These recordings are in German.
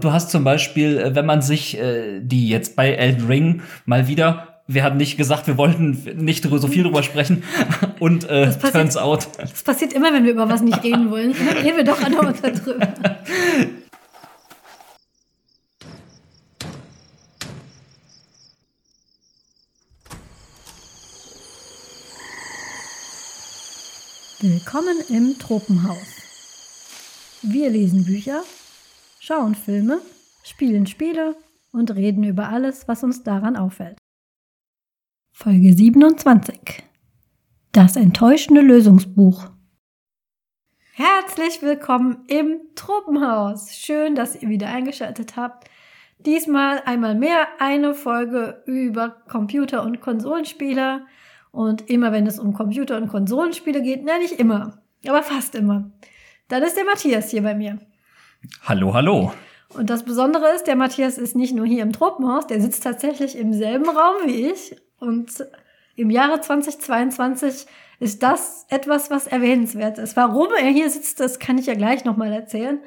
Du hast zum Beispiel, äh, wenn man sich äh, die jetzt bei Elden Ring mal wieder wir haben nicht gesagt, wir wollten nicht so viel drüber sprechen. Und äh, das passiert, turns out. Das passiert immer, wenn wir über was nicht reden wollen. Dann reden wir doch andauernd darüber. Willkommen im Tropenhaus. Wir lesen Bücher, schauen Filme, spielen Spiele und reden über alles, was uns daran auffällt. Folge 27. Das enttäuschende Lösungsbuch. Herzlich willkommen im Tropenhaus. Schön, dass ihr wieder eingeschaltet habt. Diesmal einmal mehr eine Folge über Computer- und Konsolenspiele. Und immer wenn es um Computer- und Konsolenspiele geht, na nicht immer, aber fast immer, dann ist der Matthias hier bei mir. Hallo, hallo. Und das Besondere ist, der Matthias ist nicht nur hier im Tropenhaus, der sitzt tatsächlich im selben Raum wie ich. Und im Jahre 2022 ist das etwas, was erwähnenswert ist. Warum er hier sitzt, das kann ich ja gleich nochmal erzählen.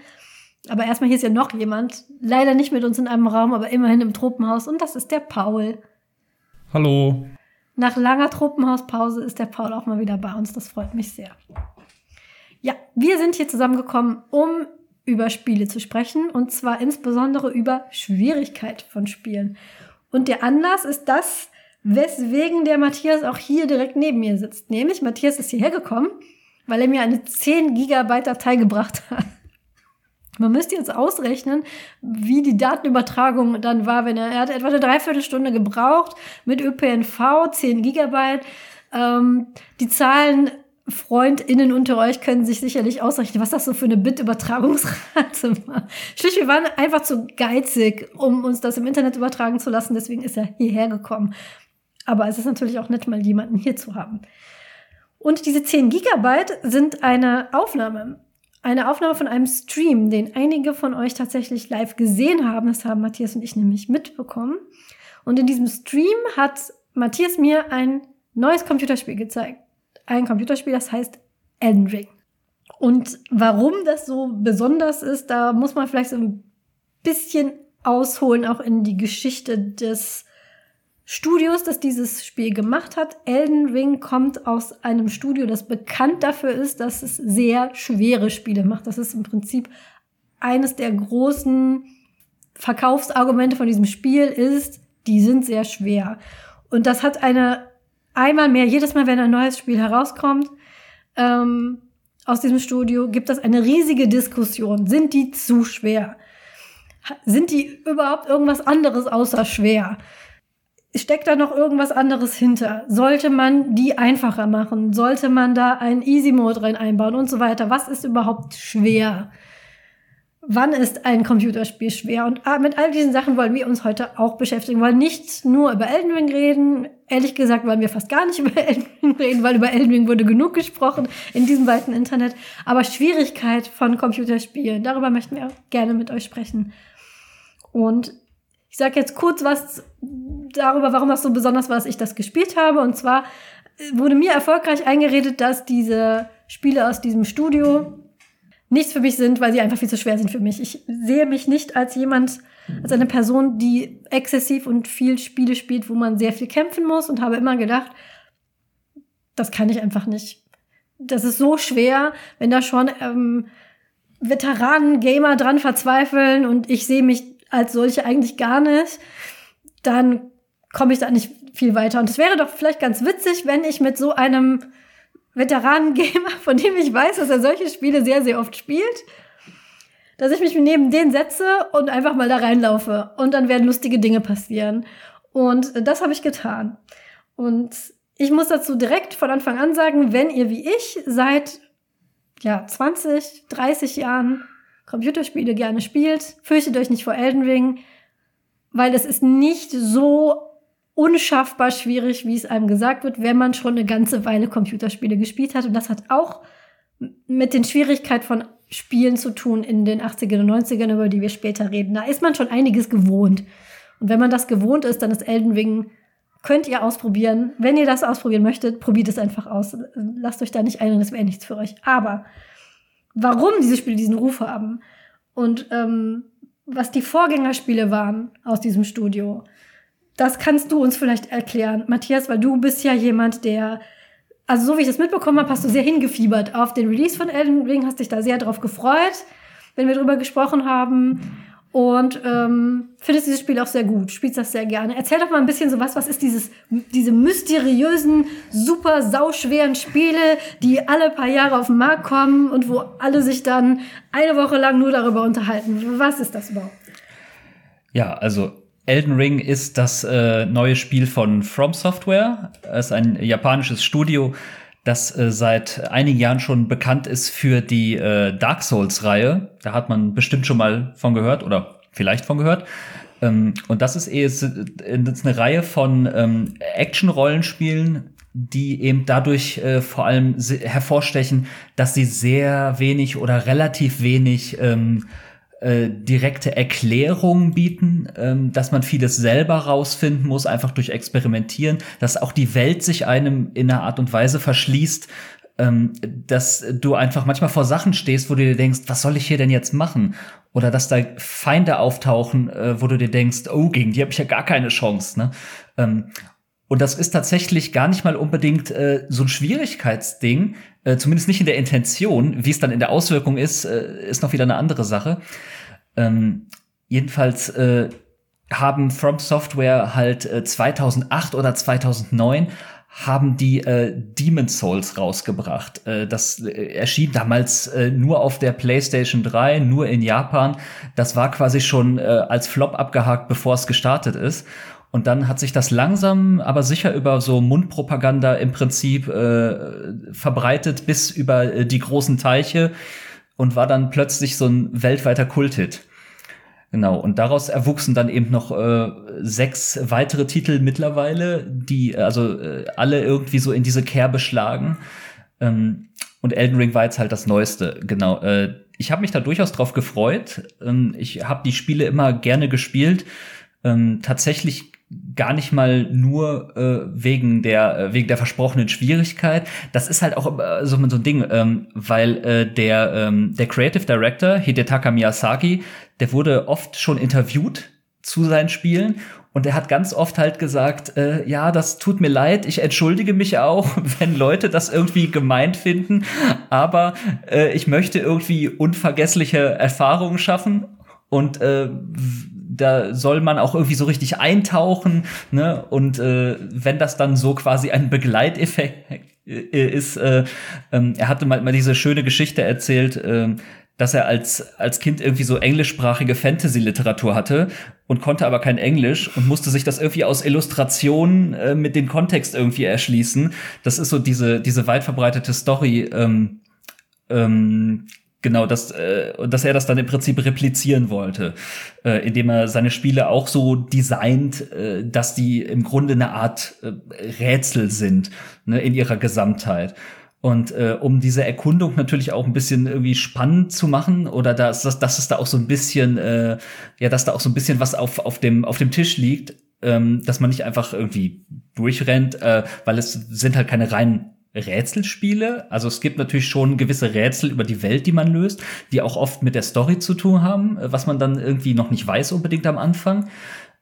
Aber erstmal hier ist ja noch jemand, leider nicht mit uns in einem Raum, aber immerhin im Tropenhaus. Und das ist der Paul. Hallo. Nach langer Tropenhauspause ist der Paul auch mal wieder bei uns. Das freut mich sehr. Ja, wir sind hier zusammengekommen, um über Spiele zu sprechen und zwar insbesondere über Schwierigkeit von Spielen. Und der Anlass ist das, weswegen der Matthias auch hier direkt neben mir sitzt. Nämlich, Matthias ist hierher gekommen, weil er mir eine 10 Gigabyte Datei gebracht hat. Man müsste jetzt ausrechnen, wie die Datenübertragung dann war, wenn er, er hat etwa eine Dreiviertelstunde gebraucht mit ÖPNV, 10 Gigabyte. Ähm, die Zahlen FreundInnen unter euch können sich sicherlich ausrechnen, was das so für eine Bit-Übertragungsrate war. Schlicht, wir waren einfach zu geizig, um uns das im Internet übertragen zu lassen. Deswegen ist er hierher gekommen. Aber es ist natürlich auch nett, mal jemanden hier zu haben. Und diese 10 Gigabyte sind eine Aufnahme eine Aufnahme von einem Stream, den einige von euch tatsächlich live gesehen haben. Das haben Matthias und ich nämlich mitbekommen. Und in diesem Stream hat Matthias mir ein neues Computerspiel gezeigt. Ein Computerspiel, das heißt Elden Ring. Und warum das so besonders ist, da muss man vielleicht so ein bisschen ausholen, auch in die Geschichte des Studios, das dieses Spiel gemacht hat. Elden Ring kommt aus einem Studio, das bekannt dafür ist, dass es sehr schwere Spiele macht. Das ist im Prinzip eines der großen Verkaufsargumente von diesem Spiel ist, die sind sehr schwer. Und das hat eine einmal mehr, jedes Mal, wenn ein neues Spiel herauskommt, ähm, aus diesem Studio, gibt es eine riesige Diskussion. Sind die zu schwer? Sind die überhaupt irgendwas anderes außer schwer? steckt da noch irgendwas anderes hinter? Sollte man die einfacher machen? Sollte man da einen Easy Mode rein einbauen und so weiter? Was ist überhaupt schwer? Wann ist ein Computerspiel schwer? Und ah, mit all diesen Sachen wollen wir uns heute auch beschäftigen. Wir wollen nicht nur über Elden Ring reden. Ehrlich gesagt wollen wir fast gar nicht über Elden Ring reden, weil über Elden Ring wurde genug gesprochen in diesem weiten Internet. Aber Schwierigkeit von Computerspielen, darüber möchten wir gerne mit euch sprechen. Und ich sage jetzt kurz was darüber, warum das so besonders war, dass ich das gespielt habe. Und zwar wurde mir erfolgreich eingeredet, dass diese Spiele aus diesem Studio nichts für mich sind, weil sie einfach viel zu schwer sind für mich. Ich sehe mich nicht als jemand, als eine Person, die exzessiv und viel Spiele spielt, wo man sehr viel kämpfen muss und habe immer gedacht, das kann ich einfach nicht. Das ist so schwer, wenn da schon ähm, Veteranen, Gamer dran verzweifeln und ich sehe mich als solche eigentlich gar nicht, dann komme ich da nicht viel weiter. Und es wäre doch vielleicht ganz witzig, wenn ich mit so einem Veteranen-Gamer, von dem ich weiß, dass er solche Spiele sehr, sehr oft spielt, dass ich mich neben den setze und einfach mal da reinlaufe. Und dann werden lustige Dinge passieren. Und das habe ich getan. Und ich muss dazu direkt von Anfang an sagen, wenn ihr wie ich seit ja, 20, 30 Jahren Computerspiele gerne spielt, fürchtet euch nicht vor Elden Ring, weil es ist nicht so unschaffbar schwierig, wie es einem gesagt wird, wenn man schon eine ganze Weile Computerspiele gespielt hat. Und das hat auch mit den Schwierigkeiten von Spielen zu tun in den 80ern und 90ern, über die wir später reden. Da ist man schon einiges gewohnt. Und wenn man das gewohnt ist, dann ist Elden Ring, könnt ihr ausprobieren. Wenn ihr das ausprobieren möchtet, probiert es einfach aus. Lasst euch da nicht ein, das wäre nichts für euch. Aber warum diese Spiele diesen Ruf haben und ähm, was die Vorgängerspiele waren aus diesem Studio. Das kannst du uns vielleicht erklären, Matthias, weil du bist ja jemand, der, also so wie ich das mitbekommen habe, hast du sehr hingefiebert auf den Release von Elden Ring, hast dich da sehr drauf gefreut, wenn wir drüber gesprochen haben. Und ähm, findest dieses Spiel auch sehr gut, spielst das sehr gerne. Erzähl doch mal ein bisschen so was, was ist dieses, diese mysteriösen, super sauschweren Spiele, die alle paar Jahre auf den Markt kommen und wo alle sich dann eine Woche lang nur darüber unterhalten. Was ist das überhaupt? Ja, also Elden Ring ist das äh, neue Spiel von From Software. Es ist ein japanisches Studio, das äh, seit einigen Jahren schon bekannt ist für die äh, Dark Souls-Reihe. Da hat man bestimmt schon mal von gehört oder vielleicht von gehört. Ähm, und das ist, eh, ist, ist eine Reihe von ähm, Action-Rollenspielen, die eben dadurch äh, vor allem hervorstechen, dass sie sehr wenig oder relativ wenig ähm, äh, direkte Erklärungen bieten, ähm, dass man vieles selber rausfinden muss, einfach durch Experimentieren, dass auch die Welt sich einem in einer Art und Weise verschließt, ähm, dass du einfach manchmal vor Sachen stehst, wo du dir denkst, was soll ich hier denn jetzt machen? Oder dass da Feinde auftauchen, äh, wo du dir denkst, oh, gegen die habe ich ja gar keine Chance. Ne? Ähm, und das ist tatsächlich gar nicht mal unbedingt äh, so ein Schwierigkeitsding, äh, zumindest nicht in der Intention. Wie es dann in der Auswirkung ist, äh, ist noch wieder eine andere Sache. Ähm, jedenfalls äh, haben From Software halt äh, 2008 oder 2009 haben die äh, Demon Souls rausgebracht. Äh, das äh, erschien damals äh, nur auf der PlayStation 3, nur in Japan. Das war quasi schon äh, als Flop abgehakt, bevor es gestartet ist. Und dann hat sich das langsam, aber sicher über so Mundpropaganda im Prinzip äh, verbreitet bis über äh, die großen Teiche und war dann plötzlich so ein weltweiter Kulthit. Genau, und daraus erwuchsen dann eben noch äh, sechs weitere Titel mittlerweile, die also äh, alle irgendwie so in diese Kerbe schlagen. Ähm, und Elden Ring war jetzt halt das Neueste, genau. Äh, ich habe mich da durchaus drauf gefreut. Ähm, ich habe die Spiele immer gerne gespielt. Ähm, tatsächlich gar nicht mal nur äh, wegen der äh, wegen der versprochenen Schwierigkeit. Das ist halt auch äh, so, so ein Ding, ähm, weil äh, der ähm, der Creative Director Hidetaka Miyazaki, der wurde oft schon interviewt zu seinen Spielen und er hat ganz oft halt gesagt, äh, ja, das tut mir leid, ich entschuldige mich auch, wenn Leute das irgendwie gemeint finden, aber äh, ich möchte irgendwie unvergessliche Erfahrungen schaffen und äh, da soll man auch irgendwie so richtig eintauchen, ne? Und äh, wenn das dann so quasi ein Begleiteffekt äh, ist, äh, ähm, er hatte mal, mal diese schöne Geschichte erzählt, äh, dass er als, als Kind irgendwie so englischsprachige Fantasy-Literatur hatte und konnte aber kein Englisch und musste sich das irgendwie aus Illustrationen äh, mit dem Kontext irgendwie erschließen. Das ist so diese, diese weit verbreitete Story, ähm, ähm, Genau, dass, äh, dass er das dann im Prinzip replizieren wollte, äh, indem er seine Spiele auch so designt, äh, dass die im Grunde eine Art äh, Rätsel sind ne, in ihrer Gesamtheit. Und äh, um diese Erkundung natürlich auch ein bisschen irgendwie spannend zu machen oder dass, dass, dass es da auch so ein bisschen, äh, ja, dass da auch so ein bisschen was auf, auf, dem, auf dem Tisch liegt, ähm, dass man nicht einfach irgendwie durchrennt, äh, weil es sind halt keine reinen Rätselspiele. Also es gibt natürlich schon gewisse Rätsel über die Welt, die man löst, die auch oft mit der Story zu tun haben, äh, was man dann irgendwie noch nicht weiß unbedingt am Anfang.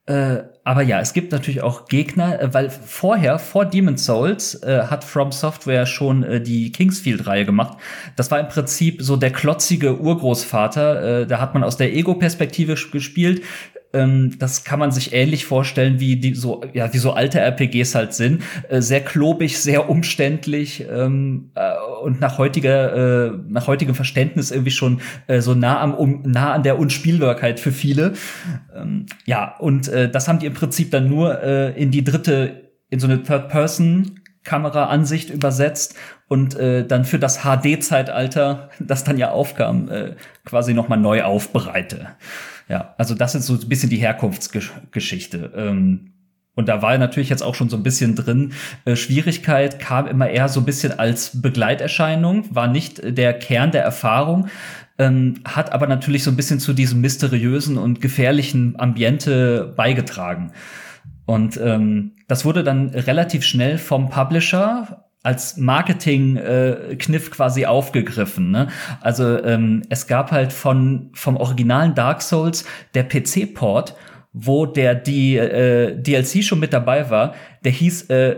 Äh, aber ja, es gibt natürlich auch Gegner, äh, weil vorher, vor Demon's Souls, äh, hat From Software schon äh, die Kingsfield-Reihe gemacht. Das war im Prinzip so der klotzige Urgroßvater. Da hat man aus der Ego-Perspektive gespielt. Ähm, das kann man sich ähnlich vorstellen, wie die so, ja, wie so alte RPGs halt sind. Äh, sehr klobig, sehr umständlich ähm, äh, und nach heutiger, äh, nach heutigem Verständnis irgendwie schon äh, so nah am um, nah an der Unspielbarkeit für viele. Ähm, ja, und äh, das haben die im Prinzip dann nur äh, in die dritte, in so eine Third-Person Kameraansicht übersetzt und äh, dann für das HD-Zeitalter, das dann ja aufkam, äh, quasi noch mal neu aufbereite. Ja, also das ist so ein bisschen die Herkunftsgeschichte. Ähm, und da war natürlich jetzt auch schon so ein bisschen drin. Äh, Schwierigkeit kam immer eher so ein bisschen als Begleiterscheinung, war nicht der Kern der Erfahrung, ähm, hat aber natürlich so ein bisschen zu diesem mysteriösen und gefährlichen Ambiente beigetragen. Und ähm, das wurde dann relativ schnell vom Publisher als Marketing-Kniff äh, quasi aufgegriffen. Ne? Also ähm, es gab halt von vom originalen Dark Souls der PC-Port, wo der die äh, DLC schon mit dabei war. Der hieß äh,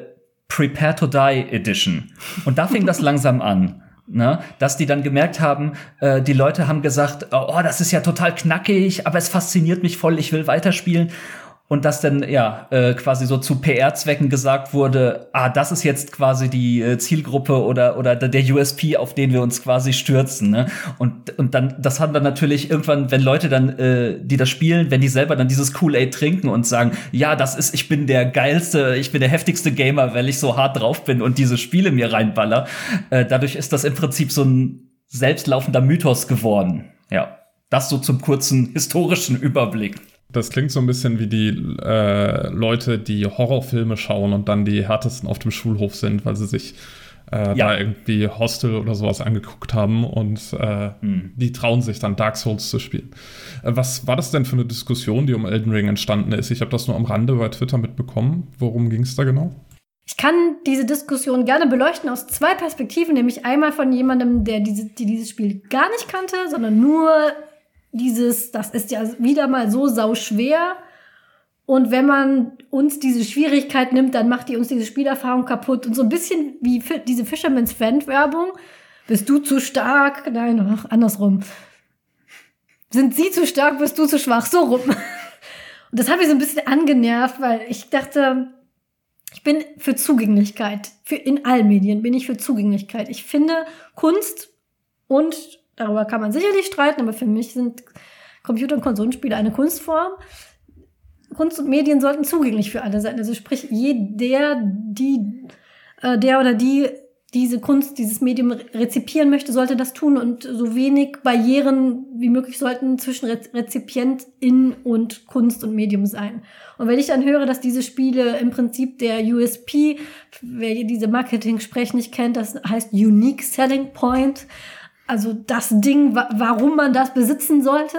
Prepare to Die Edition. Und da fing das langsam an. Ne, dass die dann gemerkt haben, äh, die Leute haben gesagt, oh, das ist ja total knackig, aber es fasziniert mich voll, ich will weiterspielen und dass dann ja äh, quasi so zu PR-Zwecken gesagt wurde, ah, das ist jetzt quasi die äh, Zielgruppe oder oder der USP, auf den wir uns quasi stürzen. Ne? Und und dann das haben dann natürlich irgendwann, wenn Leute dann, äh, die das spielen, wenn die selber dann dieses Kool-Aid trinken und sagen, ja, das ist, ich bin der geilste, ich bin der heftigste Gamer, weil ich so hart drauf bin und diese Spiele mir reinballer. Äh, dadurch ist das im Prinzip so ein selbstlaufender Mythos geworden. Ja, das so zum kurzen historischen Überblick. Das klingt so ein bisschen wie die äh, Leute, die Horrorfilme schauen und dann die härtesten auf dem Schulhof sind, weil sie sich äh, ja. da irgendwie Hostel oder sowas angeguckt haben und äh, hm. die trauen sich dann Dark Souls zu spielen. Äh, was war das denn für eine Diskussion, die um Elden Ring entstanden ist? Ich habe das nur am Rande bei Twitter mitbekommen. Worum ging es da genau? Ich kann diese Diskussion gerne beleuchten aus zwei Perspektiven, nämlich einmal von jemandem, der diese, die dieses Spiel gar nicht kannte, sondern nur dieses, das ist ja wieder mal so sau schwer. Und wenn man uns diese Schwierigkeit nimmt, dann macht die uns diese Spielerfahrung kaputt. Und so ein bisschen wie diese Fisherman's Friend Werbung. Bist du zu stark? Nein, ach, andersrum. Sind sie zu stark, bist du zu schwach? So rum. Und das hat mich so ein bisschen angenervt, weil ich dachte, ich bin für Zugänglichkeit. Für, in allen Medien bin ich für Zugänglichkeit. Ich finde Kunst und Darüber kann man sicherlich streiten, aber für mich sind Computer- und Konsolenspiele eine Kunstform. Kunst und Medien sollten zugänglich für alle sein. Also sprich, jeder, die, äh, der oder die diese Kunst, dieses Medium rezipieren möchte, sollte das tun und so wenig Barrieren wie möglich sollten zwischen Rezipientin und Kunst und Medium sein. Und wenn ich dann höre, dass diese Spiele im Prinzip der USP, wer diese Marketing-Sprech nicht kennt, das heißt Unique Selling Point, also das Ding, wa warum man das besitzen sollte.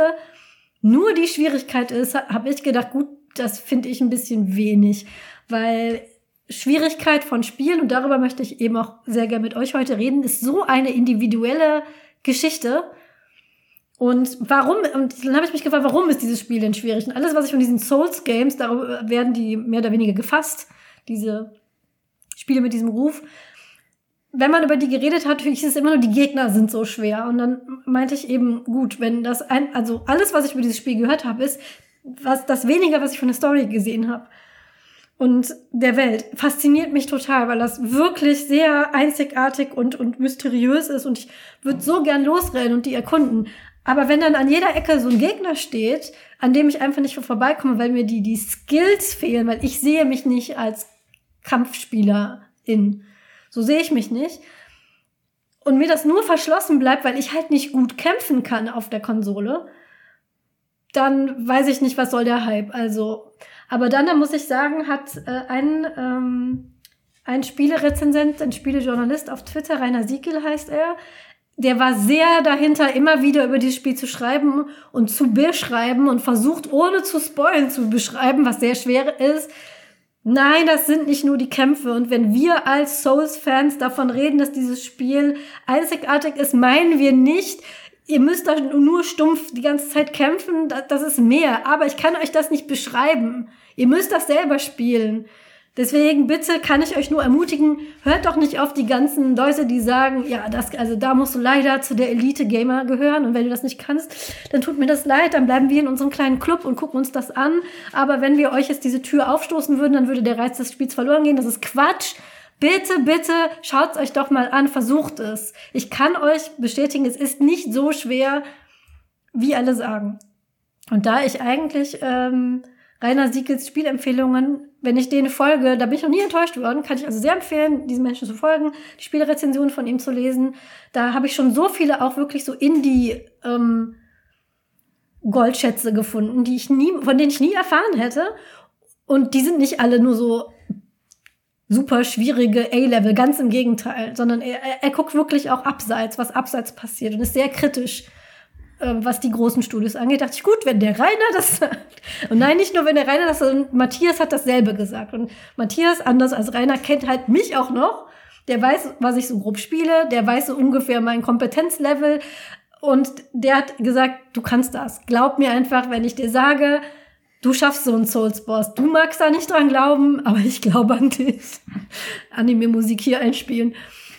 Nur die Schwierigkeit ist, habe ich gedacht, gut, das finde ich ein bisschen wenig, weil Schwierigkeit von Spielen, und darüber möchte ich eben auch sehr gerne mit euch heute reden, ist so eine individuelle Geschichte. Und warum, und dann habe ich mich gefragt, warum ist dieses Spiel denn schwierig? Und alles, was ich von diesen Souls Games, darüber werden die mehr oder weniger gefasst, diese Spiele mit diesem Ruf, wenn man über die geredet hat, hieß es immer nur, die Gegner sind so schwer. Und dann meinte ich eben, gut, wenn das ein, also alles, was ich über dieses Spiel gehört habe, ist was das weniger, was ich von der Story gesehen habe. Und der Welt fasziniert mich total, weil das wirklich sehr einzigartig und, und mysteriös ist. Und ich würde so gern losrennen und die erkunden. Aber wenn dann an jeder Ecke so ein Gegner steht, an dem ich einfach nicht vorbeikomme, weil mir die, die Skills fehlen, weil ich sehe mich nicht als Kampfspielerin so sehe ich mich nicht. Und mir das nur verschlossen bleibt, weil ich halt nicht gut kämpfen kann auf der Konsole, dann weiß ich nicht, was soll der Hype. Also, aber dann, da muss ich sagen, hat äh, ein, ähm, ein Spielerezensent, ein Spielejournalist auf Twitter, Rainer Siegel heißt er, der war sehr dahinter, immer wieder über dieses Spiel zu schreiben und zu beschreiben und versucht, ohne zu spoilen, zu beschreiben, was sehr schwer ist, Nein, das sind nicht nur die Kämpfe. Und wenn wir als Souls-Fans davon reden, dass dieses Spiel einzigartig ist, meinen wir nicht, ihr müsst da nur stumpf die ganze Zeit kämpfen. Das ist mehr. Aber ich kann euch das nicht beschreiben. Ihr müsst das selber spielen. Deswegen bitte kann ich euch nur ermutigen, hört doch nicht auf die ganzen Leute, die sagen, ja, das, also da musst du leider zu der Elite-Gamer gehören und wenn du das nicht kannst, dann tut mir das leid, dann bleiben wir in unserem kleinen Club und gucken uns das an. Aber wenn wir euch jetzt diese Tür aufstoßen würden, dann würde der Reiz des Spiels verloren gehen. Das ist Quatsch. Bitte, bitte, schaut's euch doch mal an, versucht es. Ich kann euch bestätigen, es ist nicht so schwer, wie alle sagen. Und da ich eigentlich ähm, Rainer Siegels Spielempfehlungen, wenn ich denen folge, da bin ich noch nie enttäuscht worden, kann ich also sehr empfehlen, diesen Menschen zu folgen, die Spielrezensionen von ihm zu lesen. Da habe ich schon so viele auch wirklich so Indie ähm, Goldschätze gefunden, die ich nie, von denen ich nie erfahren hätte. Und die sind nicht alle nur so super schwierige A-Level, ganz im Gegenteil, sondern er, er, guckt wirklich auch abseits, was abseits passiert und ist sehr kritisch was die großen Studios angeht, dachte ich, gut, wenn der Rainer das sagt. Und nein, nicht nur wenn der Rainer das sagt, Matthias hat dasselbe gesagt. Und Matthias, anders als Rainer, kennt halt mich auch noch Der weiß, was ich so grob spiele, der weiß so ungefähr mein Kompetenzlevel und der hat gesagt, du kannst das. Glaub mir einfach, wenn ich dir sage, du schaffst so einen Souls-Boss. Du magst da nicht dran glauben, aber ich glaube an dich. Anime-Musik hier einspielen.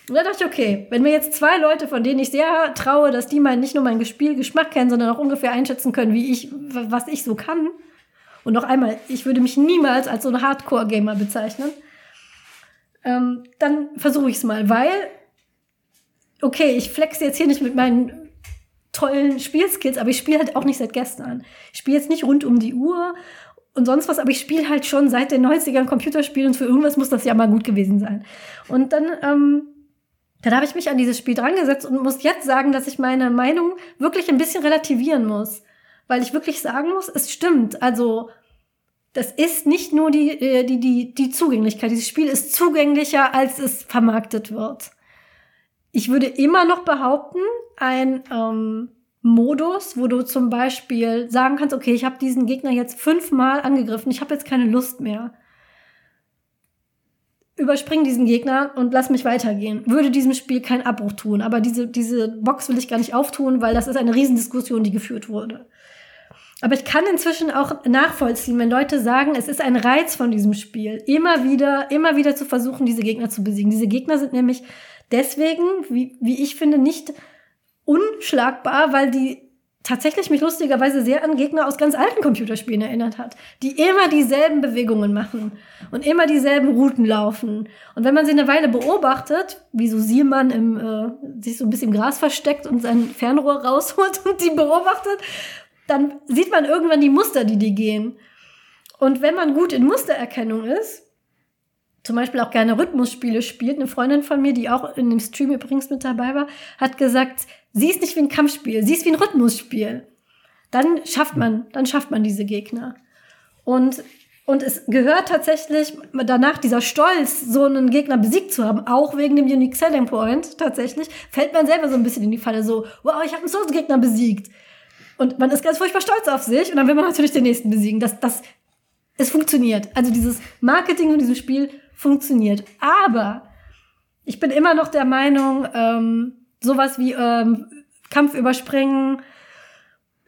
Und da dachte ich, okay, wenn mir jetzt zwei Leute, von denen ich sehr traue, dass die mein, nicht nur mein Spielgeschmack kennen, sondern auch ungefähr einschätzen können, wie ich, was ich so kann. Und noch einmal, ich würde mich niemals als so ein Hardcore-Gamer bezeichnen. Ähm, dann versuche ich es mal, weil, okay, ich flex jetzt hier nicht mit meinen tollen Spielskills, aber ich spiele halt auch nicht seit gestern. Ich spiele jetzt nicht rund um die Uhr und sonst was, aber ich spiele halt schon seit den 90ern Computerspiele und für irgendwas muss das ja mal gut gewesen sein. Und dann ähm, dann habe ich mich an dieses Spiel drangesetzt und muss jetzt sagen, dass ich meine Meinung wirklich ein bisschen relativieren muss. Weil ich wirklich sagen muss, es stimmt. Also, das ist nicht nur die, äh, die, die, die Zugänglichkeit. Dieses Spiel ist zugänglicher, als es vermarktet wird. Ich würde immer noch behaupten, ein ähm, Modus, wo du zum Beispiel sagen kannst, okay, ich habe diesen Gegner jetzt fünfmal angegriffen, ich habe jetzt keine Lust mehr überspring diesen Gegner und lass mich weitergehen. Würde diesem Spiel keinen Abbruch tun. Aber diese, diese Box will ich gar nicht auftun, weil das ist eine Riesendiskussion, die geführt wurde. Aber ich kann inzwischen auch nachvollziehen, wenn Leute sagen, es ist ein Reiz von diesem Spiel, immer wieder, immer wieder zu versuchen, diese Gegner zu besiegen. Diese Gegner sind nämlich deswegen, wie, wie ich finde, nicht unschlagbar, weil die tatsächlich mich lustigerweise sehr an Gegner aus ganz alten Computerspielen erinnert hat, die immer dieselben Bewegungen machen und immer dieselben Routen laufen. Und wenn man sie eine Weile beobachtet, wie so Sielmann im, äh, sich so ein bisschen im Gras versteckt und sein Fernrohr rausholt und die beobachtet, dann sieht man irgendwann die Muster, die die gehen. Und wenn man gut in Mustererkennung ist, zum Beispiel auch gerne Rhythmusspiele spielt. Eine Freundin von mir, die auch in dem Stream übrigens mit dabei war, hat gesagt, sie ist nicht wie ein Kampfspiel, sie ist wie ein Rhythmusspiel. Dann schafft man, dann schafft man diese Gegner. Und, und es gehört tatsächlich danach dieser Stolz, so einen Gegner besiegt zu haben, auch wegen dem Unique Selling Point tatsächlich, fällt man selber so ein bisschen in die Falle so, wow, ich habe einen Souls-Gegner besiegt. Und man ist ganz furchtbar stolz auf sich und dann will man natürlich den nächsten besiegen. Das, das, es funktioniert. Also dieses Marketing in diesem Spiel funktioniert. Aber ich bin immer noch der Meinung, ähm, sowas wie ähm, Kampf überspringen,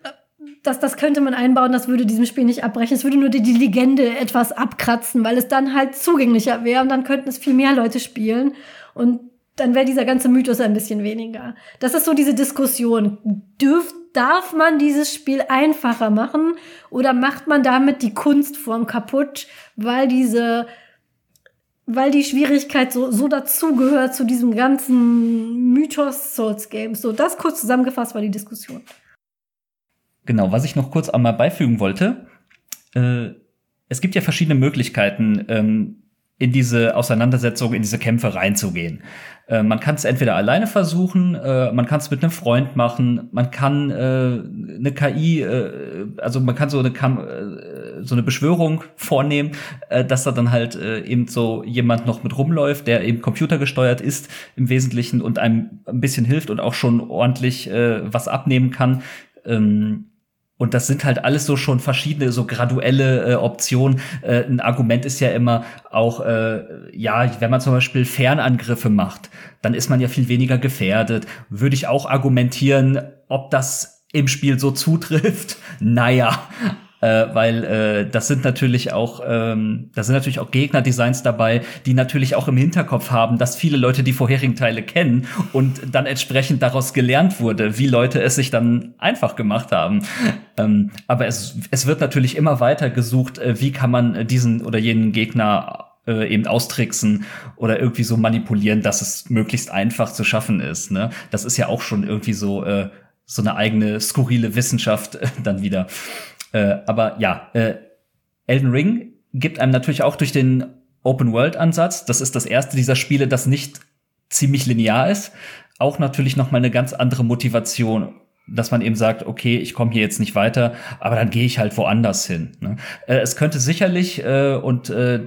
äh, das, das könnte man einbauen, das würde diesem Spiel nicht abbrechen. Es würde nur die, die Legende etwas abkratzen, weil es dann halt zugänglicher wäre und dann könnten es viel mehr Leute spielen und dann wäre dieser ganze Mythos ein bisschen weniger. Das ist so diese Diskussion. Dürft, darf man dieses Spiel einfacher machen oder macht man damit die Kunstform kaputt, weil diese weil die Schwierigkeit so, so dazugehört zu diesem ganzen Mythos Souls Games. So, das kurz zusammengefasst war die Diskussion. Genau, was ich noch kurz einmal beifügen wollte. Äh, es gibt ja verschiedene Möglichkeiten, ähm, in diese Auseinandersetzung, in diese Kämpfe reinzugehen. Äh, man kann es entweder alleine versuchen, äh, man kann es mit einem Freund machen, man kann äh, eine KI, äh, also man kann so eine Kam äh, so eine Beschwörung vornehmen, äh, dass da dann halt äh, eben so jemand noch mit rumläuft, der eben computergesteuert ist im Wesentlichen und einem ein bisschen hilft und auch schon ordentlich äh, was abnehmen kann. Ähm, und das sind halt alles so schon verschiedene, so graduelle äh, Optionen. Äh, ein Argument ist ja immer auch, äh, ja, wenn man zum Beispiel Fernangriffe macht, dann ist man ja viel weniger gefährdet. Würde ich auch argumentieren, ob das im Spiel so zutrifft? Naja, äh, weil äh, das sind natürlich auch ähm, da sind natürlich auch Gegnerdesigns dabei, die natürlich auch im Hinterkopf haben, dass viele Leute die vorherigen Teile kennen und dann entsprechend daraus gelernt wurde, wie Leute es sich dann einfach gemacht haben. Ähm, aber es, es wird natürlich immer weiter gesucht, äh, wie kann man diesen oder jenen Gegner äh, eben austricksen oder irgendwie so manipulieren, dass es möglichst einfach zu schaffen ist. Ne? Das ist ja auch schon irgendwie so äh, so eine eigene skurrile Wissenschaft äh, dann wieder. Äh, aber ja, äh, Elden Ring gibt einem natürlich auch durch den Open-World-Ansatz, das ist das erste dieser Spiele, das nicht ziemlich linear ist, auch natürlich noch mal eine ganz andere Motivation, dass man eben sagt, okay, ich komme hier jetzt nicht weiter, aber dann gehe ich halt woanders hin. Ne? Äh, es könnte sicherlich äh, und äh,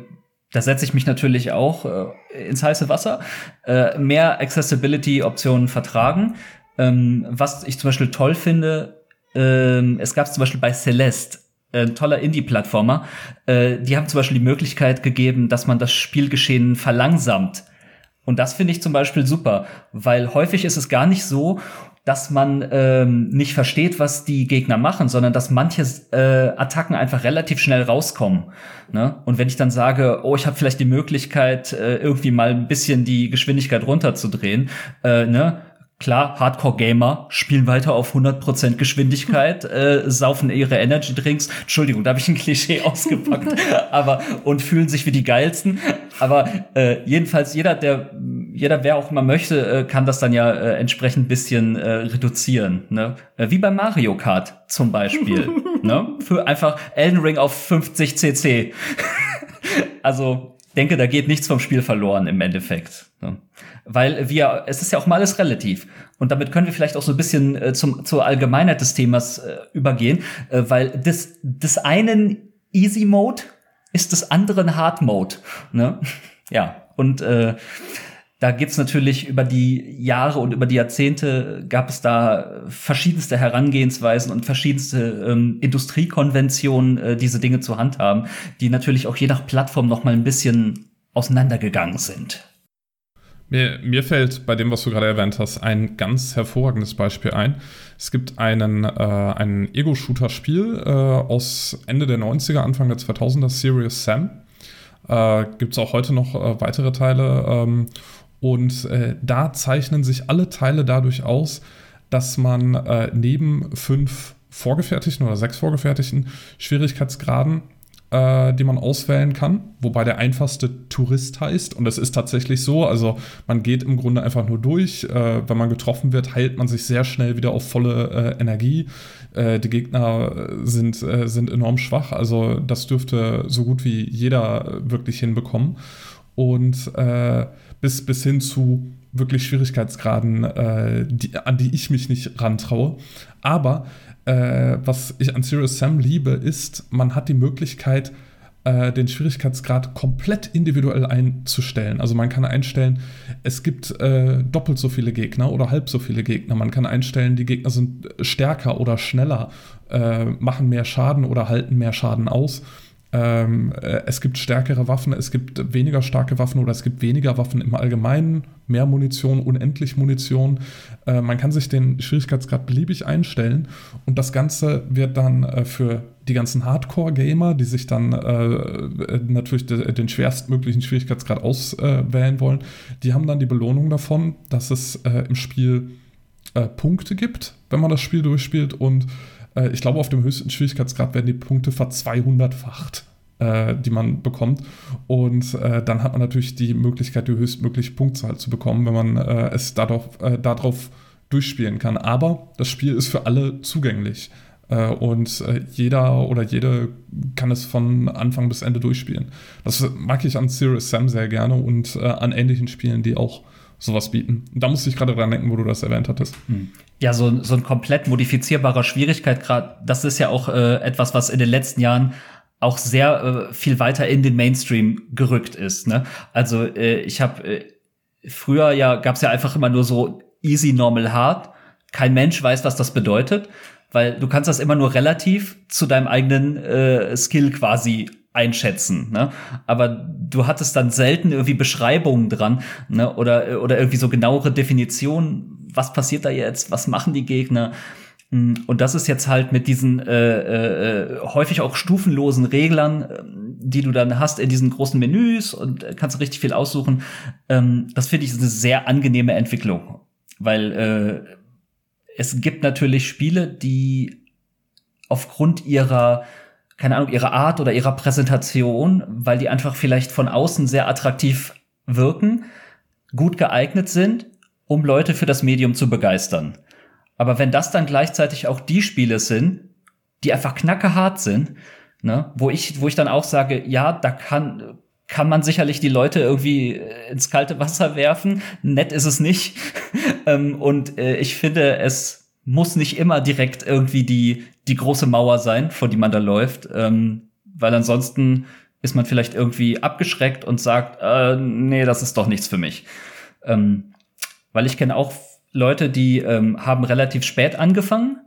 da setze ich mich natürlich auch äh, ins heiße Wasser, äh, mehr Accessibility-Optionen vertragen. Ähm, was ich zum Beispiel toll finde, ähm, es gab zum Beispiel bei Celeste, ein äh, toller Indie-Plattformer, äh, die haben zum Beispiel die Möglichkeit gegeben, dass man das Spielgeschehen verlangsamt. Und das finde ich zum Beispiel super, weil häufig ist es gar nicht so, dass man ähm, nicht versteht, was die Gegner machen, sondern dass manche äh, Attacken einfach relativ schnell rauskommen. Ne? Und wenn ich dann sage, oh, ich habe vielleicht die Möglichkeit, äh, irgendwie mal ein bisschen die Geschwindigkeit runterzudrehen, äh, ne? Klar, Hardcore-Gamer spielen weiter auf 100% Geschwindigkeit, äh, saufen ihre Energy-Drinks. Entschuldigung, da habe ich ein Klischee ausgepackt. aber und fühlen sich wie die geilsten. Aber äh, jedenfalls jeder, der jeder, wer auch immer möchte, äh, kann das dann ja äh, entsprechend bisschen äh, reduzieren. Ne? Äh, wie bei Mario Kart zum Beispiel. ne? Für einfach Elden Ring auf 50 cc. also denke, da geht nichts vom Spiel verloren im Endeffekt. Ne? Weil wir, es ist ja auch mal alles relativ. Und damit können wir vielleicht auch so ein bisschen äh, zum, zur Allgemeinheit des Themas äh, übergehen, äh, weil des, des einen Easy Mode ist des anderen Hard Mode. Ne? Ja, und äh, da gibt's natürlich über die Jahre und über die Jahrzehnte gab es da verschiedenste Herangehensweisen und verschiedenste ähm, Industriekonventionen, äh, diese Dinge zu handhaben, die natürlich auch je nach Plattform noch mal ein bisschen auseinandergegangen sind. Mir, mir fällt bei dem, was du gerade erwähnt hast, ein ganz hervorragendes Beispiel ein. Es gibt einen, äh, ein Ego-Shooter-Spiel äh, aus Ende der 90er, Anfang der 2000er, Serious Sam. Äh, gibt es auch heute noch äh, weitere Teile. Ähm, und äh, da zeichnen sich alle Teile dadurch aus, dass man äh, neben fünf vorgefertigten oder sechs vorgefertigten Schwierigkeitsgraden äh, die man auswählen kann, wobei der einfachste Tourist heißt. Und es ist tatsächlich so. Also man geht im Grunde einfach nur durch. Äh, wenn man getroffen wird, heilt man sich sehr schnell wieder auf volle äh, Energie. Äh, die Gegner sind, sind enorm schwach. Also das dürfte so gut wie jeder wirklich hinbekommen. Und bis, bis hin zu wirklich Schwierigkeitsgraden, äh, die, an die ich mich nicht rantraue. Aber äh, was ich an Serious Sam liebe, ist, man hat die Möglichkeit, äh, den Schwierigkeitsgrad komplett individuell einzustellen. Also man kann einstellen, es gibt äh, doppelt so viele Gegner oder halb so viele Gegner. Man kann einstellen, die Gegner sind stärker oder schneller, äh, machen mehr Schaden oder halten mehr Schaden aus. Ähm, äh, es gibt stärkere Waffen, es gibt weniger starke Waffen oder es gibt weniger Waffen im Allgemeinen, mehr Munition, unendlich Munition. Äh, man kann sich den Schwierigkeitsgrad beliebig einstellen und das Ganze wird dann äh, für die ganzen Hardcore-Gamer, die sich dann äh, natürlich de den schwerstmöglichen Schwierigkeitsgrad auswählen wollen, die haben dann die Belohnung davon, dass es äh, im Spiel äh, Punkte gibt, wenn man das Spiel durchspielt und äh, ich glaube, auf dem höchsten Schwierigkeitsgrad werden die Punkte verzweihundertfacht äh, die man bekommt. Und äh, dann hat man natürlich die Möglichkeit, die höchstmögliche Punktzahl zu bekommen, wenn man äh, es darauf, äh, darauf durchspielen kann. Aber das Spiel ist für alle zugänglich. Äh, und äh, jeder oder jede kann es von Anfang bis Ende durchspielen. Das mag ich an Serious Sam sehr gerne und an ähnlichen Spielen, die auch sowas bieten. Da musste ich gerade dran denken, wo du das erwähnt hattest. Hm. Ja, so, so ein komplett modifizierbarer Schwierigkeitsgrad, das ist ja auch äh, etwas, was in den letzten Jahren auch sehr äh, viel weiter in den Mainstream gerückt ist. Ne? Also äh, ich habe äh, früher ja gab es ja einfach immer nur so easy, normal, hard. Kein Mensch weiß, was das bedeutet, weil du kannst das immer nur relativ zu deinem eigenen äh, Skill quasi einschätzen, ne? Aber du hattest dann selten irgendwie Beschreibungen dran, ne? Oder, oder irgendwie so genauere Definitionen, was passiert da jetzt, was machen die Gegner? Hm, und das ist jetzt halt mit diesen äh, äh, häufig auch stufenlosen Reglern, äh, die du dann hast in diesen großen Menüs und äh, kannst richtig viel aussuchen. Ähm, das finde ich eine sehr angenehme Entwicklung, weil äh, es gibt natürlich Spiele, die aufgrund ihrer keine Ahnung, ihrer Art oder ihrer Präsentation, weil die einfach vielleicht von außen sehr attraktiv wirken, gut geeignet sind, um Leute für das Medium zu begeistern. Aber wenn das dann gleichzeitig auch die Spiele sind, die einfach knackehart sind, ne, wo ich, wo ich dann auch sage, ja, da kann, kann man sicherlich die Leute irgendwie ins kalte Wasser werfen. Nett ist es nicht. ähm, und äh, ich finde, es muss nicht immer direkt irgendwie die, die große Mauer sein, vor die man da läuft. Ähm, weil ansonsten ist man vielleicht irgendwie abgeschreckt und sagt, äh, nee, das ist doch nichts für mich. Ähm, weil ich kenne auch Leute, die ähm, haben relativ spät angefangen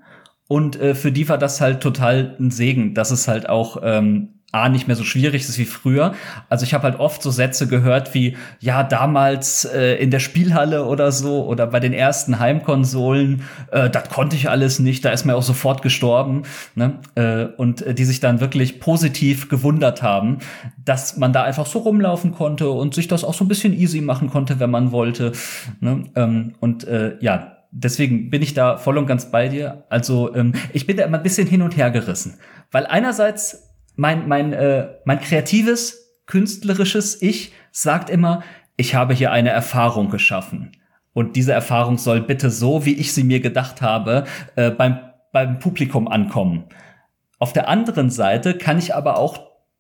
und äh, für die war das halt total ein Segen, dass es halt auch ähm, A, nicht mehr so schwierig ist wie früher. Also ich habe halt oft so Sätze gehört wie, ja, damals äh, in der Spielhalle oder so oder bei den ersten Heimkonsolen, äh, das konnte ich alles nicht, da ist mir auch sofort gestorben. Ne? Äh, und äh, die sich dann wirklich positiv gewundert haben, dass man da einfach so rumlaufen konnte und sich das auch so ein bisschen easy machen konnte, wenn man wollte. Ne? Ähm, und äh, ja, deswegen bin ich da voll und ganz bei dir. Also ähm, ich bin da immer ein bisschen hin und her gerissen. Weil einerseits mein, mein, äh, mein kreatives, künstlerisches Ich sagt immer, ich habe hier eine Erfahrung geschaffen. Und diese Erfahrung soll bitte so, wie ich sie mir gedacht habe, äh, beim, beim Publikum ankommen. Auf der anderen Seite kann ich aber auch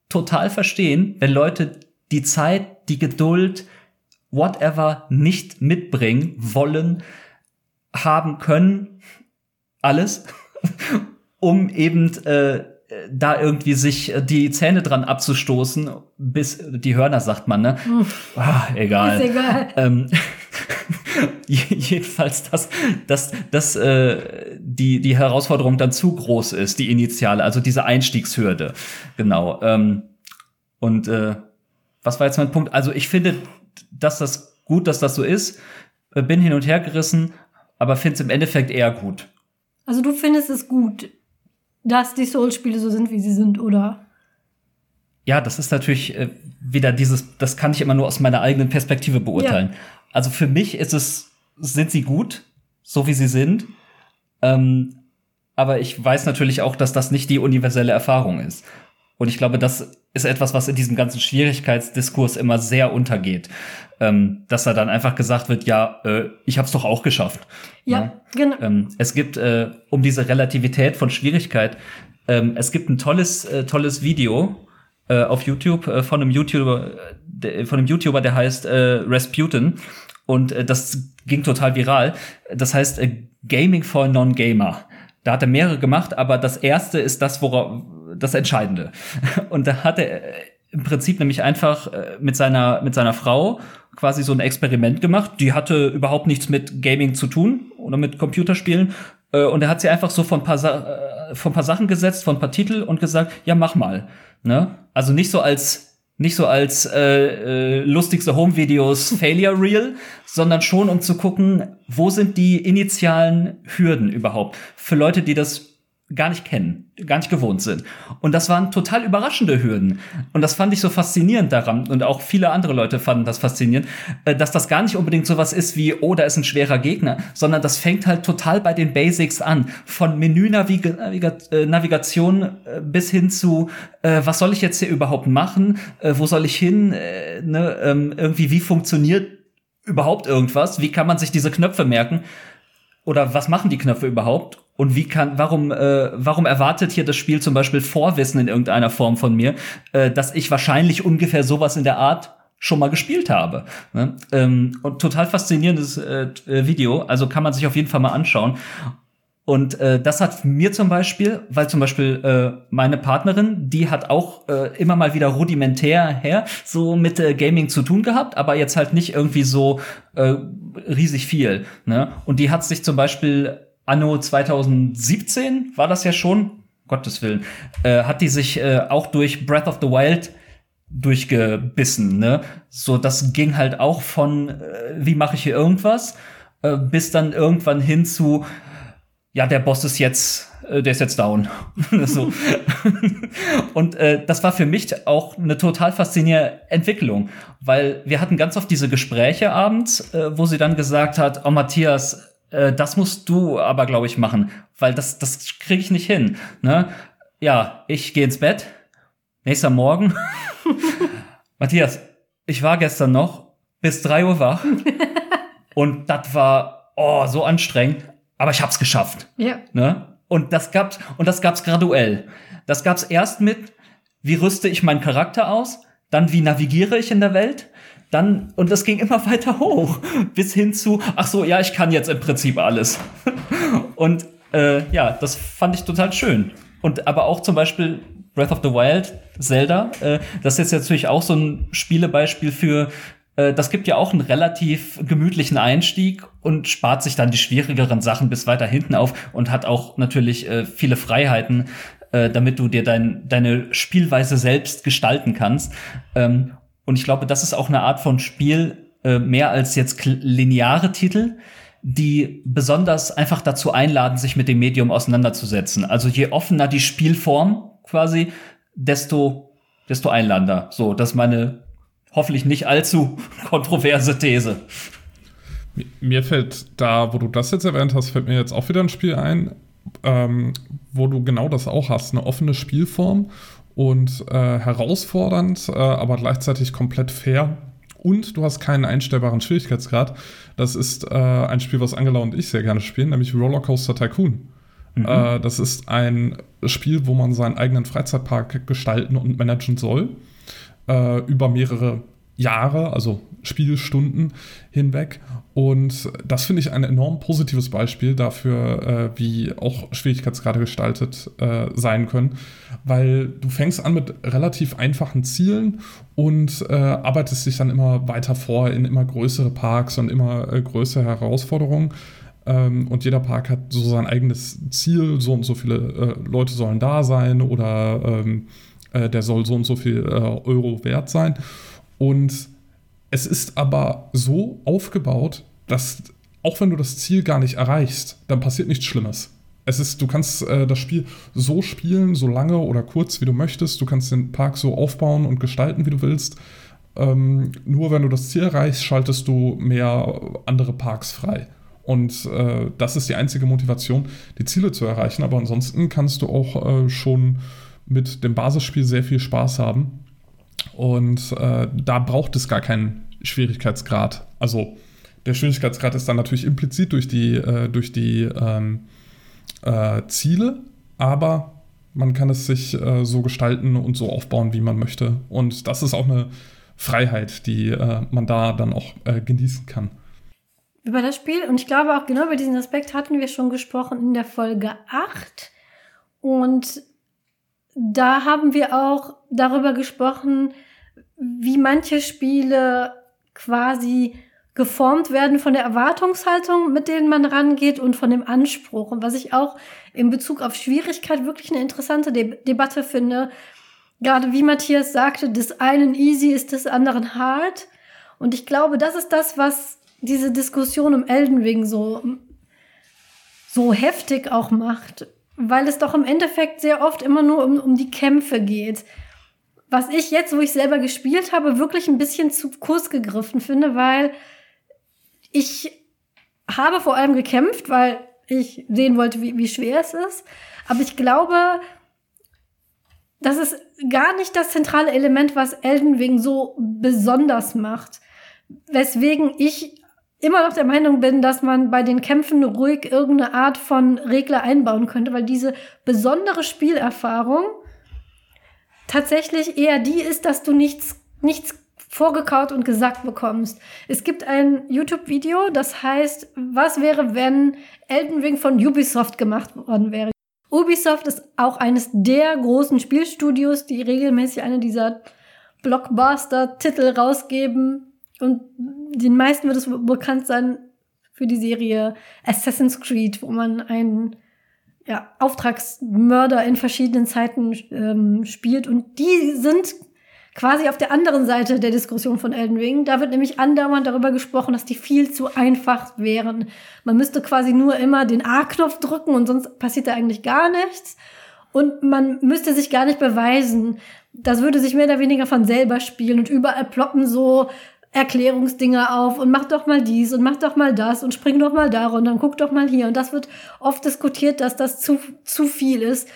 total verstehen, wenn Leute die Zeit, die Geduld, whatever nicht mitbringen wollen, haben können, alles, um eben äh, da irgendwie sich äh, die Zähne dran abzustoßen, bis die Hörner, sagt man, ne? Ah, egal. Ist egal. Ähm, jedenfalls, dass, dass, dass äh, die, die Herausforderung dann zu groß ist, die initiale, also diese Einstiegshürde. Genau. Ähm, und äh, was war jetzt mein Punkt? Also ich finde, dass das gut, dass das so ist. Äh, bin hin und her gerissen, aber finde es im Endeffekt eher gut. Also du findest es gut, dass die Souls-Spiele so sind, wie sie sind, oder? Ja, das ist natürlich äh, wieder dieses, das kann ich immer nur aus meiner eigenen Perspektive beurteilen. Ja. Also für mich ist es, sind sie gut, so wie sie sind. Ähm, aber ich weiß natürlich auch, dass das nicht die universelle Erfahrung ist. Und ich glaube, das ist etwas, was in diesem ganzen Schwierigkeitsdiskurs immer sehr untergeht. Ähm, dass da dann einfach gesagt wird, ja, äh, ich habe es doch auch geschafft. Ja, ja? genau. Ähm, es gibt äh, um diese Relativität von Schwierigkeit, ähm, es gibt ein tolles, äh, tolles Video äh, auf YouTube äh, von einem YouTuber, äh, von einem YouTuber, der heißt äh, Rasputin. Und das ging total viral. Das heißt Gaming for Non-Gamer. Da hat er mehrere gemacht, aber das erste ist das, worauf das Entscheidende. Und da hat er im Prinzip nämlich einfach äh, mit seiner, mit seiner Frau quasi so ein Experiment gemacht. Die hatte überhaupt nichts mit Gaming zu tun oder mit Computerspielen. Äh, und er hat sie einfach so von ein paar, Sa äh, von paar Sachen gesetzt, von ein paar Titel und gesagt, ja, mach mal. Ne? Also nicht so als nicht so als äh, äh, lustigste Home-Videos Failure Reel, sondern schon um zu gucken, wo sind die initialen Hürden überhaupt für Leute, die das gar nicht kennen, gar nicht gewohnt sind. Und das waren total überraschende Hürden. Und das fand ich so faszinierend daran. Und auch viele andere Leute fanden das faszinierend, äh, dass das gar nicht unbedingt so was ist wie, oh, da ist ein schwerer Gegner, sondern das fängt halt total bei den Basics an. Von Menü-Navigation äh, bis hin zu, äh, was soll ich jetzt hier überhaupt machen? Wo soll ich hin? Ne? Ähm, irgendwie, wie funktioniert überhaupt irgendwas? Wie kann man sich diese Knöpfe merken? Oder was machen die Knöpfe überhaupt? Und wie kann, warum, äh, warum erwartet hier das Spiel zum Beispiel Vorwissen in irgendeiner Form von mir, äh, dass ich wahrscheinlich ungefähr sowas in der Art schon mal gespielt habe. Ne? Ähm, und total faszinierendes äh, Video, also kann man sich auf jeden Fall mal anschauen. Und äh, das hat mir zum Beispiel, weil zum Beispiel äh, meine Partnerin, die hat auch äh, immer mal wieder rudimentär her so mit äh, Gaming zu tun gehabt, aber jetzt halt nicht irgendwie so äh, riesig viel. Ne? Und die hat sich zum Beispiel anno 2017 war das ja schon, Gottes Willen, äh, hat die sich äh, auch durch Breath of the Wild durchgebissen, ne? So, das ging halt auch von, äh, wie mache ich hier irgendwas, äh, bis dann irgendwann hin zu, ja, der Boss ist jetzt, äh, der ist jetzt down. so. Und äh, das war für mich auch eine total faszinierende Entwicklung, weil wir hatten ganz oft diese Gespräche abends, äh, wo sie dann gesagt hat, oh Matthias, äh, das musst du aber, glaube ich, machen, weil das, das kriege ich nicht hin. Ne? Ja, ich gehe ins Bett. Nächster Morgen. Matthias, ich war gestern noch bis drei Uhr wach. und das war oh, so anstrengend, aber ich hab's geschafft. Ja. Ne? Und das gab's, und das gab's graduell. Das gab's erst mit, wie rüste ich meinen Charakter aus, dann wie navigiere ich in der Welt, dann, und das ging immer weiter hoch, bis hin zu, ach so, ja, ich kann jetzt im Prinzip alles. und äh, ja, das fand ich total schön. Und aber auch zum Beispiel Breath of the Wild, Zelda, äh, das ist jetzt natürlich auch so ein Spielebeispiel für, äh, das gibt ja auch einen relativ gemütlichen Einstieg und spart sich dann die schwierigeren Sachen bis weiter hinten auf und hat auch natürlich äh, viele Freiheiten, äh, damit du dir dein, deine Spielweise selbst gestalten kannst. Ähm, und ich glaube, das ist auch eine Art von Spiel, äh, mehr als jetzt lineare Titel, die besonders einfach dazu einladen, sich mit dem Medium auseinanderzusetzen. Also je offener die Spielform quasi, desto, desto einladender. So, das ist meine hoffentlich nicht allzu kontroverse These. Mir fällt da, wo du das jetzt erwähnt hast, fällt mir jetzt auch wieder ein Spiel ein, ähm, wo du genau das auch hast. Eine offene Spielform und äh, herausfordernd, äh, aber gleichzeitig komplett fair und du hast keinen einstellbaren Schwierigkeitsgrad. Das ist äh, ein Spiel, was Angela und ich sehr gerne spielen, nämlich Rollercoaster Tycoon. Mhm. Äh, das ist ein Spiel, wo man seinen eigenen Freizeitpark gestalten und managen soll. Äh, über mehrere Jahre, also Spielstunden hinweg. Und das finde ich ein enorm positives Beispiel dafür, äh, wie auch Schwierigkeitsgrade gestaltet sein können, weil du fängst an mit relativ einfachen Zielen und äh, arbeitest dich dann immer weiter vor in immer größere Parks und immer äh, größere Herausforderungen. Ähm, und jeder Park hat so sein eigenes Ziel, so und so viele äh, Leute sollen da sein oder ähm, äh, der soll so und so viel Euro wert sein. Und es ist aber so aufgebaut, dass auch wenn du das Ziel gar nicht erreichst, dann passiert nichts Schlimmes. Es ist, du kannst äh, das Spiel so spielen, so lange oder kurz, wie du möchtest. Du kannst den Park so aufbauen und gestalten, wie du willst. Ähm, nur wenn du das Ziel erreichst, schaltest du mehr andere Parks frei. Und äh, das ist die einzige Motivation, die Ziele zu erreichen. Aber ansonsten kannst du auch äh, schon mit dem Basisspiel sehr viel Spaß haben. Und äh, da braucht es gar keinen Schwierigkeitsgrad. Also der Schwierigkeitsgrad ist dann natürlich implizit durch die, äh, durch die ähm, äh, Ziele, aber man kann es sich äh, so gestalten und so aufbauen, wie man möchte. Und das ist auch eine Freiheit, die äh, man da dann auch äh, genießen kann. Über das Spiel, und ich glaube auch genau über diesen Aspekt hatten wir schon gesprochen in der Folge 8. Und da haben wir auch darüber gesprochen, wie manche Spiele quasi geformt werden von der Erwartungshaltung, mit denen man rangeht und von dem Anspruch. Und was ich auch in Bezug auf Schwierigkeit wirklich eine interessante De Debatte finde, gerade wie Matthias sagte, des einen easy ist des anderen hard. Und ich glaube, das ist das, was diese Diskussion um Elden Ring so, so heftig auch macht. Weil es doch im Endeffekt sehr oft immer nur um, um die Kämpfe geht was ich jetzt, wo ich selber gespielt habe, wirklich ein bisschen zu kurz gegriffen finde, weil ich habe vor allem gekämpft, weil ich sehen wollte, wie, wie schwer es ist. Aber ich glaube, das ist gar nicht das zentrale Element, was Elden Ring so besonders macht. Weswegen ich immer noch der Meinung bin, dass man bei den Kämpfen ruhig irgendeine Art von Regler einbauen könnte, weil diese besondere Spielerfahrung tatsächlich eher die ist, dass du nichts, nichts vorgekaut und gesagt bekommst. Es gibt ein YouTube-Video, das heißt, was wäre, wenn Elden Ring von Ubisoft gemacht worden wäre? Ubisoft ist auch eines der großen Spielstudios, die regelmäßig eine dieser Blockbuster-Titel rausgeben. Und den meisten wird es bekannt sein für die Serie Assassin's Creed, wo man einen ja, Auftragsmörder in verschiedenen Zeiten ähm, spielt. Und die sind quasi auf der anderen Seite der Diskussion von Elden Ring. Da wird nämlich andauernd darüber gesprochen, dass die viel zu einfach wären. Man müsste quasi nur immer den A-Knopf drücken und sonst passiert da eigentlich gar nichts. Und man müsste sich gar nicht beweisen. Das würde sich mehr oder weniger von selber spielen und überall ploppen so Erklärungsdinge auf und mach doch mal dies und mach doch mal das und spring doch mal da und dann guck doch mal hier. Und das wird oft diskutiert, dass das zu, zu viel ist.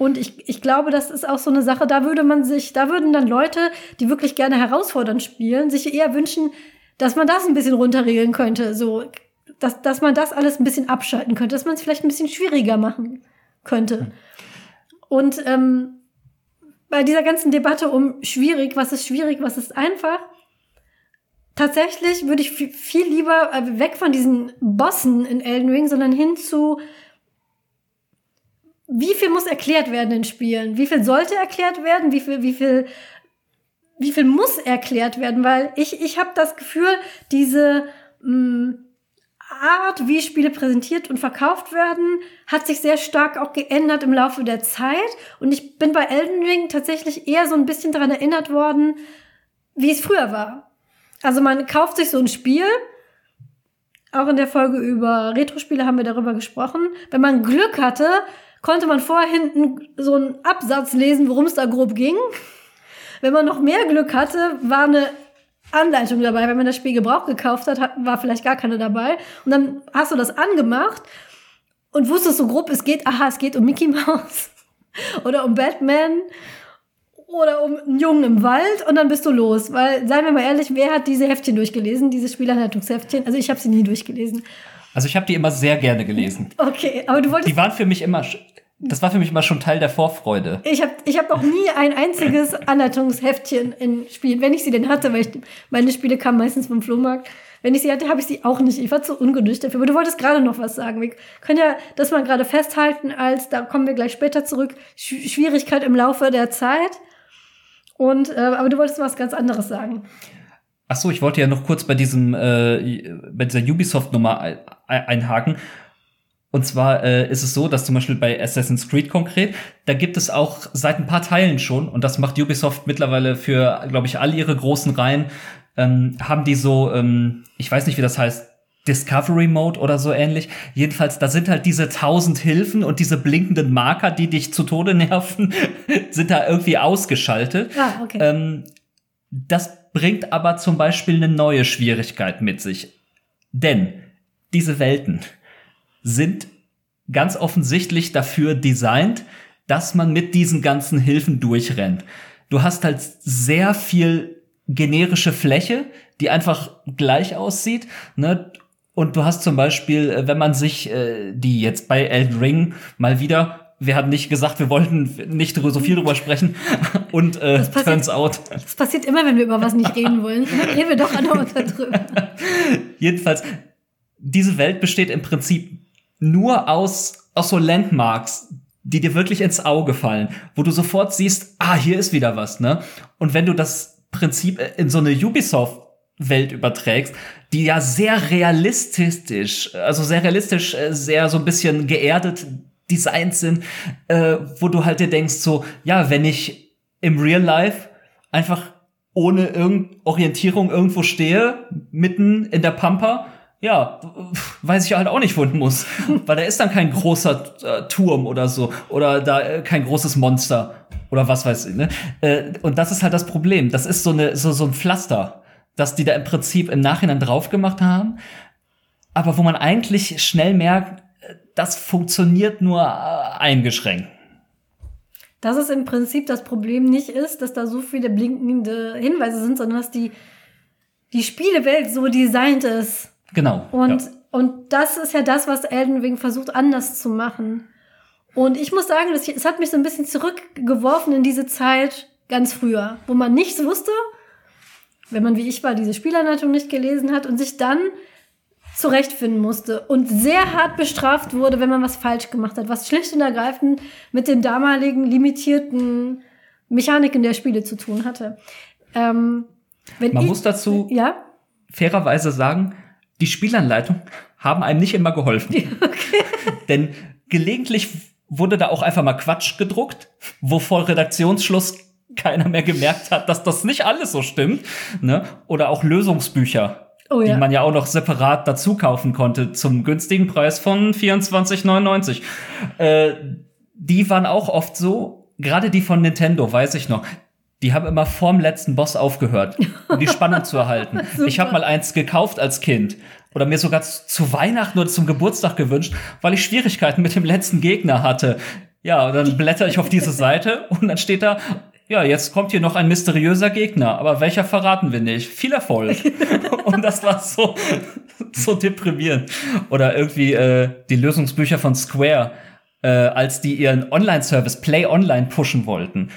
Und ich, ich glaube, das ist auch so eine Sache, da würde man sich, da würden dann Leute, die wirklich gerne herausfordernd spielen, sich eher wünschen, dass man das ein bisschen runterregeln könnte. So, dass, dass man das alles ein bisschen abschalten könnte, dass man es vielleicht ein bisschen schwieriger machen könnte. Und ähm, bei dieser ganzen Debatte um schwierig, was ist schwierig, was ist einfach, tatsächlich würde ich viel lieber äh, weg von diesen Bossen in Elden Ring, sondern hin zu wie viel muss erklärt werden in Spielen? Wie viel sollte erklärt werden? Wie viel, wie viel, wie viel muss erklärt werden? Weil ich, ich habe das Gefühl, diese mh, mm, Art, wie Spiele präsentiert und verkauft werden, hat sich sehr stark auch geändert im Laufe der Zeit. Und ich bin bei Elden Ring tatsächlich eher so ein bisschen daran erinnert worden, wie es früher war. Also man kauft sich so ein Spiel. Auch in der Folge über Retro-Spiele haben wir darüber gesprochen. Wenn man Glück hatte, konnte man vorher hinten so einen Absatz lesen, worum es da grob ging. Wenn man noch mehr Glück hatte, war eine Anleitung dabei. Wenn man das Spiel Gebrauch gekauft hat, war vielleicht gar keine dabei. Und dann hast du das angemacht und wusstest so grob, es geht, aha, es geht um Mickey Mouse oder um Batman oder um einen Jungen im Wald und dann bist du los. Weil, seien wir mal ehrlich, wer hat diese Heftchen durchgelesen, diese Spielanleitungsheftchen? Also ich habe sie nie durchgelesen. Also ich habe die immer sehr gerne gelesen. Okay, aber du wolltest. Die waren für mich immer das war für mich immer schon Teil der Vorfreude. Ich habe ich hab noch nie ein einziges Anleitungsheftchen in Spielen, wenn ich sie denn hatte, weil ich, meine Spiele kamen meistens vom Flohmarkt. Wenn ich sie hatte, habe ich sie auch nicht. Ich war zu ungeduldig dafür. Aber du wolltest gerade noch was sagen. Wir können ja das mal gerade festhalten, als, da kommen wir gleich später zurück, Sch Schwierigkeit im Laufe der Zeit. Und, äh, aber du wolltest was ganz anderes sagen. Ach so, ich wollte ja noch kurz bei diesem, äh, bei dieser Ubisoft-Nummer einhaken. Und zwar äh, ist es so, dass zum Beispiel bei Assassin's Creed konkret, da gibt es auch seit ein paar Teilen schon, und das macht Ubisoft mittlerweile für, glaube ich, all ihre großen Reihen, ähm, haben die so, ähm, ich weiß nicht, wie das heißt, Discovery Mode oder so ähnlich. Jedenfalls, da sind halt diese tausend Hilfen und diese blinkenden Marker, die dich zu Tode nerven, sind da irgendwie ausgeschaltet. Ah, okay. Ähm, das bringt aber zum Beispiel eine neue Schwierigkeit mit sich. Denn diese Welten, sind ganz offensichtlich dafür designt, dass man mit diesen ganzen Hilfen durchrennt. Du hast halt sehr viel generische Fläche, die einfach gleich aussieht. Ne? Und du hast zum Beispiel, äh, wenn man sich äh, die jetzt bei Elden Ring mal wieder, wir hatten nicht gesagt, wir wollten nicht so viel drüber sprechen und äh, passiert, turns out. Das passiert immer, wenn wir über was nicht reden wollen. reden wir doch andauernd darüber. Jedenfalls, diese Welt besteht im Prinzip nur aus, aus so Landmarks, die dir wirklich ins Auge fallen, wo du sofort siehst, ah, hier ist wieder was, ne? Und wenn du das Prinzip in so eine Ubisoft Welt überträgst, die ja sehr realistisch, also sehr realistisch, äh, sehr so ein bisschen geerdet designt sind, äh, wo du halt dir denkst so, ja, wenn ich im Real Life einfach ohne irgend Orientierung irgendwo stehe, mitten in der Pampa ja, weiß ich halt auch nicht, wohin muss. Weil da ist dann kein großer äh, Turm oder so. Oder da äh, kein großes Monster. Oder was weiß ich, ne? Äh, und das ist halt das Problem. Das ist so, eine, so, so ein Pflaster, das die da im Prinzip im Nachhinein drauf gemacht haben. Aber wo man eigentlich schnell merkt, das funktioniert nur äh, eingeschränkt. Dass es im Prinzip das Problem nicht ist, dass da so viele blinkende Hinweise sind, sondern dass die, die Spielewelt so designt ist, Genau. Und, ja. und das ist ja das, was Elden Ring versucht anders zu machen. Und ich muss sagen, das, es hat mich so ein bisschen zurückgeworfen in diese Zeit ganz früher, wo man nichts wusste, wenn man wie ich war, diese Spielanleitung nicht gelesen hat und sich dann zurechtfinden musste und sehr hart bestraft wurde, wenn man was falsch gemacht hat, was schlicht und ergreifend mit den damaligen limitierten Mechaniken der Spiele zu tun hatte. Ähm, man ich, muss dazu ja? fairerweise sagen, die Spielanleitung haben einem nicht immer geholfen. Okay. Denn gelegentlich wurde da auch einfach mal Quatsch gedruckt, wo vor Redaktionsschluss keiner mehr gemerkt hat, dass das nicht alles so stimmt. Ne? Oder auch Lösungsbücher, oh, ja. die man ja auch noch separat dazu kaufen konnte zum günstigen Preis von 24,99. Äh, die waren auch oft so, gerade die von Nintendo, weiß ich noch, die haben immer vorm letzten Boss aufgehört, um die Spannung zu erhalten. ich habe mal eins gekauft als Kind oder mir sogar zu Weihnachten oder zum Geburtstag gewünscht, weil ich Schwierigkeiten mit dem letzten Gegner hatte. Ja, und dann blätter ich auf diese Seite und dann steht da, ja, jetzt kommt hier noch ein mysteriöser Gegner, aber welcher verraten wir nicht? Viel Erfolg. und das war so, so deprimierend. Oder irgendwie äh, die Lösungsbücher von Square, äh, als die ihren Online-Service Play Online pushen wollten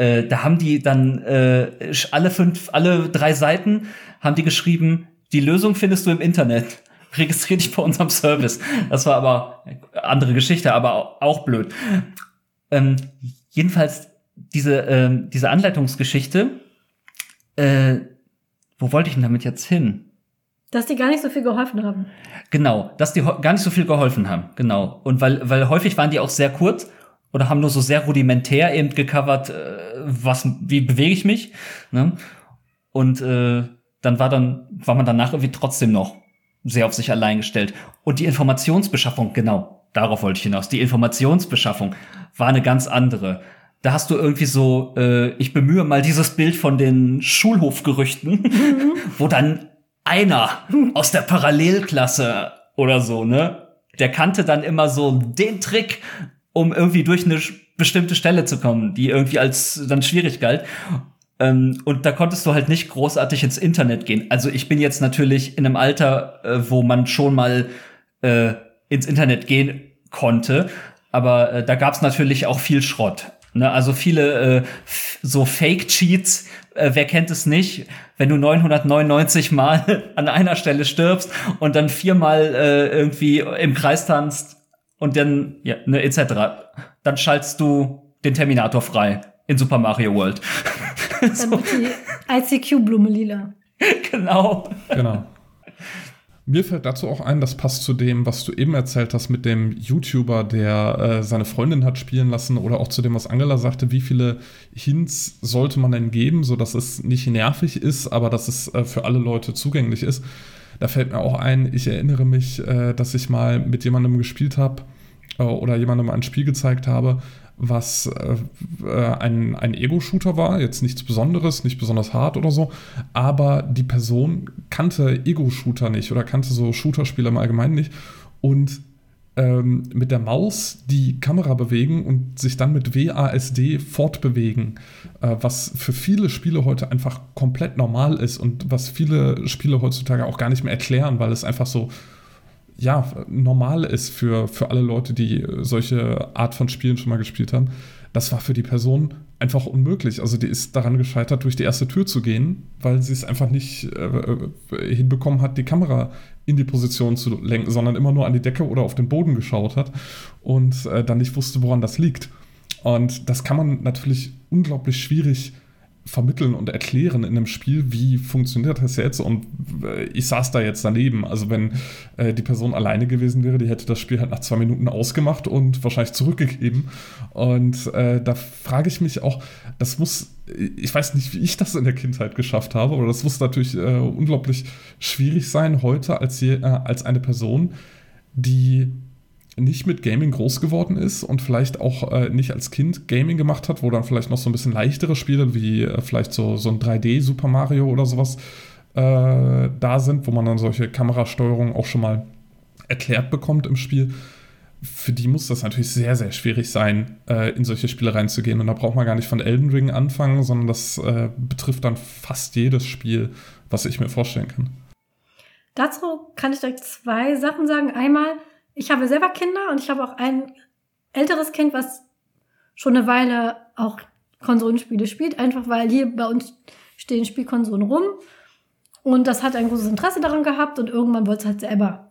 äh, da haben die dann äh, alle fünf, alle drei Seiten haben die geschrieben, die Lösung findest du im Internet. Registrier dich bei unserem Service. Das war aber andere Geschichte, aber auch blöd. Ähm, jedenfalls diese ähm, diese Anleitungsgeschichte. Äh, wo wollte ich denn damit jetzt hin? Dass die gar nicht so viel geholfen haben. Genau, dass die gar nicht so viel geholfen haben, genau. Und weil, weil häufig waren die auch sehr kurz oder haben nur so sehr rudimentär eben gecovert, äh, was, wie bewege ich mich. Ne? Und äh, dann war dann, war man danach irgendwie trotzdem noch sehr auf sich allein gestellt. Und die Informationsbeschaffung, genau, darauf wollte ich hinaus. Die Informationsbeschaffung war eine ganz andere. Da hast du irgendwie so, äh, ich bemühe mal dieses Bild von den Schulhofgerüchten, mhm. wo dann einer aus der Parallelklasse oder so, ne? Der kannte dann immer so den Trick, um irgendwie durch eine bestimmte Stelle zu kommen, die irgendwie als dann schwierig galt. Ähm, und da konntest du halt nicht großartig ins Internet gehen. Also ich bin jetzt natürlich in einem Alter, äh, wo man schon mal äh, ins Internet gehen konnte, aber äh, da gab's natürlich auch viel Schrott. Ne? Also viele äh, so Fake-Cheats, äh, wer kennt es nicht, wenn du 999 Mal an einer Stelle stirbst und dann viermal äh, irgendwie im Kreis tanzt und dann, ja, ne, etc. Dann schaltest du den Terminator frei in Super Mario World. Dann so. wird die ICQ-Blume lila. Genau. Genau. Mir fällt dazu auch ein, das passt zu dem, was du eben erzählt hast mit dem YouTuber, der äh, seine Freundin hat spielen lassen oder auch zu dem, was Angela sagte, wie viele Hints sollte man denn geben, sodass es nicht nervig ist, aber dass es äh, für alle Leute zugänglich ist. Da fällt mir auch ein, ich erinnere mich, äh, dass ich mal mit jemandem gespielt habe äh, oder jemandem ein Spiel gezeigt habe, was äh, äh, ein, ein Ego-Shooter war, jetzt nichts Besonderes, nicht besonders hart oder so, aber die Person kannte Ego-Shooter nicht oder kannte so Shooter-Spiele im Allgemeinen nicht. Und ähm, mit der Maus die Kamera bewegen und sich dann mit WASD fortbewegen, äh, was für viele Spiele heute einfach komplett normal ist und was viele Spiele heutzutage auch gar nicht mehr erklären, weil es einfach so ja, normal ist für, für alle Leute, die solche Art von Spielen schon mal gespielt haben. Das war für die Person einfach unmöglich. Also die ist daran gescheitert, durch die erste Tür zu gehen, weil sie es einfach nicht äh, äh, hinbekommen hat, die Kamera in die Position zu lenken, sondern immer nur an die Decke oder auf den Boden geschaut hat und äh, dann nicht wusste, woran das liegt. Und das kann man natürlich unglaublich schwierig vermitteln und erklären in einem Spiel, wie funktioniert das jetzt und äh, ich saß da jetzt daneben. Also wenn äh, die Person alleine gewesen wäre, die hätte das Spiel halt nach zwei Minuten ausgemacht und wahrscheinlich zurückgegeben. Und äh, da frage ich mich auch, das muss, ich weiß nicht, wie ich das in der Kindheit geschafft habe, aber das muss natürlich äh, unglaublich schwierig sein heute als, je, äh, als eine Person, die nicht mit Gaming groß geworden ist und vielleicht auch äh, nicht als Kind Gaming gemacht hat, wo dann vielleicht noch so ein bisschen leichtere Spiele wie äh, vielleicht so, so ein 3D Super Mario oder sowas äh, da sind, wo man dann solche Kamerasteuerungen auch schon mal erklärt bekommt im Spiel. Für die muss das natürlich sehr, sehr schwierig sein, äh, in solche Spiele reinzugehen. Und da braucht man gar nicht von Elden Ring anfangen, sondern das äh, betrifft dann fast jedes Spiel, was ich mir vorstellen kann. Dazu kann ich direkt zwei Sachen sagen. Einmal, ich habe selber Kinder und ich habe auch ein älteres Kind, was schon eine Weile auch Konsolenspiele spielt, einfach weil hier bei uns stehen Spielkonsolen rum. Und das hat ein großes Interesse daran gehabt und irgendwann wollte es halt selber.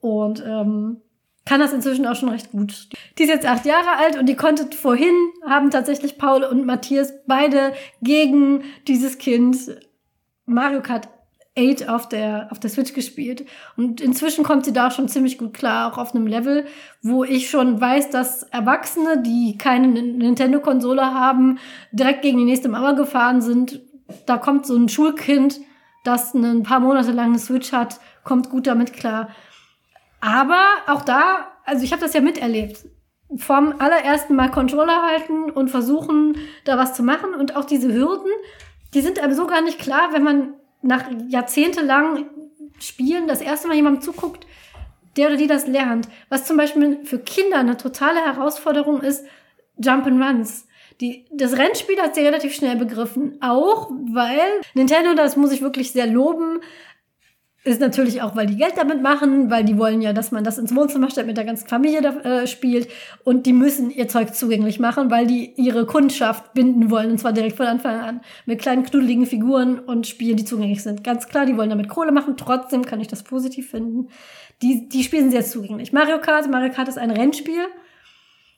Und ähm, kann das inzwischen auch schon recht gut. Die ist jetzt acht Jahre alt und die konnte vorhin, haben tatsächlich Paul und Matthias beide gegen dieses Kind Mario Kart 8 auf der, auf der Switch gespielt. Und inzwischen kommt sie da schon ziemlich gut klar, auch auf einem Level, wo ich schon weiß, dass Erwachsene, die keine Nintendo-Konsole haben, direkt gegen die nächste Mama gefahren sind. Da kommt so ein Schulkind, das ein paar Monate lang eine Switch hat, kommt gut damit klar. Aber auch da, also ich habe das ja miterlebt. Vom allerersten Mal Controller halten und versuchen, da was zu machen. Und auch diese Hürden, die sind einem so gar nicht klar, wenn man nach jahrzehntelang Spielen das erste Mal jemandem zuguckt, der oder die das lernt. Was zum Beispiel für Kinder eine totale Herausforderung ist, Jump and Runs. Die, das Rennspiel hat sie relativ schnell begriffen. Auch weil Nintendo, das muss ich wirklich sehr loben, ist natürlich auch, weil die Geld damit machen, weil die wollen ja, dass man das ins Wohnzimmer stellt, mit der ganzen Familie da, äh, spielt. Und die müssen ihr Zeug zugänglich machen, weil die ihre Kundschaft binden wollen. Und zwar direkt von Anfang an. Mit kleinen, knuddeligen Figuren und Spielen, die zugänglich sind. Ganz klar, die wollen damit Kohle machen. Trotzdem kann ich das positiv finden. Die, die Spiele sind sehr zugänglich. Mario Kart, Mario Kart ist ein Rennspiel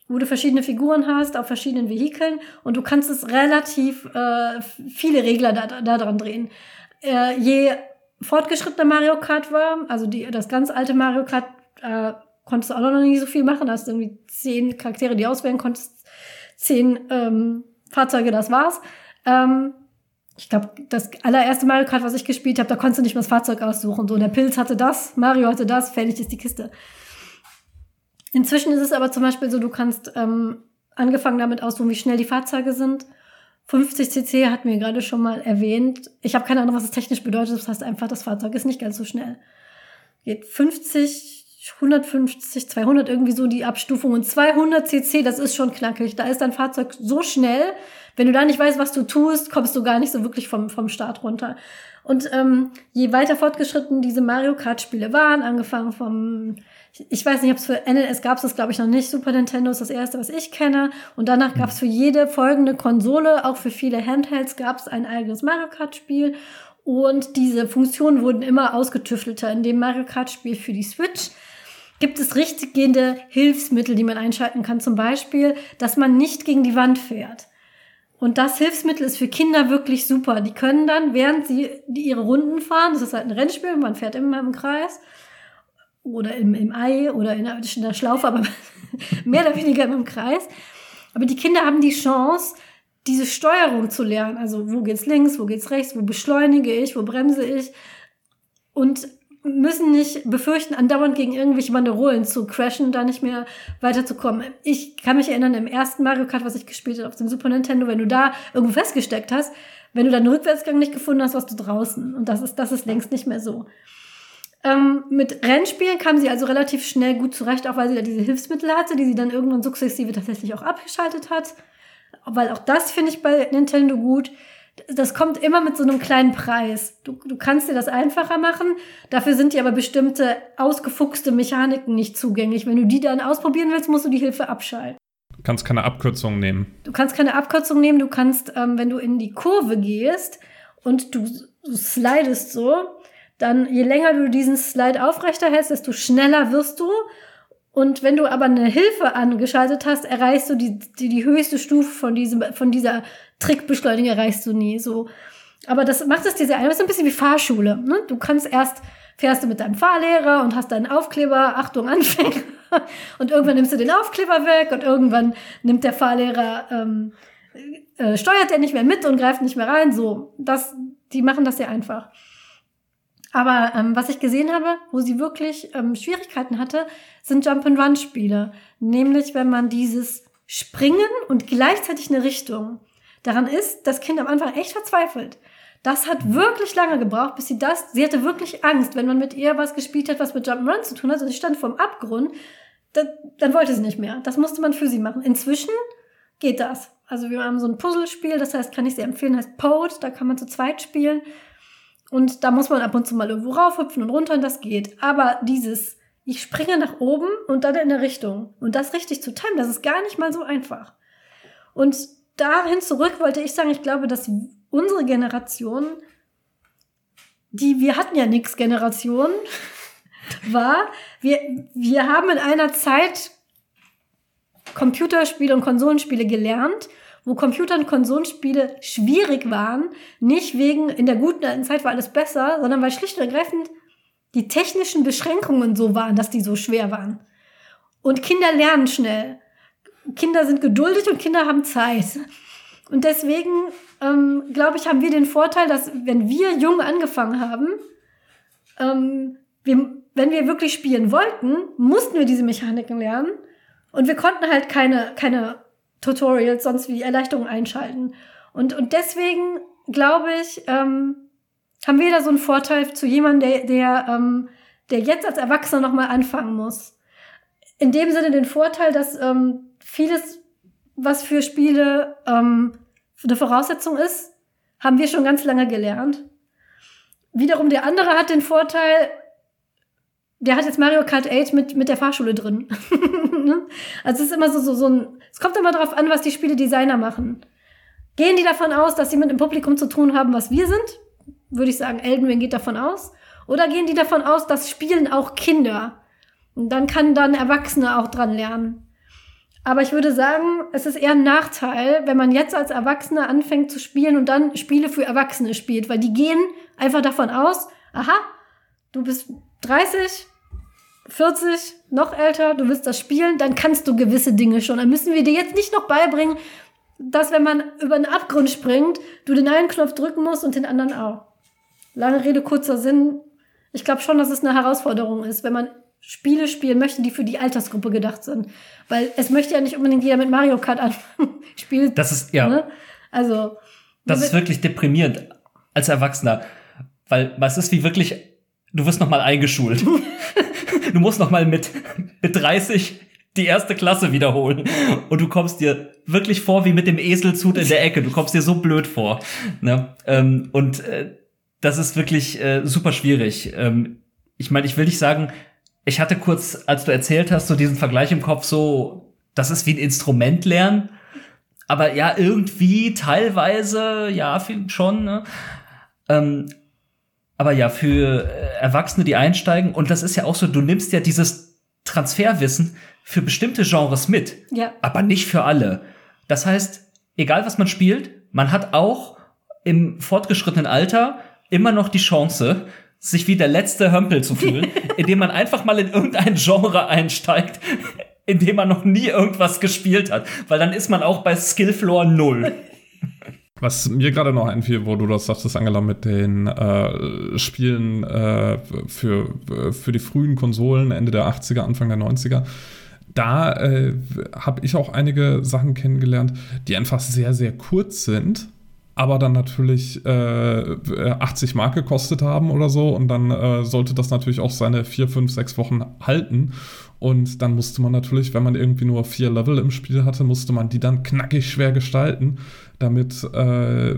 wo du verschiedene Figuren hast auf verschiedenen Vehikeln und du kannst es relativ äh, viele Regler da, da dran drehen. Äh, je fortgeschrittener Mario Kart war, also die, das ganz alte Mario Kart, äh, konntest du auch noch nie so viel machen. Da hast du irgendwie zehn Charaktere, die auswählen konntest, zehn ähm, Fahrzeuge, das war's. Ähm, ich glaube, das allererste Mario Kart, was ich gespielt habe, da konntest du nicht mal das Fahrzeug aussuchen. So, der Pilz hatte das, Mario hatte das, fertig ist die Kiste. Inzwischen ist es aber zum Beispiel so, du kannst ähm, angefangen damit aussuchen, wie schnell die Fahrzeuge sind. 50 cc hat mir gerade schon mal erwähnt. Ich habe keine Ahnung, was es technisch bedeutet. Das heißt einfach, das Fahrzeug ist nicht ganz so schnell. Geht 50, 150, 200 irgendwie so die Abstufung. Und 200 cc, das ist schon knackig. Da ist dein Fahrzeug so schnell. Wenn du da nicht weißt, was du tust, kommst du gar nicht so wirklich vom, vom Start runter. Und ähm, je weiter fortgeschritten diese Mario Kart Spiele waren, angefangen vom ich weiß nicht, ob es für NES gab es das, glaube ich, noch nicht. Super Nintendo ist das erste, was ich kenne. Und danach gab es für jede folgende Konsole, auch für viele Handhelds, gab es ein eigenes Mario Kart-Spiel. Und diese Funktionen wurden immer ausgetüftelter. In dem Mario Kart-Spiel für die Switch gibt es richtiggehende Hilfsmittel, die man einschalten kann. Zum Beispiel, dass man nicht gegen die Wand fährt. Und das Hilfsmittel ist für Kinder wirklich super. Die können dann, während sie ihre Runden fahren, das ist halt ein Rennspiel, man fährt immer im Kreis, oder im, im Ei oder in der, in der Schlaufe, aber mehr oder weniger im Kreis. Aber die Kinder haben die Chance, diese Steuerung zu lernen. Also wo geht's links, wo geht's rechts, wo beschleunige ich, wo bremse ich. Und müssen nicht befürchten, andauernd gegen irgendwelche Banderolen zu crashen da nicht mehr weiterzukommen. Ich kann mich erinnern, im ersten Mario Kart, was ich gespielt habe auf dem Super Nintendo, wenn du da irgendwo festgesteckt hast, wenn du deinen Rückwärtsgang nicht gefunden hast, warst du draußen. Und das ist, das ist längst nicht mehr so. Ähm, mit Rennspielen kam sie also relativ schnell gut zurecht, auch weil sie da diese Hilfsmittel hatte, die sie dann irgendwann sukzessive tatsächlich auch abgeschaltet hat. Weil auch das finde ich bei Nintendo gut. Das kommt immer mit so einem kleinen Preis. Du, du kannst dir das einfacher machen. Dafür sind dir aber bestimmte ausgefuchste Mechaniken nicht zugänglich. Wenn du die dann ausprobieren willst, musst du die Hilfe abschalten. Du kannst keine Abkürzung nehmen. Du kannst keine Abkürzung nehmen. Du kannst, ähm, wenn du in die Kurve gehst und du, du slidest so, dann je länger du diesen Slide aufrechterhältst, desto schneller wirst du. Und wenn du aber eine Hilfe angeschaltet hast, erreichst du die, die, die höchste Stufe von diesem, von dieser Trickbeschleunigung erreichst du nie, so. Aber das macht es dir sehr einfach. Das ist ein bisschen wie Fahrschule, ne? Du kannst erst, fährst du mit deinem Fahrlehrer und hast deinen Aufkleber, Achtung, Anfänger. Und irgendwann nimmst du den Aufkleber weg und irgendwann nimmt der Fahrlehrer, ähm, äh, steuert er nicht mehr mit und greift nicht mehr rein, so. Das, die machen das sehr einfach. Aber ähm, was ich gesehen habe, wo sie wirklich ähm, Schwierigkeiten hatte, sind Jump-and-Run-Spiele. Nämlich, wenn man dieses Springen und gleichzeitig eine Richtung. Daran ist das Kind am Anfang echt verzweifelt. Das hat wirklich lange gebraucht, bis sie das, sie hatte wirklich Angst, wenn man mit ihr was gespielt hat, was mit Jump'n'Run zu tun hat, und sie stand vorm Abgrund, dann, dann wollte sie nicht mehr. Das musste man für sie machen. Inzwischen geht das. Also wir haben so ein Puzzlespiel, das heißt, kann ich sehr empfehlen, heißt Pode, da kann man zu zweit spielen. Und da muss man ab und zu mal irgendwo raufhüpfen und runter und das geht. Aber dieses, ich springe nach oben und dann in eine Richtung und das richtig zu timen, das ist gar nicht mal so einfach. Und dahin zurück wollte ich sagen, ich glaube, dass unsere Generation, die wir hatten ja nix Generation, war, wir, wir haben in einer Zeit Computerspiele und Konsolenspiele gelernt wo Computer- und Konsolenspiele schwierig waren, nicht wegen in der guten alten Zeit war alles besser, sondern weil schlicht und ergreifend die technischen Beschränkungen so waren, dass die so schwer waren. Und Kinder lernen schnell. Kinder sind geduldig und Kinder haben Zeit. Und deswegen, ähm, glaube ich, haben wir den Vorteil, dass wenn wir jung angefangen haben, ähm, wir, wenn wir wirklich spielen wollten, mussten wir diese Mechaniken lernen. Und wir konnten halt keine, keine Tutorials, sonst wie Erleichterungen einschalten. Und, und deswegen glaube ich, ähm, haben wir da so einen Vorteil zu jemandem, der, der, ähm, der jetzt als Erwachsener nochmal anfangen muss. In dem Sinne den Vorteil, dass ähm, vieles, was für Spiele ähm, eine Voraussetzung ist, haben wir schon ganz lange gelernt. Wiederum der andere hat den Vorteil, der hat jetzt Mario Kart 8 mit, mit der Fahrschule drin. Ne? also es ist immer so, so, so ein, es kommt immer darauf an, was die Spieledesigner machen. Gehen die davon aus, dass sie mit dem Publikum zu tun haben, was wir sind? Würde ich sagen, Elden Ring geht davon aus. Oder gehen die davon aus, dass spielen auch Kinder? Und dann kann dann Erwachsene auch dran lernen. Aber ich würde sagen, es ist eher ein Nachteil, wenn man jetzt als Erwachsener anfängt zu spielen und dann Spiele für Erwachsene spielt, weil die gehen einfach davon aus, aha, du bist 30, 40, noch älter, du willst das spielen, dann kannst du gewisse Dinge schon. Dann müssen wir dir jetzt nicht noch beibringen, dass wenn man über einen Abgrund springt, du den einen Knopf drücken musst und den anderen auch. Lange Rede, kurzer Sinn. Ich glaube schon, dass es eine Herausforderung ist, wenn man Spiele spielen möchte, die für die Altersgruppe gedacht sind. Weil es möchte ja nicht unbedingt jeder mit Mario Kart anfangen. Spielt. Das ist, ja. Ne? Also. Das ist wirklich deprimierend als Erwachsener. Weil es ist wie wirklich, du wirst noch mal eingeschult. du musst noch mal mit, mit 30 die erste Klasse wiederholen. Und du kommst dir wirklich vor wie mit dem Eselzut in der Ecke. Du kommst dir so blöd vor. Ne? Ähm, und äh, das ist wirklich äh, super schwierig. Ähm, ich meine, ich will nicht sagen, ich hatte kurz, als du erzählt hast, so diesen Vergleich im Kopf, so, das ist wie ein Instrument lernen. Aber ja, irgendwie, teilweise, ja, schon. Ne? Ähm, aber ja, für äh, Erwachsene, die einsteigen, und das ist ja auch so, du nimmst ja dieses Transferwissen für bestimmte Genres mit, ja. aber nicht für alle. Das heißt, egal was man spielt, man hat auch im fortgeschrittenen Alter immer noch die Chance, sich wie der letzte Hömpel zu fühlen, indem man einfach mal in irgendein Genre einsteigt, in dem man noch nie irgendwas gespielt hat. Weil dann ist man auch bei Skillfloor null. Was mir gerade noch einfiel, wo du das sagtest, Angela, mit den äh, Spielen äh, für, für die frühen Konsolen, Ende der 80er, Anfang der 90er, da äh, habe ich auch einige Sachen kennengelernt, die einfach sehr, sehr kurz sind aber dann natürlich äh, 80 Mark gekostet haben oder so. Und dann äh, sollte das natürlich auch seine vier, fünf, sechs Wochen halten. Und dann musste man natürlich, wenn man irgendwie nur vier Level im Spiel hatte, musste man die dann knackig schwer gestalten, damit, äh,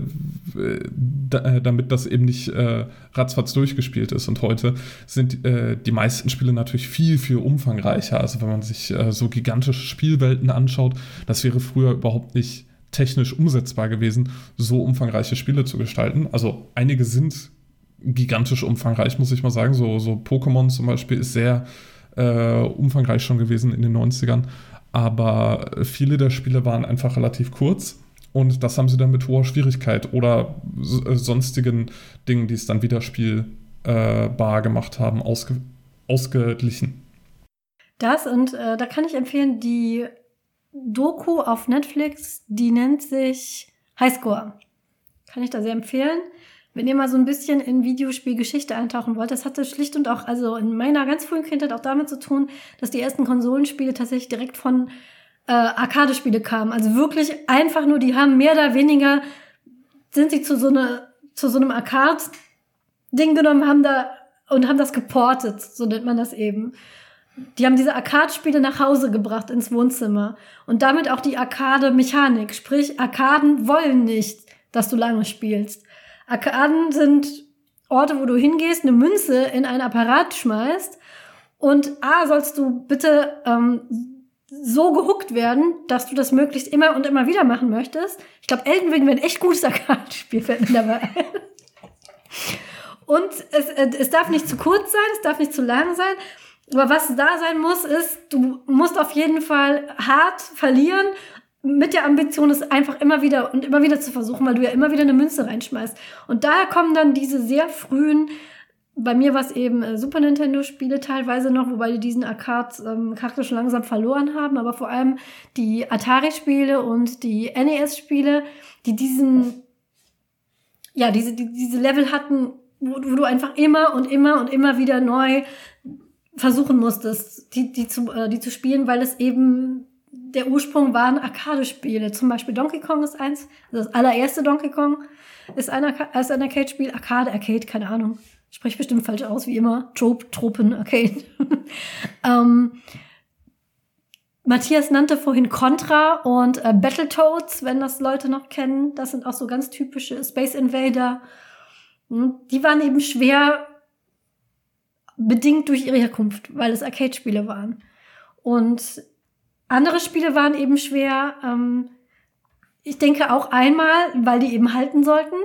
da, äh, damit das eben nicht äh, ratzfatz durchgespielt ist. Und heute sind äh, die meisten Spiele natürlich viel, viel umfangreicher. Also wenn man sich äh, so gigantische Spielwelten anschaut, das wäre früher überhaupt nicht technisch umsetzbar gewesen, so umfangreiche Spiele zu gestalten. Also einige sind gigantisch umfangreich, muss ich mal sagen. So, so Pokémon zum Beispiel ist sehr äh, umfangreich schon gewesen in den 90ern. Aber viele der Spiele waren einfach relativ kurz. Und das haben sie dann mit hoher Schwierigkeit oder äh, sonstigen Dingen, die es dann wieder spielbar gemacht haben, ausge ausgeglichen. Das und äh, da kann ich empfehlen, die Doku auf Netflix, die nennt sich Highscore. Kann ich da sehr empfehlen. Wenn ihr mal so ein bisschen in Videospielgeschichte eintauchen wollt, das hatte schlicht und auch, also in meiner ganz frühen Kindheit auch damit zu tun, dass die ersten Konsolenspiele tatsächlich direkt von äh, Arcade-Spiele kamen. Also wirklich einfach nur, die haben mehr oder weniger, sind sie zu so, eine, zu so einem Arcade-Ding genommen, haben da und haben das geportet, so nennt man das eben. Die haben diese Arcade-Spiele nach Hause gebracht ins Wohnzimmer und damit auch die Arcade-Mechanik. Sprich, Arkaden wollen nicht, dass du lange spielst. Arkaden sind Orte, wo du hingehst, eine Münze in ein Apparat schmeißt und A, sollst du bitte ähm, so gehuckt werden, dass du das möglichst immer und immer wieder machen möchtest. Ich glaube, Elden Ring wäre ein echt gutes Arcade-Spiel, fällt mir dabei Und es, äh, es darf nicht zu kurz sein, es darf nicht zu lang sein. Aber was da sein muss, ist, du musst auf jeden Fall hart verlieren mit der Ambition, es einfach immer wieder und immer wieder zu versuchen, weil du ja immer wieder eine Münze reinschmeißt. Und daher kommen dann diese sehr frühen, bei mir war es eben äh, Super Nintendo-Spiele teilweise noch, wobei die diesen Arcade-Charakter ähm, schon langsam verloren haben, aber vor allem die Atari-Spiele und die NES-Spiele, die diesen, ja, diese, die, diese Level hatten, wo, wo du einfach immer und immer und immer wieder neu versuchen musstest, die, die, zu, äh, die zu spielen, weil es eben der Ursprung waren Arcade-Spiele. Zum Beispiel Donkey Kong ist eins. Also das allererste Donkey Kong ist ein, ist ein Arcade-Spiel. Arcade, Arcade, keine Ahnung. Sprich bestimmt falsch aus, wie immer. Trope, Tropen, Arcade. ähm, Matthias nannte vorhin Contra und äh, Battletoads, wenn das Leute noch kennen. Das sind auch so ganz typische Space Invader. Hm, die waren eben schwer bedingt durch ihre Herkunft, weil es Arcade-Spiele waren. Und andere Spiele waren eben schwer. Ähm, ich denke auch einmal, weil die eben halten sollten.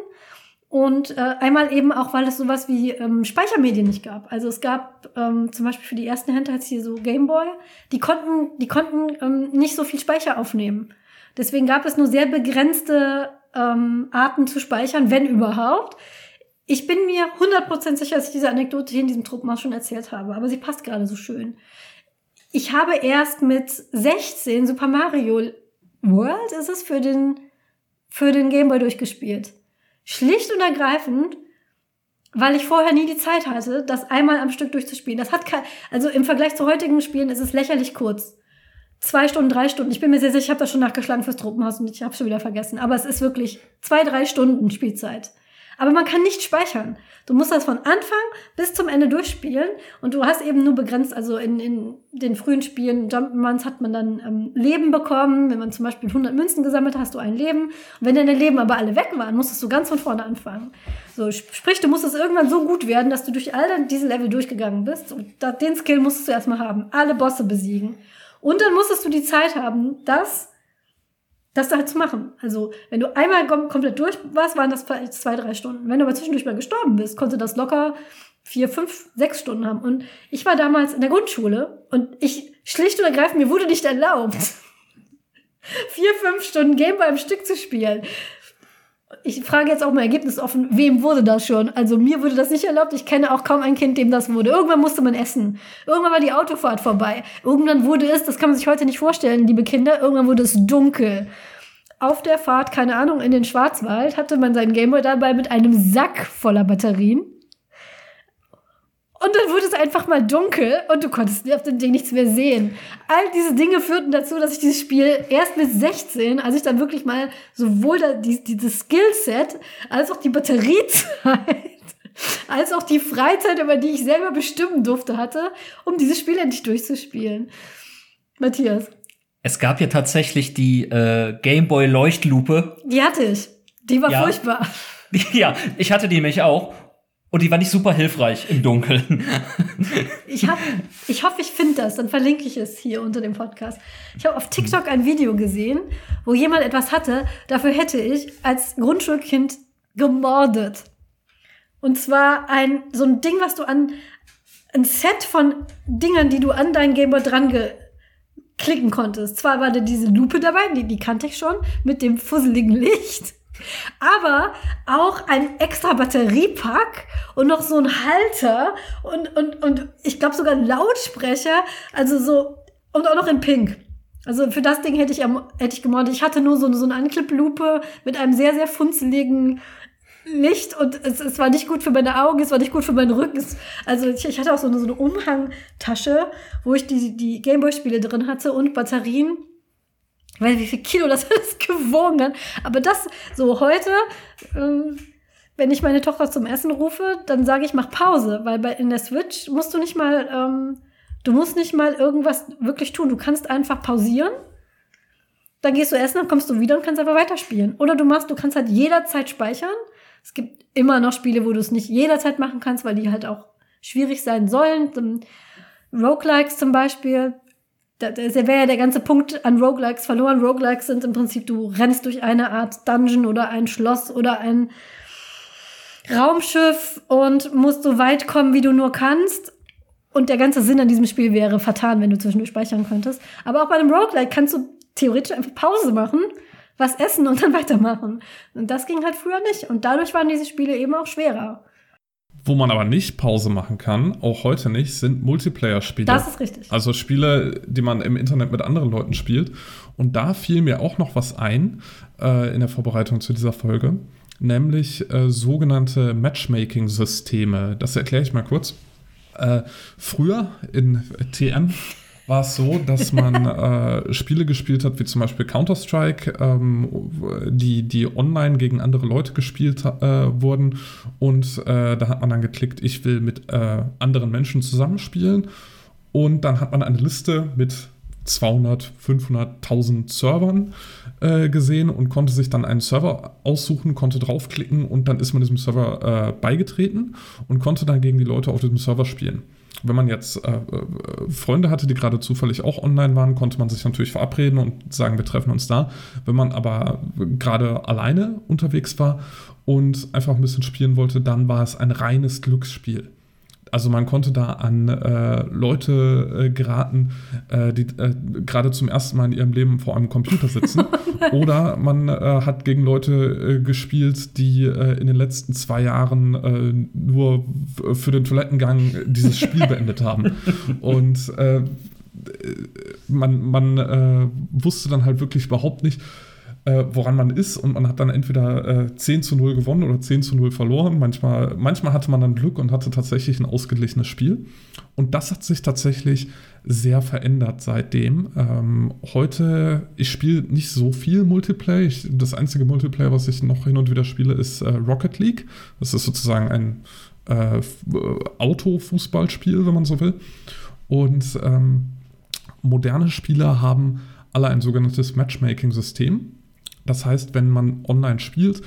Und äh, einmal eben auch, weil es sowas wie ähm, Speichermedien nicht gab. Also es gab ähm, zum Beispiel für die ersten Handhelds hier so Gameboy, die konnten, die konnten ähm, nicht so viel Speicher aufnehmen. Deswegen gab es nur sehr begrenzte ähm, Arten zu speichern, wenn überhaupt Ich bin mir 100% sicher, dass ich diese Anekdote hier in diesem Truppenhaus schon erzählt habe, aber sie passt gerade so schön. Ich habe erst mit 16 Super Mario World ist es für den, für den Gameboy durchgespielt. Schlicht und ergreifend, weil ich vorher nie die Zeit hatte, das einmal am Stück durchzuspielen. Das hat kein, also im Vergleich zu heutigen Spielen ist es lächerlich kurz. Zwei Stunden, drei Stunden. Ich bin mir sehr sicher, ich habe das schon nachgeschlagen fürs Truppenhaus und ich habe schon wieder vergessen. Aber es ist wirklich zwei, drei Stunden Spielzeit. Aber man kann nicht speichern. Du musst das von Anfang bis zum Ende durchspielen und du hast eben nur begrenzt, also in, in den frühen Spielen, Jump'n'Runs hat man dann ähm, Leben bekommen. Wenn man zum Beispiel 100 Münzen gesammelt hast, du ein Leben. Und wenn deine Leben aber alle weg waren, musstest du ganz von vorne anfangen. So, sprich, du musstest irgendwann so gut werden, dass du durch all diese Level durchgegangen bist und den Skill musstest du erstmal haben. Alle Bosse besiegen. Und dann musstest du die Zeit haben, das das halt zu machen. Also, wenn du einmal kom komplett durch warst, waren das vielleicht zwei, drei Stunden. Wenn du aber zwischendurch mal gestorben bist, konnte das locker vier, fünf, sechs Stunden haben. Und ich war damals in der Grundschule und ich schlicht und ergreifend, mir wurde nicht erlaubt, vier, fünf Stunden Gameboy am Stück zu spielen. Ich frage jetzt auch mal Ergebnis offen, wem wurde das schon? Also mir wurde das nicht erlaubt. Ich kenne auch kaum ein Kind, dem das wurde. Irgendwann musste man essen. Irgendwann war die Autofahrt vorbei. Irgendwann wurde es, das kann man sich heute nicht vorstellen, liebe Kinder, irgendwann wurde es dunkel. Auf der Fahrt, keine Ahnung, in den Schwarzwald hatte man seinen Gameboy dabei mit einem Sack voller Batterien. Und dann wurde es einfach mal dunkel und du konntest auf dem Ding nichts mehr sehen. All diese Dinge führten dazu, dass ich dieses Spiel erst mit 16, als ich dann wirklich mal sowohl da, die, dieses Skillset als auch die Batteriezeit als auch die Freizeit, über die ich selber bestimmen durfte, hatte, um dieses Spiel endlich durchzuspielen. Matthias. Es gab ja tatsächlich die äh, Gameboy Leuchtlupe. Die hatte ich. Die war ja. furchtbar. Ja, ich hatte die nämlich auch. Und die war nicht super hilfreich im Dunkeln. ich, hab, ich hoffe, ich finde das. Dann verlinke ich es hier unter dem Podcast. Ich habe auf TikTok ein Video gesehen, wo jemand etwas hatte. Dafür hätte ich als Grundschulkind gemordet. Und zwar ein, so ein Ding, was du an, ein Set von Dingern, die du an deinen Gameboy dran klicken konntest. Zwar war da diese Lupe dabei, die, die kannte ich schon, mit dem fusseligen Licht. Aber auch ein extra Batteriepack und noch so ein Halter und, und, und ich glaube sogar ein Lautsprecher. Also so, und auch noch in Pink. Also für das Ding hätte ich, hätte ich gemordet. Ich hatte nur so, so eine Anklipplupe mit einem sehr, sehr funzeligen Licht und es, es war nicht gut für meine Augen, es war nicht gut für meinen Rücken. Es, also ich, ich hatte auch so eine, so eine Umhangtasche, wo ich die, die Gameboy-Spiele drin hatte und Batterien ich weiß nicht, wie viel Kilo das alles gewogen hat. Aber das so heute, ähm, wenn ich meine Tochter zum Essen rufe, dann sage ich, mach Pause, weil bei, in der Switch musst du nicht mal, ähm, du musst nicht mal irgendwas wirklich tun. Du kannst einfach pausieren. Dann gehst du essen, dann kommst du wieder und kannst einfach weiterspielen. Oder du machst, du kannst halt jederzeit speichern. Es gibt immer noch Spiele, wo du es nicht jederzeit machen kannst, weil die halt auch schwierig sein sollen. Roguelikes zum Beispiel, da, da wäre ja der ganze Punkt an Roguelikes verloren. Roguelikes sind im Prinzip, du rennst durch eine Art Dungeon oder ein Schloss oder ein Raumschiff und musst so weit kommen, wie du nur kannst. Und der ganze Sinn an diesem Spiel wäre vertan, wenn du zwischendurch speichern könntest. Aber auch bei einem Roguelike kannst du theoretisch einfach Pause machen, was essen und dann weitermachen. Und das ging halt früher nicht. Und dadurch waren diese Spiele eben auch schwerer. Wo man aber nicht Pause machen kann, auch heute nicht, sind Multiplayer-Spiele. Das ist richtig. Also Spiele, die man im Internet mit anderen Leuten spielt. Und da fiel mir auch noch was ein äh, in der Vorbereitung zu dieser Folge, nämlich äh, sogenannte Matchmaking-Systeme. Das erkläre ich mal kurz. Äh, früher in TM war es so, dass man äh, Spiele gespielt hat, wie zum Beispiel Counter-Strike, ähm, die, die online gegen andere Leute gespielt äh, wurden. Und äh, da hat man dann geklickt, ich will mit äh, anderen Menschen zusammenspielen. Und dann hat man eine Liste mit 200, 500.000 Servern äh, gesehen und konnte sich dann einen Server aussuchen, konnte draufklicken und dann ist man diesem Server äh, beigetreten und konnte dann gegen die Leute auf diesem Server spielen. Wenn man jetzt äh, äh, Freunde hatte, die gerade zufällig auch online waren, konnte man sich natürlich verabreden und sagen, wir treffen uns da. Wenn man aber gerade alleine unterwegs war und einfach ein bisschen spielen wollte, dann war es ein reines Glücksspiel. Also man konnte da an äh, Leute äh, geraten, äh, die äh, gerade zum ersten Mal in ihrem Leben vor einem Computer sitzen. Oder man äh, hat gegen Leute äh, gespielt, die in den letzten zwei Jahren nur für den Toilettengang dieses Spiel beendet haben. Und man, man wusste dann halt wirklich überhaupt nicht, äh, woran man ist und man hat dann entweder äh, 10 zu 0 gewonnen oder 10 zu 0 verloren. Manchmal, manchmal hatte man dann Glück und hatte tatsächlich ein ausgeglichenes Spiel. Und das hat sich tatsächlich sehr verändert seitdem. Ähm, heute, ich spiele nicht so viel Multiplayer. Ich, das einzige Multiplayer, was ich noch hin und wieder spiele, ist äh, Rocket League. Das ist sozusagen ein äh, Autofußballspiel, wenn man so will. Und ähm, moderne Spieler haben alle ein sogenanntes Matchmaking-System. Das heißt, wenn man online spielt,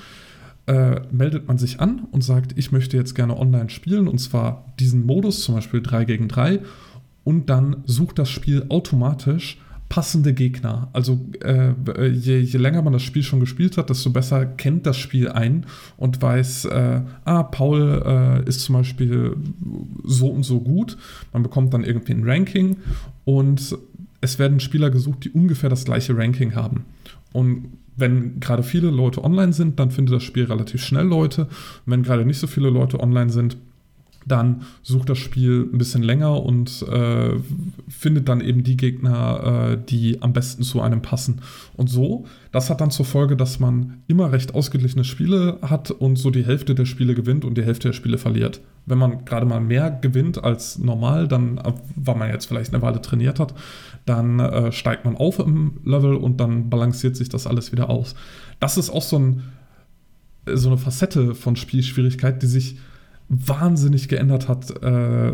äh, meldet man sich an und sagt, ich möchte jetzt gerne online spielen und zwar diesen Modus, zum Beispiel 3 gegen 3 und dann sucht das Spiel automatisch passende Gegner. Also äh, je, je, länger man das Spiel schon gespielt hat, desto besser kennt das Spiel ein und weiß, äh, ah, Paul äh, ist zum Beispiel so und so gut. Man bekommt dann irgendwie ein Ranking und es werden Spieler gesucht, die ungefähr das gleiche Ranking haben. Und wenn gerade viele Leute online sind, dann findet das Spiel relativ schnell Leute. Und wenn gerade nicht so viele Leute online sind, dann sucht das Spiel ein bisschen länger und äh, findet dann eben die Gegner, äh, die am besten zu einem passen. Und so, das hat dann zur Folge, dass man immer recht ausgeglichene Spiele hat und so die Hälfte der Spiele gewinnt und die Hälfte der Spiele verliert. Wenn man gerade mal mehr gewinnt als normal, dann, äh, weil man jetzt vielleicht eine Weile trainiert hat, dann äh, steigt man auf im Level und dann balanciert sich das alles wieder aus. Das ist auch so, ein, so eine Facette von Spielschwierigkeit, die sich wahnsinnig geändert hat, äh,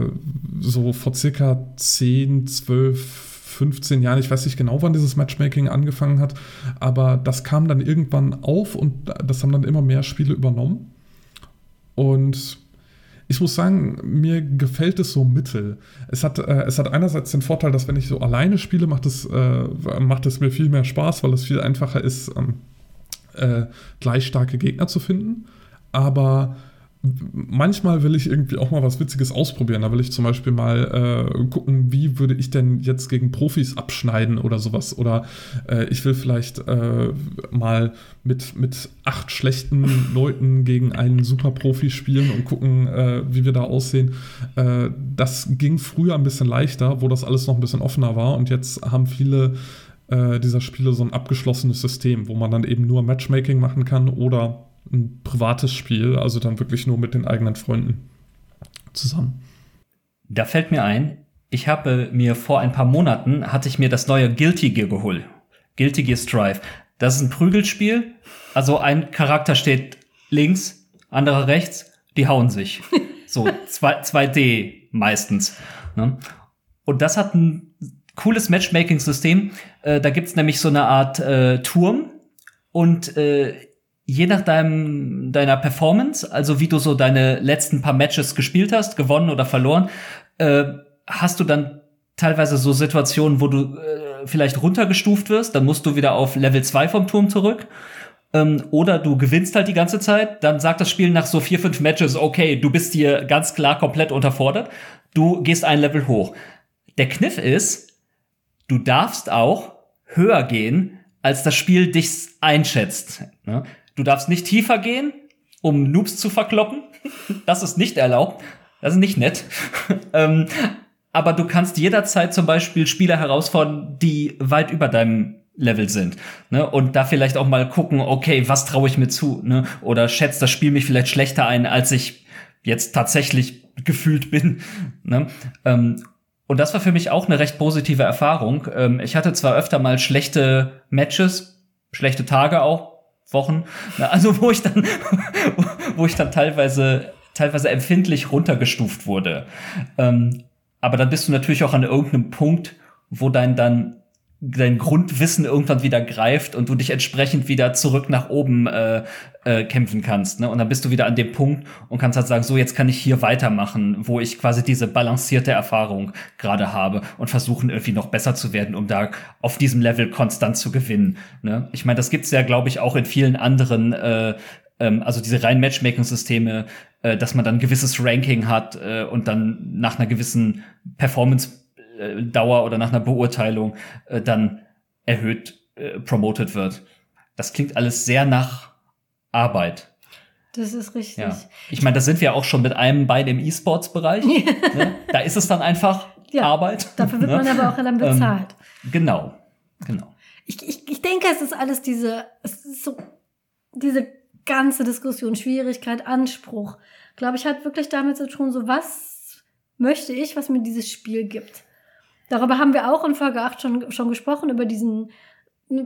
so vor circa 10, 12, 15 Jahren. Ich weiß nicht genau, wann dieses Matchmaking angefangen hat, aber das kam dann irgendwann auf und das haben dann immer mehr Spiele übernommen. Und ich muss sagen, mir gefällt es so mittel. Es hat, äh, es hat einerseits den Vorteil, dass wenn ich so alleine spiele, macht es, äh, macht es mir viel mehr Spaß, weil es viel einfacher ist, ähm, äh, gleich starke Gegner zu finden. Aber manchmal will ich irgendwie auch mal was Witziges ausprobieren. Da will ich zum Beispiel mal äh, gucken, wie würde ich denn jetzt gegen Profis abschneiden oder sowas. Oder äh, ich will vielleicht äh, mal mit, mit acht schlechten Leuten gegen einen Super-Profi spielen und gucken, äh, wie wir da aussehen. Äh, das ging früher ein bisschen leichter, wo das alles noch ein bisschen offener war. Und jetzt haben viele äh, dieser Spiele so ein abgeschlossenes System, wo man dann eben nur Matchmaking machen kann oder ein privates Spiel, also dann wirklich nur mit den eigenen Freunden zusammen. Da fällt mir ein, ich habe mir vor ein paar Monaten hatte ich mir das neue Guilty Gear geholt. Guilty Gear Strive. Das ist ein Prügelspiel. Also ein Charakter steht links, anderer rechts, die hauen sich. So 2D meistens. Ne? Und das hat ein cooles Matchmaking-System. Äh, da gibt's nämlich so eine Art äh, Turm und äh, je nach deinem, deiner Performance, also wie du so deine letzten paar Matches gespielt hast, gewonnen oder verloren, äh, hast du dann teilweise so Situationen, wo du äh, vielleicht runtergestuft wirst, dann musst du wieder auf Level 2 vom Turm zurück. Ähm, oder du gewinnst halt die ganze Zeit, dann sagt das Spiel nach so vier, fünf Matches, okay, du bist hier ganz klar komplett unterfordert, du gehst ein Level hoch. Der Kniff ist, du darfst auch höher gehen, als das Spiel dich einschätzt. Ne? Du darfst nicht tiefer gehen, um Noobs zu verkloppen. Das ist nicht erlaubt. Das ist nicht nett. ähm, aber du kannst jederzeit zum Beispiel Spieler herausfordern, die weit über deinem Level sind. Ne? Und da vielleicht auch mal gucken, okay, was traue ich mir zu? Ne? Oder schätzt das Spiel mich vielleicht schlechter ein, als ich jetzt tatsächlich gefühlt bin. Ne? Ähm, und das war für mich auch eine recht positive Erfahrung. Ähm, ich hatte zwar öfter mal schlechte Matches, schlechte Tage auch, Wochen. Also wo ich dann, wo ich dann teilweise, teilweise empfindlich runtergestuft wurde. Ähm, aber dann bist du natürlich auch an irgendeinem Punkt, wo dein dann dein Grundwissen irgendwann wieder greift und du dich entsprechend wieder zurück nach oben äh, äh, kämpfen kannst. Ne? Und dann bist du wieder an dem Punkt und kannst halt sagen, so jetzt kann ich hier weitermachen, wo ich quasi diese balancierte Erfahrung gerade habe und versuchen irgendwie noch besser zu werden, um da auf diesem Level konstant zu gewinnen. Ne? Ich meine, das gibt's ja, glaube ich, auch in vielen anderen, äh, ähm, also diese rein Matchmaking-Systeme äh, dass man dann gewisses Ranking hat äh, und dann nach einer gewissen Performance-Dauer oder nach einer Beurteilung äh, dann erhöht äh, promoted wird. Das klingt alles sehr nach Arbeit. Das ist richtig. Ja. Ich meine, da sind wir auch schon mit einem bei dem E-Sports-Bereich. ne? Da ist es dann einfach ja, Arbeit. Dafür wird ne? man aber auch dann bezahlt. Ähm, genau, genau. Ich, ich, ich denke, es ist alles diese, es ist so, diese ganze Diskussion, Schwierigkeit, Anspruch, glaube ich, hat wirklich damit zu tun, so was möchte ich, was mir dieses Spiel gibt. Darüber haben wir auch in Folge 8 schon, schon gesprochen, über diesen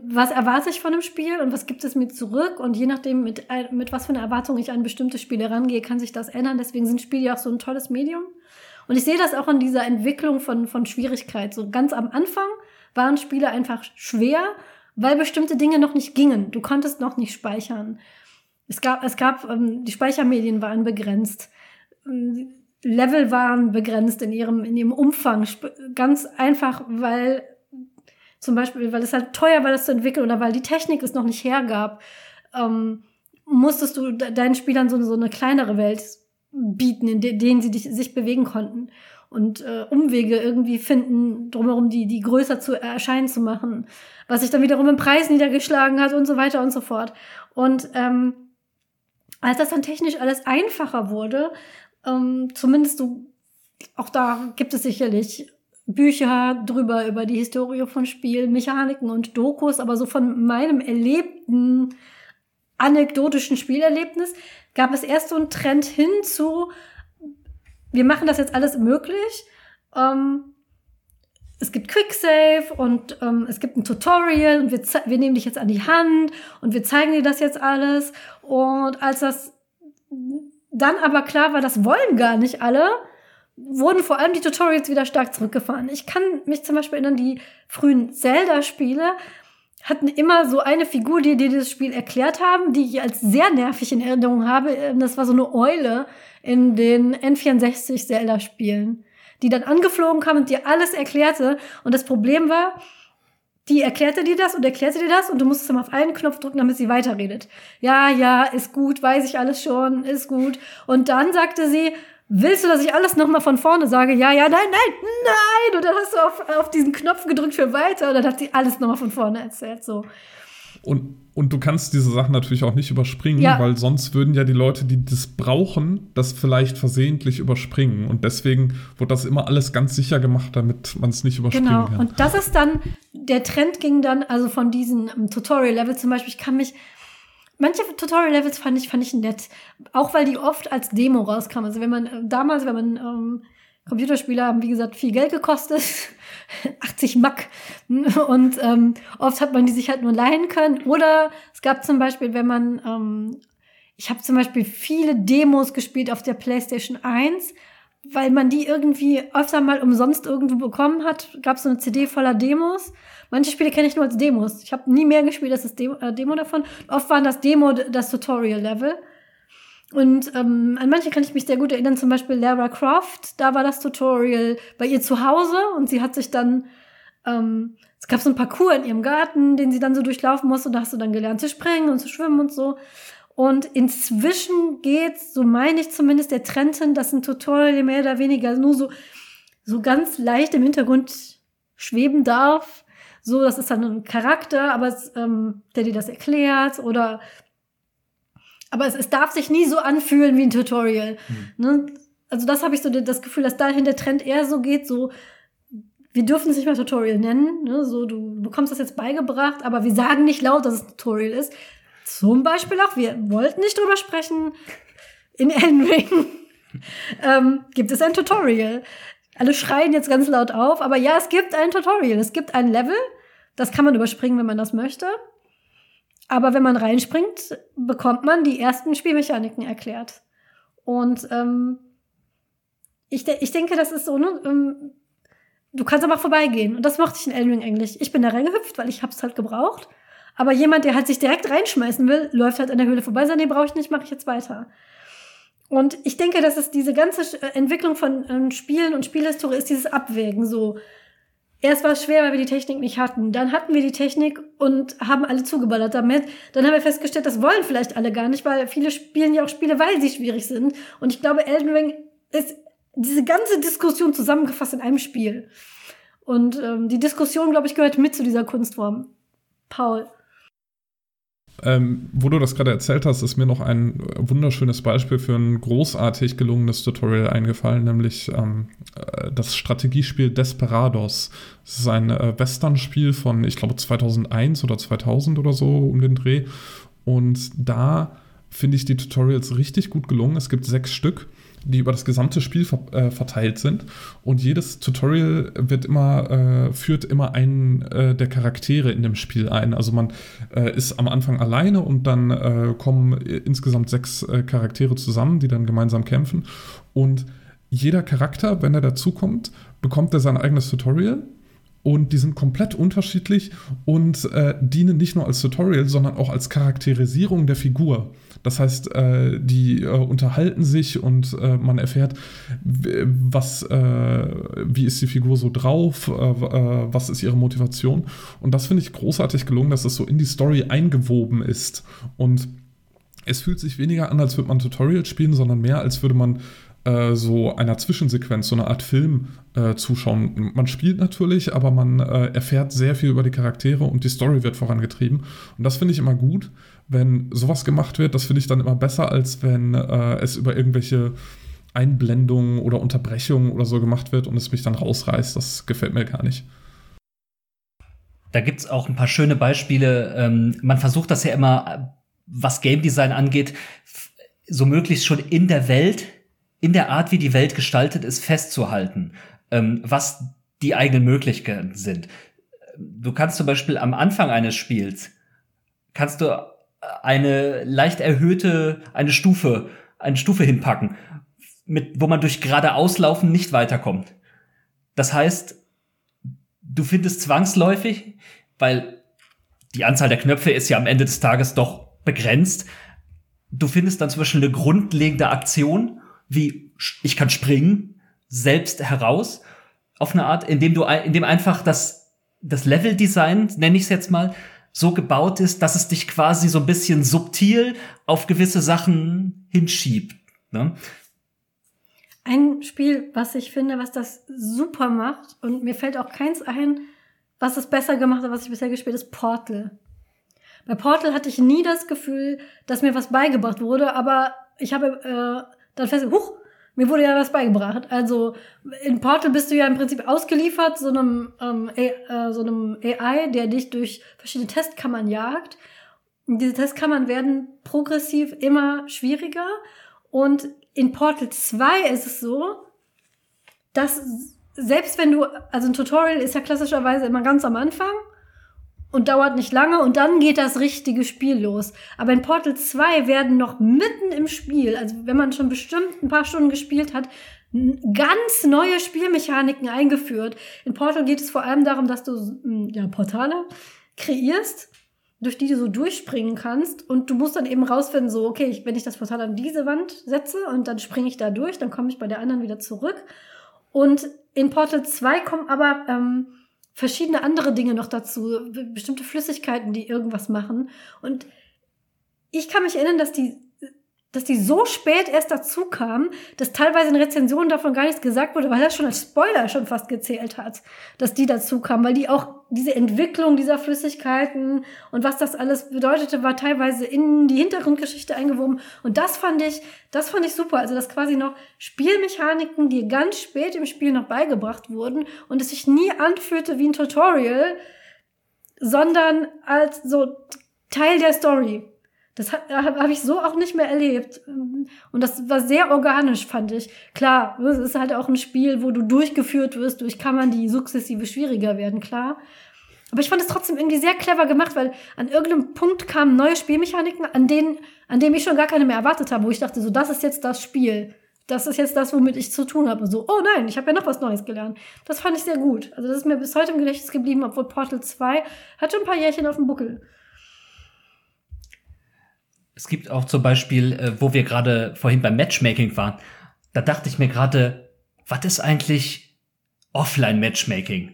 was erwarte ich von einem Spiel und was gibt es mir zurück und je nachdem, mit, mit was für einer Erwartung ich an bestimmte Spiele rangehe, kann sich das ändern. Deswegen sind Spiele ja auch so ein tolles Medium. Und ich sehe das auch in dieser Entwicklung von, von Schwierigkeit. So ganz am Anfang waren Spiele einfach schwer, weil bestimmte Dinge noch nicht gingen. Du konntest noch nicht speichern. Es gab, es gab, ähm, die Speichermedien waren begrenzt. Level waren begrenzt in ihrem, in ihrem Umfang. Ganz einfach, weil zum Beispiel, weil es halt teuer war, das zu entwickeln oder weil die Technik es noch nicht hergab, ähm, musstest du deinen Spielern so, so eine kleinere Welt bieten, in de denen sie dich, sich bewegen konnten und äh, Umwege irgendwie finden, drumherum die, die größer zu erscheinen zu machen, was sich dann wiederum im Preis niedergeschlagen hat und so weiter und so fort. Und ähm, als das dann technisch alles einfacher wurde, ähm, zumindest so, auch da gibt es sicherlich Bücher drüber, über die Historie von Spielen, Mechaniken und Dokus, aber so von meinem erlebten anekdotischen Spielerlebnis gab es erst so einen Trend hin zu, wir machen das jetzt alles möglich. Ähm, es gibt Quicksave und ähm, es gibt ein Tutorial und wir, wir nehmen dich jetzt an die Hand und wir zeigen dir das jetzt alles. Und als das dann aber klar war, das wollen gar nicht alle, wurden vor allem die Tutorials wieder stark zurückgefahren. Ich kann mich zum Beispiel erinnern, die frühen Zelda-Spiele hatten immer so eine Figur, die dir das Spiel erklärt haben, die ich als sehr nervig in Erinnerung habe. Ähm, das war so eine Eule in den N64 Zelda-Spielen, die dann angeflogen kam und dir alles erklärte. Und das Problem war, die erklärte dir das und erklärte dir das und du musstest dann auf einen Knopf drücken, damit sie weiterredet. Ja, ja, ist gut, weiß ich alles schon, ist gut. Und dann sagte sie, Willst du, dass ich alles nochmal von vorne sage? Ja, ja, nein, nein, nein. Und dann hast du auf, auf diesen Knopf gedrückt für weiter und dann hat sie alles nochmal von vorne erzählt. So. Und, und du kannst diese Sachen natürlich auch nicht überspringen, ja. weil sonst würden ja die Leute, die das brauchen, das vielleicht versehentlich überspringen. Und deswegen wird das immer alles ganz sicher gemacht, damit man es nicht überspringen genau. kann. Und das ist dann, der Trend ging dann, also von diesen um, Tutorial-Level zum Beispiel, ich kann mich Manche Tutorial-Levels fand ich, fand ich nett. Auch weil die oft als Demo rauskamen. Also wenn man äh, damals, wenn man ähm, Computerspiele haben, wie gesagt, viel Geld gekostet. 80 Mack. Und ähm, oft hat man die sich halt nur leihen können. Oder es gab zum Beispiel, wenn man, ähm, ich habe zum Beispiel viele Demos gespielt auf der PlayStation 1, weil man die irgendwie öfter mal umsonst irgendwo bekommen hat. Gab es so eine CD voller Demos. Manche Spiele kenne ich nur als Demos. Ich habe nie mehr gespielt als das Demo, äh, Demo davon. Oft waren das Demo das Tutorial-Level. Und ähm, an manche kann ich mich sehr gut erinnern, zum Beispiel Lara Croft. Da war das Tutorial bei ihr zu Hause und sie hat sich dann, ähm, es gab so ein Parcours in ihrem Garten, den sie dann so durchlaufen musste und da hast du dann gelernt zu springen und zu schwimmen und so. Und inzwischen geht, so meine ich zumindest, der Trend hin, dass ein Tutorial mehr oder weniger nur so, so ganz leicht im Hintergrund schweben darf so, das ist dann ein Charakter, aber es, ähm, der dir das erklärt oder aber es, es darf sich nie so anfühlen wie ein Tutorial. Mhm. Ne? Also das habe ich so das Gefühl, dass dahin der Trend eher so geht, so wir dürfen es nicht mehr Tutorial nennen, ne? so du bekommst das jetzt beigebracht, aber wir sagen nicht laut, dass es Tutorial ist. Zum Beispiel auch, wir wollten nicht drüber sprechen, in Elden Ring ähm, gibt es ein Tutorial. Alle schreien jetzt ganz laut auf, aber ja, es gibt ein Tutorial, es gibt ein Level, das kann man überspringen, wenn man das möchte. Aber wenn man reinspringt, bekommt man die ersten Spielmechaniken erklärt. Und ähm, ich, de ich denke, das ist so, ne? Ähm, du kannst aber vorbeigehen. Und das mochte ich in Elden Ring eigentlich. Ich bin da reingehüpft, weil ich hab's halt gebraucht. Aber jemand, der halt sich direkt reinschmeißen will, läuft halt an der Höhle vorbei. Sagt, nee, brauche ich nicht, mache ich jetzt weiter. Und ich denke, dass es diese ganze Entwicklung von ähm, Spielen und Spielhistorie ist dieses Abwägen so Erst war es schwer, weil wir die Technik nicht hatten. Dann hatten wir die Technik und haben alle zugeballert damit. Dann haben wir festgestellt, das wollen vielleicht alle gar nicht, weil viele spielen ja auch Spiele, weil sie schwierig sind. Und ich glaube, Elden Ring ist diese ganze Diskussion zusammengefasst in einem Spiel. Und ähm, die Diskussion, glaube ich, gehört mit zu dieser Kunstform. Paul. Ähm, wo du das gerade erzählt hast, ist mir noch ein wunderschönes Beispiel für ein großartig gelungenes Tutorial eingefallen, nämlich ähm, äh, das Strategiespiel Desperados. Es ist ein äh, Western-Spiel von, ich glaube, 2001 oder 2000 oder so um den Dreh. Und da finde ich die Tutorials richtig gut gelungen. Es gibt sechs Stück die über das gesamte Spiel ver äh, verteilt sind. Und jedes Tutorial wird immer, äh, führt immer einen äh, der Charaktere in dem Spiel ein. Also man äh, ist am Anfang alleine und dann äh, kommen insgesamt sechs äh, Charaktere zusammen, die dann gemeinsam kämpfen. Und jeder Charakter, wenn er dazukommt, bekommt er sein eigenes Tutorial und die sind komplett unterschiedlich und äh, dienen nicht nur als Tutorial, sondern auch als Charakterisierung der Figur. Das heißt, äh, die äh, unterhalten sich und äh, man erfährt, was, äh, wie ist die Figur so drauf, äh, was ist ihre Motivation. Und das finde ich großartig gelungen, dass es so in die Story eingewoben ist. Und es fühlt sich weniger an, als würde man Tutorial spielen, sondern mehr, als würde man äh, so einer Zwischensequenz, so eine Art Film äh, zuschauen. Man spielt natürlich, aber man äh, erfährt sehr viel über die Charaktere und die Story wird vorangetrieben. Und das finde ich immer gut, wenn sowas gemacht wird. Das finde ich dann immer besser, als wenn äh, es über irgendwelche Einblendungen oder Unterbrechungen oder so gemacht wird und es mich dann rausreißt. Das gefällt mir gar nicht. Da gibt es auch ein paar schöne Beispiele. Ähm, man versucht das ja immer, was Game Design angeht, so möglichst schon in der Welt in der Art, wie die Welt gestaltet ist, festzuhalten, ähm, was die eigenen Möglichkeiten sind. Du kannst zum Beispiel am Anfang eines Spiels, kannst du eine leicht erhöhte, eine Stufe, eine Stufe hinpacken, mit, wo man durch geradeauslaufen nicht weiterkommt. Das heißt, du findest zwangsläufig, weil die Anzahl der Knöpfe ist ja am Ende des Tages doch begrenzt, du findest dann Beispiel eine grundlegende Aktion wie ich kann springen selbst heraus auf eine Art, indem du, indem einfach das, das Level-Design, nenne ich es jetzt mal, so gebaut ist, dass es dich quasi so ein bisschen subtil auf gewisse Sachen hinschiebt. Ne? Ein Spiel, was ich finde, was das super macht, und mir fällt auch keins ein, was es besser gemacht hat, was ich bisher gespielt habe, ist Portal. Bei Portal hatte ich nie das Gefühl, dass mir was beigebracht wurde, aber ich habe äh, dann fest, huch, mir wurde ja was beigebracht. Also in Portal bist du ja im Prinzip ausgeliefert so einem, ähm, äh, so einem AI, der dich durch verschiedene Testkammern jagt. Und diese Testkammern werden progressiv immer schwieriger. Und in Portal 2 ist es so, dass selbst wenn du, also ein Tutorial ist ja klassischerweise immer ganz am Anfang und dauert nicht lange und dann geht das richtige Spiel los. Aber in Portal 2 werden noch mitten im Spiel, also wenn man schon bestimmt ein paar Stunden gespielt hat, ganz neue Spielmechaniken eingeführt. In Portal geht es vor allem darum, dass du ja, Portale kreierst, durch die du so durchspringen kannst und du musst dann eben rausfinden, so, okay, ich, wenn ich das Portal an diese Wand setze und dann springe ich da durch, dann komme ich bei der anderen wieder zurück. Und in Portal 2 kommen aber ähm, verschiedene andere Dinge noch dazu, bestimmte Flüssigkeiten, die irgendwas machen. Und ich kann mich erinnern, dass die dass die so spät erst dazu kamen, dass teilweise in Rezensionen davon gar nichts gesagt wurde, weil das schon als Spoiler schon fast gezählt hat, dass die dazu kamen, weil die auch diese Entwicklung dieser Flüssigkeiten und was das alles bedeutete, war teilweise in die Hintergrundgeschichte eingewoben. Und das fand ich, das fand ich super. Also, dass quasi noch Spielmechaniken, die ganz spät im Spiel noch beigebracht wurden und es sich nie anfühlte wie ein Tutorial, sondern als so Teil der Story. Das habe hab ich so auch nicht mehr erlebt. Und das war sehr organisch, fand ich. Klar, es ist halt auch ein Spiel, wo du durchgeführt wirst durch Kammern, die sukzessive schwieriger werden, klar. Aber ich fand es trotzdem irgendwie sehr clever gemacht, weil an irgendeinem Punkt kamen neue Spielmechaniken, an denen, an denen ich schon gar keine mehr erwartet habe, wo ich dachte, so, das ist jetzt das Spiel. Das ist jetzt das, womit ich zu tun habe. So, oh nein, ich habe ja noch was Neues gelernt. Das fand ich sehr gut. Also das ist mir bis heute im Gedächtnis geblieben, obwohl Portal 2 hat schon ein paar Jährchen auf dem Buckel. Es gibt auch zum Beispiel, äh, wo wir gerade vorhin beim Matchmaking waren, da dachte ich mir gerade, was ist eigentlich Offline-Matchmaking?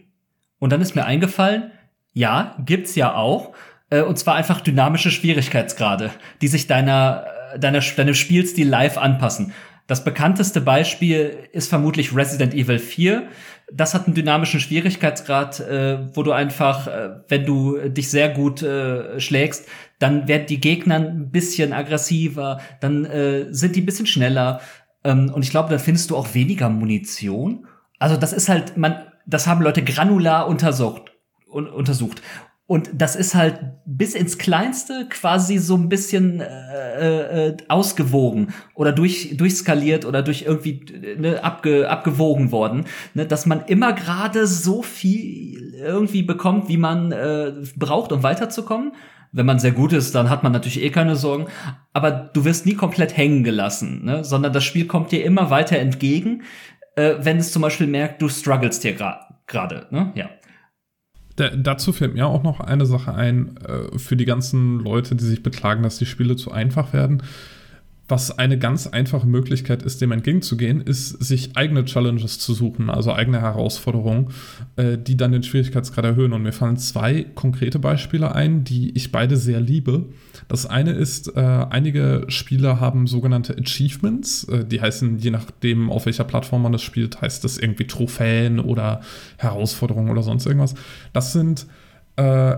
Und dann ist mir eingefallen, ja, gibt's ja auch. Äh, und zwar einfach dynamische Schwierigkeitsgrade, die sich deiner, äh, deiner, deinem Spielstil live anpassen. Das bekannteste Beispiel ist vermutlich Resident Evil 4. Das hat einen dynamischen Schwierigkeitsgrad, äh, wo du einfach, äh, wenn du dich sehr gut äh, schlägst, dann werden die Gegner ein bisschen aggressiver, dann äh, sind die ein bisschen schneller. Ähm, und ich glaube, dann findest du auch weniger Munition. Also das ist halt, man, das haben Leute granular untersucht. Un untersucht. Und das ist halt bis ins Kleinste quasi so ein bisschen äh, äh, ausgewogen oder durch, durchskaliert oder durch irgendwie ne, abge, abgewogen worden, ne, dass man immer gerade so viel irgendwie bekommt, wie man äh, braucht, um weiterzukommen. Wenn man sehr gut ist, dann hat man natürlich eh keine Sorgen. Aber du wirst nie komplett hängen gelassen, ne? sondern das Spiel kommt dir immer weiter entgegen, äh, wenn es zum Beispiel merkt, du strugglest hier gerade. Ne? Ja. Da, dazu fällt mir auch noch eine Sache ein, äh, für die ganzen Leute, die sich beklagen, dass die Spiele zu einfach werden. Was eine ganz einfache Möglichkeit ist, dem entgegenzugehen, ist, sich eigene Challenges zu suchen, also eigene Herausforderungen, äh, die dann den Schwierigkeitsgrad erhöhen. Und mir fallen zwei konkrete Beispiele ein, die ich beide sehr liebe. Das eine ist, äh, einige Spiele haben sogenannte Achievements, äh, die heißen, je nachdem, auf welcher Plattform man das spielt, heißt das irgendwie Trophäen oder Herausforderungen oder sonst irgendwas. Das sind äh,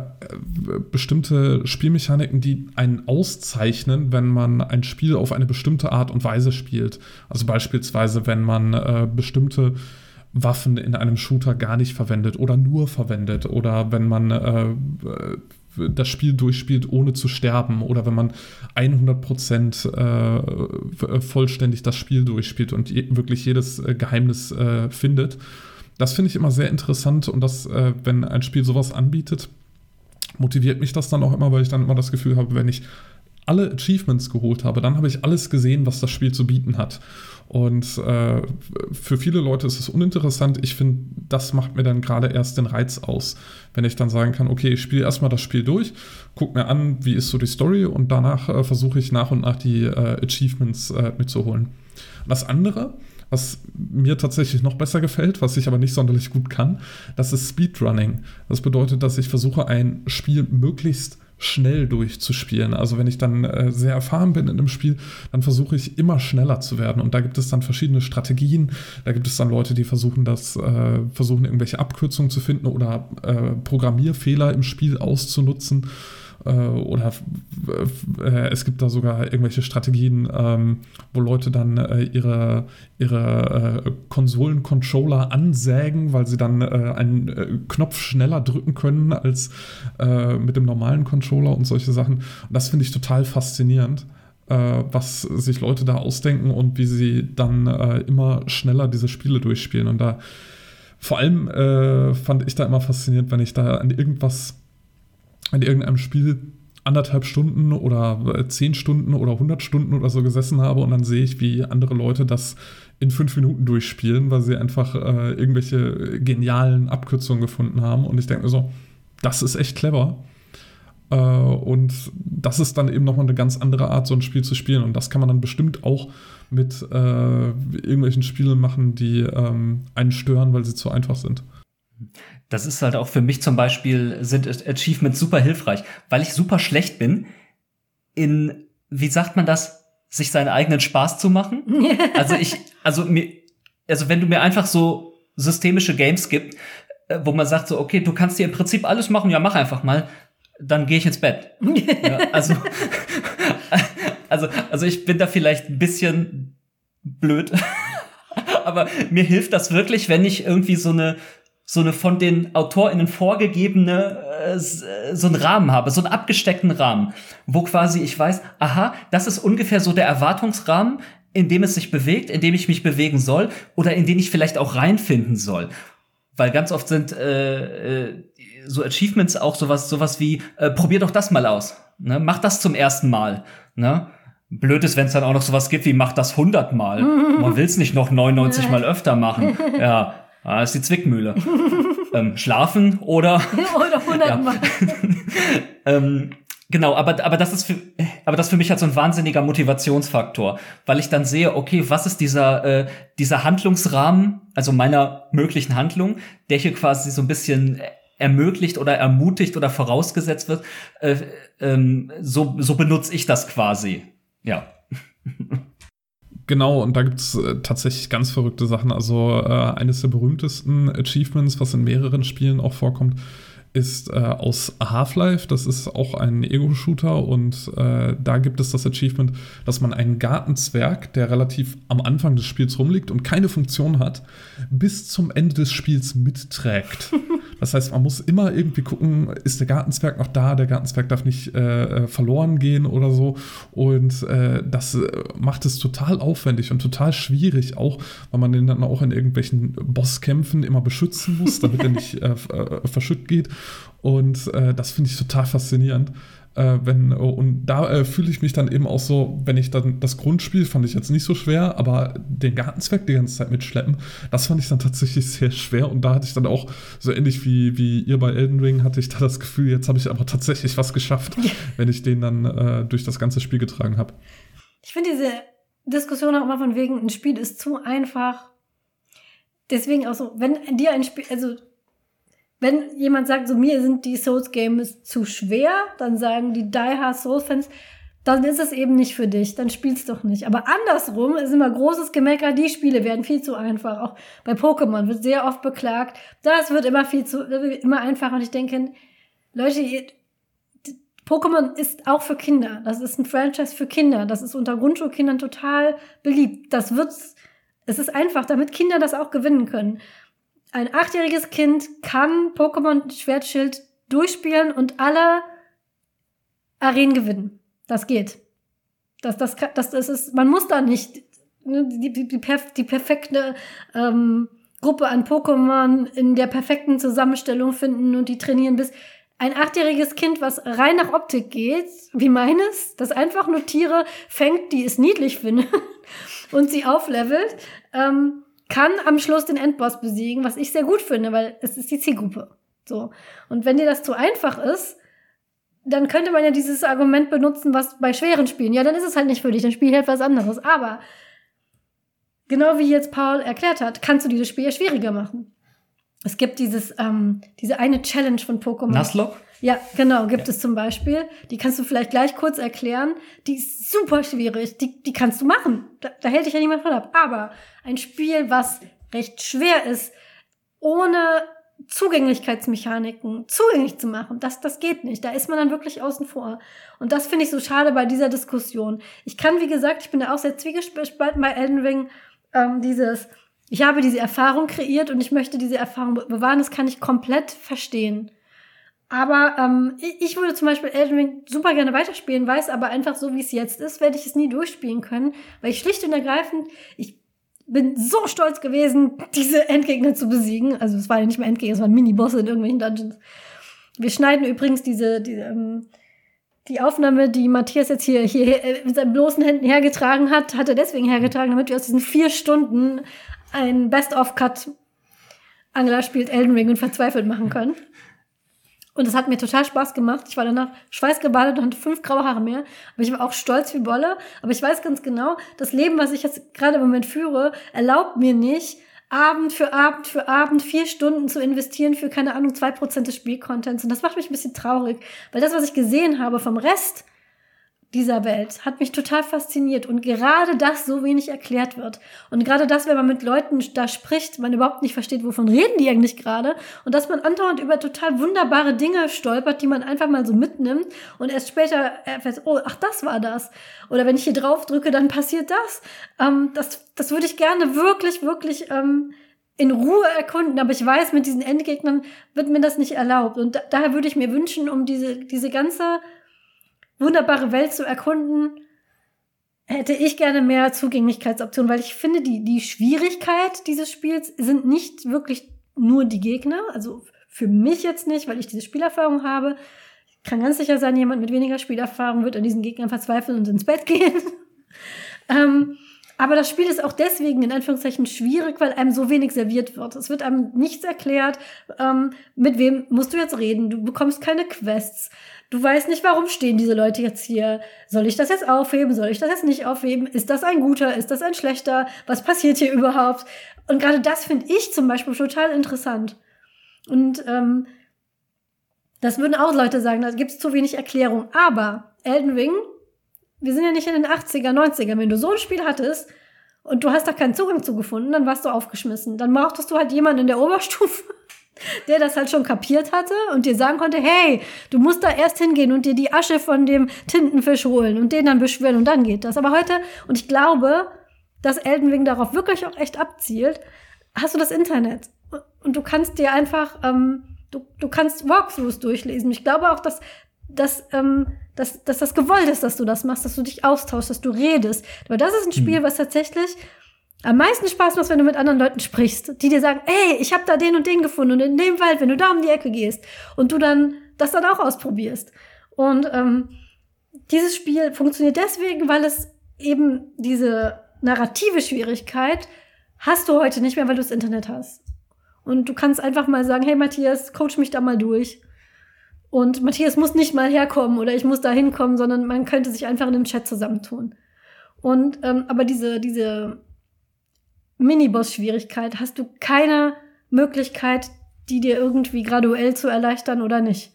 bestimmte Spielmechaniken, die einen auszeichnen, wenn man ein Spiel auf eine bestimmte Art und Weise spielt. Also beispielsweise, wenn man äh, bestimmte Waffen in einem Shooter gar nicht verwendet oder nur verwendet oder wenn man äh, das Spiel durchspielt, ohne zu sterben oder wenn man 100% äh, vollständig das Spiel durchspielt und je, wirklich jedes äh, Geheimnis äh, findet. Das finde ich immer sehr interessant und das, äh, wenn ein Spiel sowas anbietet, motiviert mich das dann auch immer, weil ich dann immer das Gefühl habe, wenn ich alle Achievements geholt habe, dann habe ich alles gesehen, was das Spiel zu bieten hat. Und äh, für viele Leute ist es uninteressant. Ich finde, das macht mir dann gerade erst den Reiz aus, wenn ich dann sagen kann, okay, ich spiele erstmal das Spiel durch, gucke mir an, wie ist so die Story und danach äh, versuche ich nach und nach die äh, Achievements äh, mitzuholen. Das andere, was mir tatsächlich noch besser gefällt, was ich aber nicht sonderlich gut kann, das ist Speedrunning. Das bedeutet, dass ich versuche, ein Spiel möglichst schnell durchzuspielen. Also wenn ich dann äh, sehr erfahren bin in einem Spiel, dann versuche ich immer schneller zu werden. Und da gibt es dann verschiedene Strategien. Da gibt es dann Leute, die versuchen das, äh, versuchen irgendwelche Abkürzungen zu finden oder äh, Programmierfehler im Spiel auszunutzen. Äh, oder äh, es gibt da sogar irgendwelche Strategien, ähm, wo Leute dann äh, ihre, ihre Konsolen-Controller ansägen, weil sie dann einen Knopf schneller drücken können als mit dem normalen Controller und solche Sachen. Und das finde ich total faszinierend was sich Leute da ausdenken und wie sie dann äh, immer schneller diese Spiele durchspielen. Und da vor allem äh, fand ich da immer faszinierend, wenn ich da an irgendwas in irgendeinem Spiel anderthalb Stunden oder äh, zehn Stunden oder 100 Stunden oder so gesessen habe und dann sehe ich, wie andere Leute das in fünf Minuten durchspielen, weil sie einfach äh, irgendwelche genialen Abkürzungen gefunden haben. Und ich denke mir so, das ist echt clever. Äh, und das ist dann eben nochmal eine ganz andere Art, so ein Spiel zu spielen. Und das kann man dann bestimmt auch mit äh, irgendwelchen Spielen machen, die ähm, einen stören, weil sie zu einfach sind. Das ist halt auch für mich zum Beispiel, sind Achievements super hilfreich, weil ich super schlecht bin in, wie sagt man das, sich seinen eigenen Spaß zu machen. also ich, also mir, also wenn du mir einfach so systemische Games gibt, äh, wo man sagt so, okay, du kannst dir im Prinzip alles machen, ja, mach einfach mal, dann gehe ich ins Bett. ja, also, also, also ich bin da vielleicht ein bisschen blöd. Aber mir hilft das wirklich, wenn ich irgendwie so eine so eine von den AutorInnen vorgegebene, äh, so einen Rahmen habe, so einen abgesteckten Rahmen, wo quasi ich weiß, aha, das ist ungefähr so der Erwartungsrahmen, in dem es sich bewegt, in dem ich mich bewegen soll oder in den ich vielleicht auch reinfinden soll. Weil ganz oft sind äh, äh, so Achievements auch sowas, sowas wie, äh, probier doch das mal aus. Ne? Mach das zum ersten Mal. Ne? Blöd ist, wenn es dann auch noch sowas gibt wie, mach das hundertmal. Man will es nicht noch 99 Mal öfter machen. Ja, Ah, ist die Zwickmühle. ähm, schlafen oder. oder 100 Mal. ähm, Genau, aber, aber das ist für, aber das für mich halt so ein wahnsinniger Motivationsfaktor, weil ich dann sehe, okay, was ist dieser, äh, dieser Handlungsrahmen, also meiner möglichen Handlung, der hier quasi so ein bisschen ermöglicht oder ermutigt oder vorausgesetzt wird, äh, ähm, so, so benutze ich das quasi. Ja. Genau, und da gibt's äh, tatsächlich ganz verrückte Sachen. Also äh, eines der berühmtesten Achievements, was in mehreren Spielen auch vorkommt, ist äh, aus Half-Life. Das ist auch ein Ego-Shooter und äh, da gibt es das Achievement, dass man einen Gartenzwerg, der relativ am Anfang des Spiels rumliegt und keine Funktion hat, bis zum Ende des Spiels mitträgt. Das heißt, man muss immer irgendwie gucken, ist der Gartenzwerg noch da? Der Gartenzwerg darf nicht äh, äh verloren gehen oder so. Und äh, das äh, macht es total aufwendig und total schwierig, auch weil man den dann auch in irgendwelchen Bosskämpfen immer beschützen muss, damit er nicht äh, verschütt geht. Und äh, das finde ich total faszinierend. Äh, wenn, und da äh, fühle ich mich dann eben auch so, wenn ich dann das Grundspiel fand ich jetzt nicht so schwer, aber den Gartenzweck die ganze Zeit mitschleppen, das fand ich dann tatsächlich sehr schwer. Und da hatte ich dann auch, so ähnlich wie, wie ihr bei Elden Ring, hatte ich da das Gefühl, jetzt habe ich aber tatsächlich was geschafft, wenn ich den dann äh, durch das ganze Spiel getragen habe. Ich finde diese Diskussion auch immer von wegen, ein Spiel ist zu einfach. Deswegen auch so, wenn dir ein Spiel, also wenn jemand sagt, so mir sind die Souls Games zu schwer, dann sagen die Die Hard Souls Fans, dann ist es eben nicht für dich, dann spielst doch nicht. Aber andersrum ist immer großes Gemecker, die Spiele werden viel zu einfach. Auch bei Pokémon wird sehr oft beklagt, das wird immer viel zu, immer einfacher. Und ich denke, Leute, Pokémon ist auch für Kinder. Das ist ein Franchise für Kinder. Das ist unter Grundschulkindern total beliebt. Das wird's, es ist einfach, damit Kinder das auch gewinnen können ein achtjähriges Kind kann Pokémon Schwertschild durchspielen und alle Arenen gewinnen. Das geht. Das, das, das, das ist, man muss da nicht ne, die, die, die, perf die perfekte ähm, Gruppe an Pokémon in der perfekten Zusammenstellung finden und die trainieren bis ein achtjähriges Kind, was rein nach Optik geht, wie meines, das einfach nur Tiere fängt, die es niedlich findet und sie auflevelt, ähm, kann am Schluss den Endboss besiegen, was ich sehr gut finde, weil es ist die Zielgruppe. So. Und wenn dir das zu einfach ist, dann könnte man ja dieses Argument benutzen, was bei schweren Spielen, ja, dann ist es halt nicht für dich, dann spiel halt was anderes. Aber genau wie jetzt Paul erklärt hat, kannst du dieses Spiel ja schwieriger machen. Es gibt dieses, ähm, diese eine Challenge von Pokémon. Nuzlocke? Ja, genau, gibt ja. es zum Beispiel. Die kannst du vielleicht gleich kurz erklären. Die ist super schwierig. Die, die kannst du machen. Da, da hält dich ja niemand von ab. Aber ein Spiel, was recht schwer ist, ohne Zugänglichkeitsmechaniken zugänglich zu machen, das, das geht nicht. Da ist man dann wirklich außen vor. Und das finde ich so schade bei dieser Diskussion. Ich kann, wie gesagt, ich bin da auch sehr zwiegespalten bei Elden Ring, ähm, dieses, ich habe diese Erfahrung kreiert und ich möchte diese Erfahrung bewahren, das kann ich komplett verstehen. Aber ähm, ich würde zum Beispiel Elden Ring super gerne weiterspielen, weiß aber einfach so, wie es jetzt ist, werde ich es nie durchspielen können, weil ich schlicht und ergreifend, ich bin so stolz gewesen, diese Endgegner zu besiegen. Also es war ja nicht mehr Endgegner, es waren Mini-Bosse in irgendwelchen Dungeons. Wir schneiden übrigens diese, die, ähm, die Aufnahme, die Matthias jetzt hier, hier äh, mit seinen bloßen Händen hergetragen hat, hat er deswegen hergetragen, damit wir aus diesen vier Stunden ein Best-of-Cut Angela spielt Elden Ring und verzweifelt machen können. Und es hat mir total Spaß gemacht. Ich war danach schweißgebadet und hatte fünf graue Haare mehr. Aber ich war auch stolz wie Bolle. Aber ich weiß ganz genau, das Leben, was ich jetzt gerade im Moment führe, erlaubt mir nicht, Abend für Abend für Abend vier Stunden zu investieren für, keine Ahnung, zwei Prozent des Spielcontents. Und das macht mich ein bisschen traurig. Weil das, was ich gesehen habe vom Rest, dieser Welt hat mich total fasziniert und gerade das so wenig erklärt wird. Und gerade das, wenn man mit Leuten da spricht, man überhaupt nicht versteht, wovon reden die eigentlich gerade und dass man andauernd über total wunderbare Dinge stolpert, die man einfach mal so mitnimmt und erst später erfährt, oh, ach, das war das. Oder wenn ich hier drauf drücke, dann passiert das. Ähm, das, das würde ich gerne wirklich, wirklich ähm, in Ruhe erkunden, aber ich weiß, mit diesen Endgegnern wird mir das nicht erlaubt. Und da, daher würde ich mir wünschen, um diese, diese ganze wunderbare Welt zu erkunden, hätte ich gerne mehr Zugänglichkeitsoptionen, weil ich finde, die, die Schwierigkeit dieses Spiels sind nicht wirklich nur die Gegner, also für mich jetzt nicht, weil ich diese Spielerfahrung habe. Ich kann ganz sicher sein, jemand mit weniger Spielerfahrung wird an diesen Gegnern verzweifeln und ins Bett gehen. ähm, Aber das Spiel ist auch deswegen in Anführungszeichen schwierig, weil einem so wenig serviert wird. Es wird einem nichts erklärt, ähm, mit wem musst du jetzt reden. Du bekommst keine Quests. Du weißt nicht, warum stehen diese Leute jetzt hier. Soll ich das jetzt aufheben? Soll ich das jetzt nicht aufheben? Ist das ein guter? Ist das ein schlechter? Was passiert hier überhaupt? Und gerade das finde ich zum Beispiel total interessant. Und ähm, das würden auch Leute sagen, da gibt es zu wenig Erklärung. Aber Elden Ring wir sind ja nicht in den 80er, 90er. Wenn du so ein Spiel hattest und du hast da keinen Zugang zu gefunden, dann warst du aufgeschmissen. Dann brauchtest du halt jemanden in der Oberstufe, der das halt schon kapiert hatte und dir sagen konnte, hey, du musst da erst hingehen und dir die Asche von dem Tintenfisch holen und den dann beschwören und dann geht das. Aber heute, und ich glaube, dass Elden Ring darauf wirklich auch echt abzielt, hast du das Internet. Und du kannst dir einfach, ähm, du, du kannst Walkthroughs durchlesen. Ich glaube auch, dass, dass ähm, dass, dass das gewollt ist, dass du das machst, dass du dich austauschst, dass du redest. Aber das ist ein Spiel, mhm. was tatsächlich am meisten Spaß macht, wenn du mit anderen Leuten sprichst, die dir sagen, ey, ich habe da den und den gefunden und in dem Wald, wenn du da um die Ecke gehst und du dann das dann auch ausprobierst. Und ähm, dieses Spiel funktioniert deswegen, weil es eben diese narrative Schwierigkeit hast du heute nicht mehr, weil du das Internet hast. Und du kannst einfach mal sagen, hey Matthias, coach mich da mal durch. Und Matthias muss nicht mal herkommen oder ich muss da hinkommen, sondern man könnte sich einfach in einem Chat zusammentun. Und ähm, aber diese, diese Miniboss-Schwierigkeit hast du keine Möglichkeit, die dir irgendwie graduell zu erleichtern oder nicht.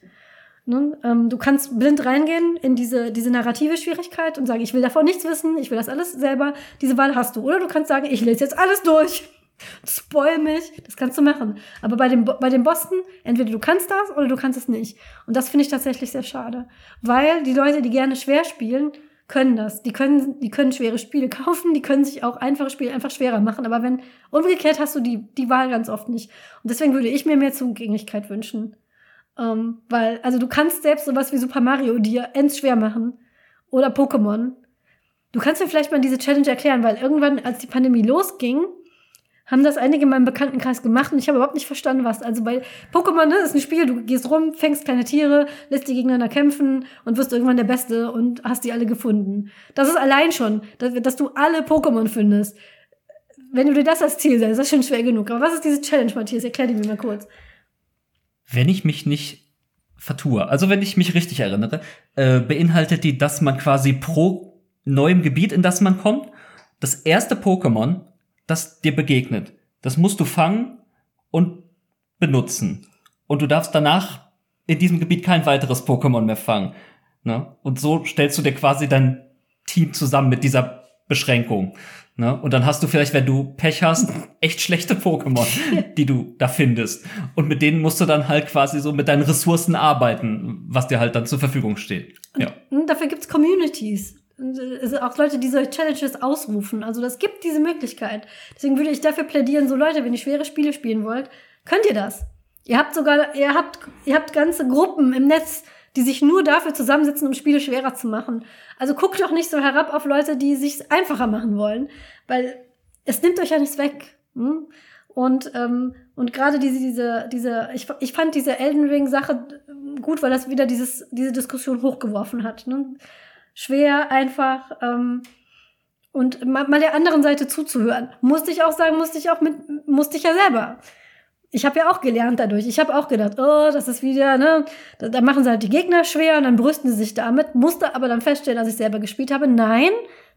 Ne? Ähm, du kannst blind reingehen in diese, diese narrative Schwierigkeit und sagen, ich will davon nichts wissen, ich will das alles selber. Diese Wahl hast du. Oder du kannst sagen, ich lese jetzt alles durch. Spoil mich, das kannst du machen. Aber bei dem, bei dem Boston, entweder du kannst das oder du kannst es nicht. Und das finde ich tatsächlich sehr schade. Weil die Leute, die gerne schwer spielen, können das. Die können, die können schwere Spiele kaufen, die können sich auch einfache Spiele einfach schwerer machen. Aber wenn, umgekehrt hast du die, die Wahl ganz oft nicht. Und deswegen würde ich mir mehr Zugänglichkeit wünschen. Ähm, weil, also du kannst selbst sowas wie Super Mario dir ends schwer machen. Oder Pokémon. Du kannst mir vielleicht mal diese Challenge erklären, weil irgendwann, als die Pandemie losging, haben das einige in meinem Bekanntenkreis gemacht und ich habe überhaupt nicht verstanden, was. Also bei Pokémon ne, ist ein Spiel, du gehst rum, fängst kleine Tiere, lässt die gegeneinander kämpfen und wirst irgendwann der Beste und hast die alle gefunden. Das ist allein schon, dass, dass du alle Pokémon findest. Wenn du dir das als Ziel setzt, ist das schon schwer genug. Aber was ist diese Challenge, Matthias? Erklär die mir mal kurz. Wenn ich mich nicht vertue, also wenn ich mich richtig erinnere, äh, beinhaltet die, dass man quasi pro neuem Gebiet, in das man kommt, das erste Pokémon das dir begegnet. Das musst du fangen und benutzen. Und du darfst danach in diesem Gebiet kein weiteres Pokémon mehr fangen. Ne? Und so stellst du dir quasi dein Team zusammen mit dieser Beschränkung. Ne? Und dann hast du vielleicht, wenn du Pech hast, echt schlechte Pokémon, die du da findest. Und mit denen musst du dann halt quasi so mit deinen Ressourcen arbeiten, was dir halt dann zur Verfügung steht. Ja. Und dafür gibt's Communities auch Leute, die solche Challenges ausrufen. Also das gibt diese Möglichkeit. Deswegen würde ich dafür plädieren, so Leute, wenn ihr schwere Spiele spielen wollt, könnt ihr das. Ihr habt sogar, ihr habt, ihr habt ganze Gruppen im Netz, die sich nur dafür zusammensetzen, um Spiele schwerer zu machen. Also guckt doch nicht so herab auf Leute, die sich einfacher machen wollen, weil es nimmt euch ja nichts weg. Hm? Und, ähm, und gerade diese, diese, diese, ich, ich fand diese Elden Ring-Sache gut, weil das wieder dieses, diese Diskussion hochgeworfen hat. Ne? Schwer, einfach. Ähm, und mal, mal der anderen Seite zuzuhören. Musste ich auch sagen, musste ich auch mit, musste ich ja selber. Ich habe ja auch gelernt dadurch. Ich habe auch gedacht, oh, das ist wieder, ne, da, da, machen sie halt die Gegner schwer und dann brüsten sie sich damit. Musste aber dann feststellen, als ich selber gespielt habe, nein,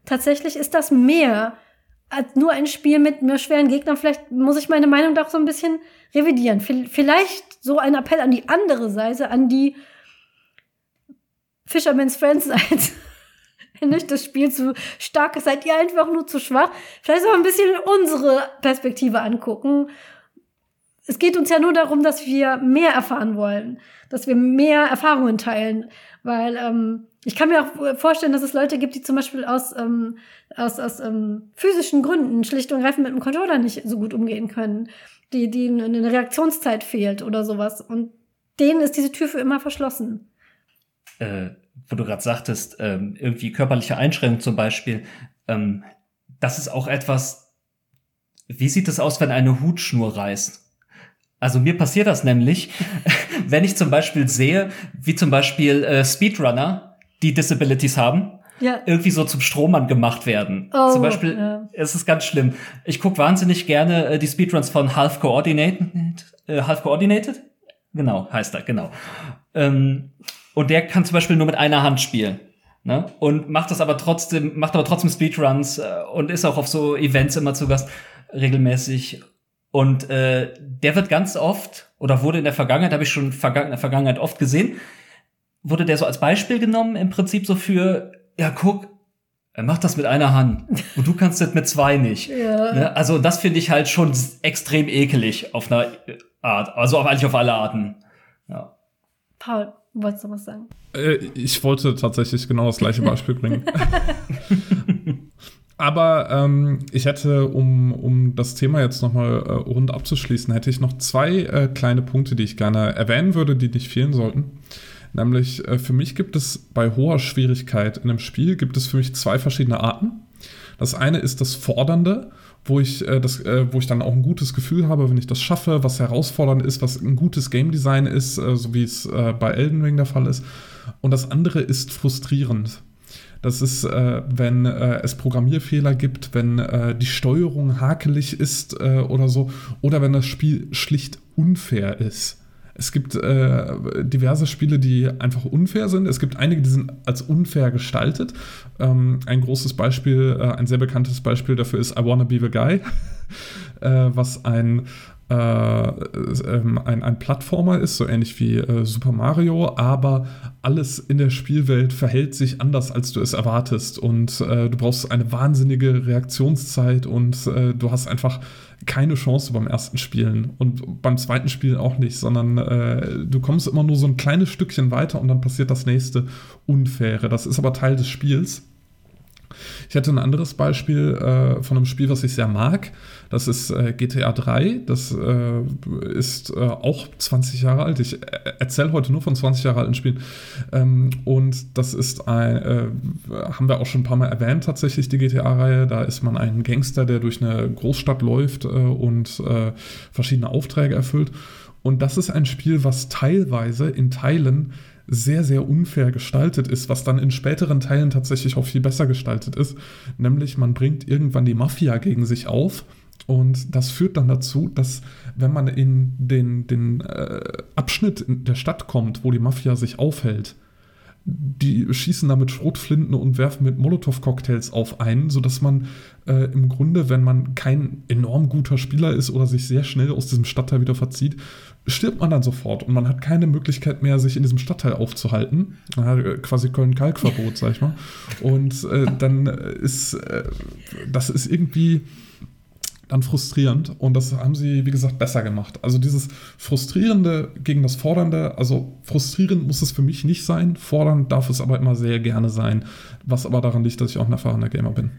tatsächlich ist das mehr als nur ein Spiel mit mehr schweren Gegnern. Vielleicht muss ich meine Meinung doch so ein bisschen revidieren. Vielleicht so ein Appell an die andere Seite, an die Fisherman's Friends seid. Euch das Spiel zu stark ist, seid ihr einfach nur zu schwach. Vielleicht auch ein bisschen unsere Perspektive angucken. Es geht uns ja nur darum, dass wir mehr erfahren wollen, dass wir mehr Erfahrungen teilen, weil ähm, ich kann mir auch vorstellen, dass es Leute gibt, die zum Beispiel aus, ähm, aus, aus ähm, physischen Gründen schlicht und greifend mit dem Controller nicht so gut umgehen können, die, die eine Reaktionszeit fehlt oder sowas. Und denen ist diese Tür für immer verschlossen äh, wo du gerade sagtest, ähm, irgendwie körperliche Einschränkungen zum Beispiel, ähm, das ist auch etwas, wie sieht es aus, wenn eine Hutschnur reißt? Also mir passiert das nämlich, wenn ich zum Beispiel sehe, wie zum Beispiel äh, Speedrunner, die Disabilities haben, ja. irgendwie so zum Strohmann gemacht werden. Oh, zum Beispiel, ja. es ist ganz schlimm. Ich gucke wahnsinnig gerne äh, die Speedruns von Half Coordinated. Äh, Half Coordinated? Genau, heißt er, genau. Ähm, und der kann zum Beispiel nur mit einer Hand spielen. Ne? Und macht das aber trotzdem, macht aber trotzdem Speedruns äh, und ist auch auf so Events immer zu Gast regelmäßig. Und äh, der wird ganz oft, oder wurde in der Vergangenheit, habe ich schon in der Vergangenheit oft gesehen, wurde der so als Beispiel genommen, im Prinzip so für, ja, guck, er macht das mit einer Hand und du kannst das mit zwei nicht. Ja. Ne? Also das finde ich halt schon extrem ekelig auf einer Art, also eigentlich auf alle Arten. Ja. Paul, wolltest du was sagen? Äh, ich wollte tatsächlich genau das gleiche Beispiel bringen. Aber ähm, ich hätte, um, um das Thema jetzt nochmal äh, rund abzuschließen, hätte ich noch zwei äh, kleine Punkte, die ich gerne erwähnen würde, die nicht fehlen sollten. Nämlich äh, für mich gibt es bei hoher Schwierigkeit in einem Spiel gibt es für mich zwei verschiedene Arten. Das eine ist das Fordernde, wo ich, äh, das, äh, wo ich dann auch ein gutes Gefühl habe, wenn ich das schaffe, was herausfordernd ist, was ein gutes Game Design ist, äh, so wie es äh, bei Elden Ring der Fall ist. Und das andere ist frustrierend. Das ist, äh, wenn äh, es Programmierfehler gibt, wenn äh, die Steuerung hakelig ist äh, oder so, oder wenn das Spiel schlicht unfair ist. Es gibt äh, diverse Spiele, die einfach unfair sind. Es gibt einige, die sind als unfair gestaltet. Ähm, ein großes Beispiel, äh, ein sehr bekanntes Beispiel dafür ist I Wanna Be the Guy, äh, was ein äh, ähm, ein, ein Plattformer ist, so ähnlich wie äh, Super Mario, aber alles in der Spielwelt verhält sich anders, als du es erwartest. Und äh, du brauchst eine wahnsinnige Reaktionszeit und du hast einfach keine Chance beim ersten Spielen und beim zweiten Spielen auch nicht, sondern äh, du kommst immer nur so ein kleines Stückchen weiter und dann passiert das nächste Unfaire. Das ist aber Teil des Spiels. Ich hätte ein anderes Beispiel äh, von einem Spiel, was ich sehr mag. Das ist äh, GTA 3. Das äh, ist äh, auch 20 Jahre alt. Ich äh, erzähle heute nur von 20 Jahre alten Spielen. Ähm, und das ist ein, äh, haben wir auch schon ein paar Mal erwähnt, tatsächlich, die GTA-Reihe. Da ist man ein Gangster, der durch eine Großstadt läuft und verschiedene Aufträge erfüllt. Und das ist ein Spiel, was teilweise in Teilen sehr, sehr unfair gestaltet ist, was dann in späteren Teilen tatsächlich auch viel besser gestaltet ist. Nämlich man bringt irgendwann die Mafia gegen sich auf. Und das führt dann dazu, dass wenn man in den, den äh, Abschnitt der Stadt kommt, wo die Mafia sich aufhält, die schießen da mit Schrotflinten und werfen mit Molotow-Cocktails auf einen, sodass man äh, im Grunde, wenn man kein enorm guter Spieler ist oder sich sehr schnell aus diesem Stadtteil wieder verzieht, stirbt man dann sofort und man hat keine Möglichkeit mehr, sich in diesem Stadtteil aufzuhalten. Äh, quasi Köln-Kalk-Verbot, sag ich mal. Und äh, dann ist äh, das ist irgendwie dann frustrierend und das haben sie, wie gesagt, besser gemacht. Also dieses Frustrierende gegen das Fordernde, also frustrierend muss es für mich nicht sein, fordernd darf es aber immer sehr gerne sein, was aber daran liegt, dass ich auch ein erfahrener Gamer bin.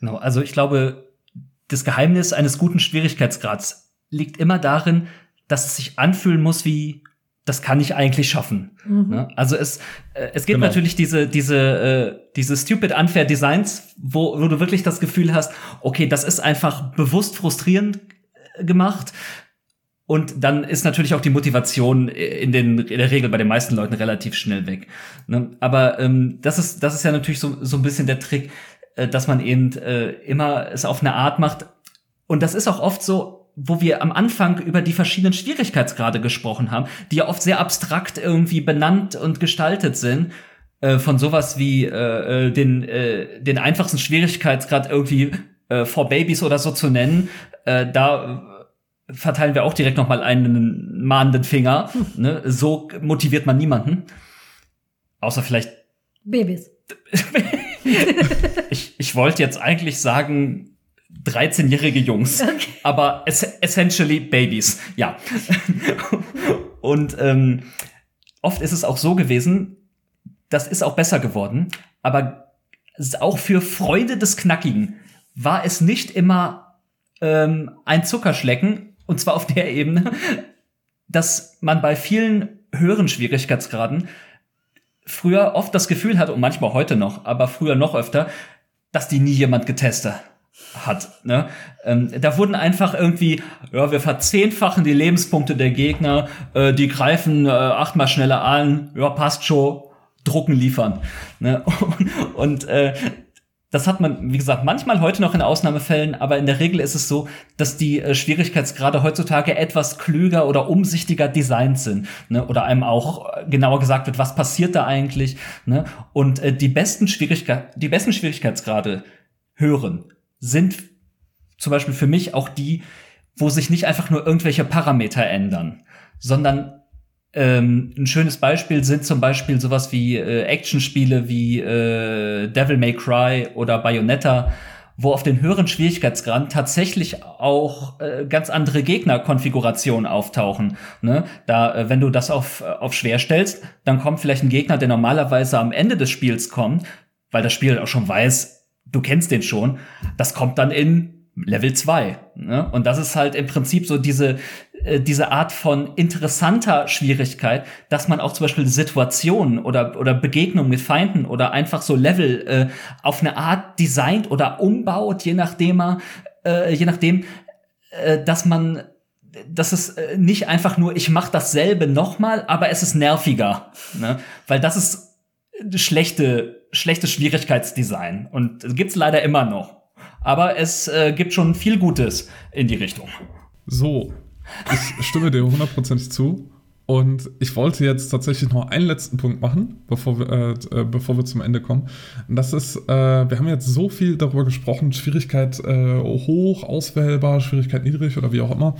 Genau, also ich glaube, das Geheimnis eines guten Schwierigkeitsgrads liegt immer darin, dass es sich anfühlen muss wie das kann ich eigentlich schaffen. Mhm. Ne? Also es, äh, es gibt genau. natürlich diese, diese, äh, diese stupid unfair Designs, wo, wo du wirklich das Gefühl hast, okay, das ist einfach bewusst frustrierend äh, gemacht. Und dann ist natürlich auch die Motivation in, den, in der Regel bei den meisten Leuten relativ schnell weg. Ne? Aber ähm, das, ist, das ist ja natürlich so, so ein bisschen der Trick, äh, dass man eben äh, immer es auf eine Art macht. Und das ist auch oft so, wo wir am Anfang über die verschiedenen Schwierigkeitsgrade gesprochen haben, die ja oft sehr abstrakt irgendwie benannt und gestaltet sind, äh, von sowas wie äh, äh den, äh, den einfachsten Schwierigkeitsgrad irgendwie äh, for Babies oder so zu nennen, äh, da verteilen wir auch direkt noch mal einen mahnenden Finger. Ne? So motiviert man niemanden. Außer vielleicht Babys. ich, ich wollte jetzt eigentlich sagen, 13-jährige Jungs, okay. aber es essentially Babys, ja. Und ähm, oft ist es auch so gewesen, das ist auch besser geworden, aber auch für Freunde des Knackigen war es nicht immer ähm, ein Zuckerschlecken, und zwar auf der Ebene, dass man bei vielen höheren Schwierigkeitsgraden früher oft das Gefühl hat, und manchmal heute noch, aber früher noch öfter, dass die nie jemand getestet hat. Ne? Ähm, da wurden einfach irgendwie, ja, wir verzehnfachen die Lebenspunkte der Gegner, äh, die greifen äh, achtmal schneller an, ja, passt schon. drucken, liefern. Ne? Und, und äh, das hat man, wie gesagt, manchmal heute noch in Ausnahmefällen, aber in der Regel ist es so, dass die äh, Schwierigkeitsgrade heutzutage etwas klüger oder umsichtiger designt sind. Ne? Oder einem auch äh, genauer gesagt wird, was passiert da eigentlich. Ne? Und äh, die, besten die besten Schwierigkeitsgrade hören sind zum Beispiel für mich auch die, wo sich nicht einfach nur irgendwelche Parameter ändern, sondern ähm, ein schönes Beispiel sind zum Beispiel sowas wie äh, Actionspiele wie äh, Devil May Cry oder Bayonetta, wo auf den höheren Schwierigkeitsgrad tatsächlich auch äh, ganz andere Gegnerkonfigurationen auftauchen. Ne? Da, äh, wenn du das auf, äh, auf schwer stellst, dann kommt vielleicht ein Gegner, der normalerweise am Ende des Spiels kommt, weil das Spiel auch schon weiß, du kennst den schon. Das kommt dann in Level 2. Ne? Und das ist halt im Prinzip so diese, äh, diese Art von interessanter Schwierigkeit, dass man auch zum Beispiel Situationen oder, oder Begegnungen mit Feinden oder einfach so Level äh, auf eine Art designt oder umbaut, je nachdem, äh, je nachdem, äh, dass man das ist äh, nicht einfach nur, ich mache dasselbe nochmal, aber es ist nerviger. Ne? Weil das ist schlechte, schlechtes Schwierigkeitsdesign. Und gibt's leider immer noch aber es äh, gibt schon viel Gutes in die Richtung. So, ich stimme dir hundertprozentig zu. Und ich wollte jetzt tatsächlich noch einen letzten Punkt machen, bevor wir, äh, äh, bevor wir zum Ende kommen. Und das ist, äh, wir haben jetzt so viel darüber gesprochen, Schwierigkeit äh, hoch, auswählbar, Schwierigkeit niedrig oder wie auch immer.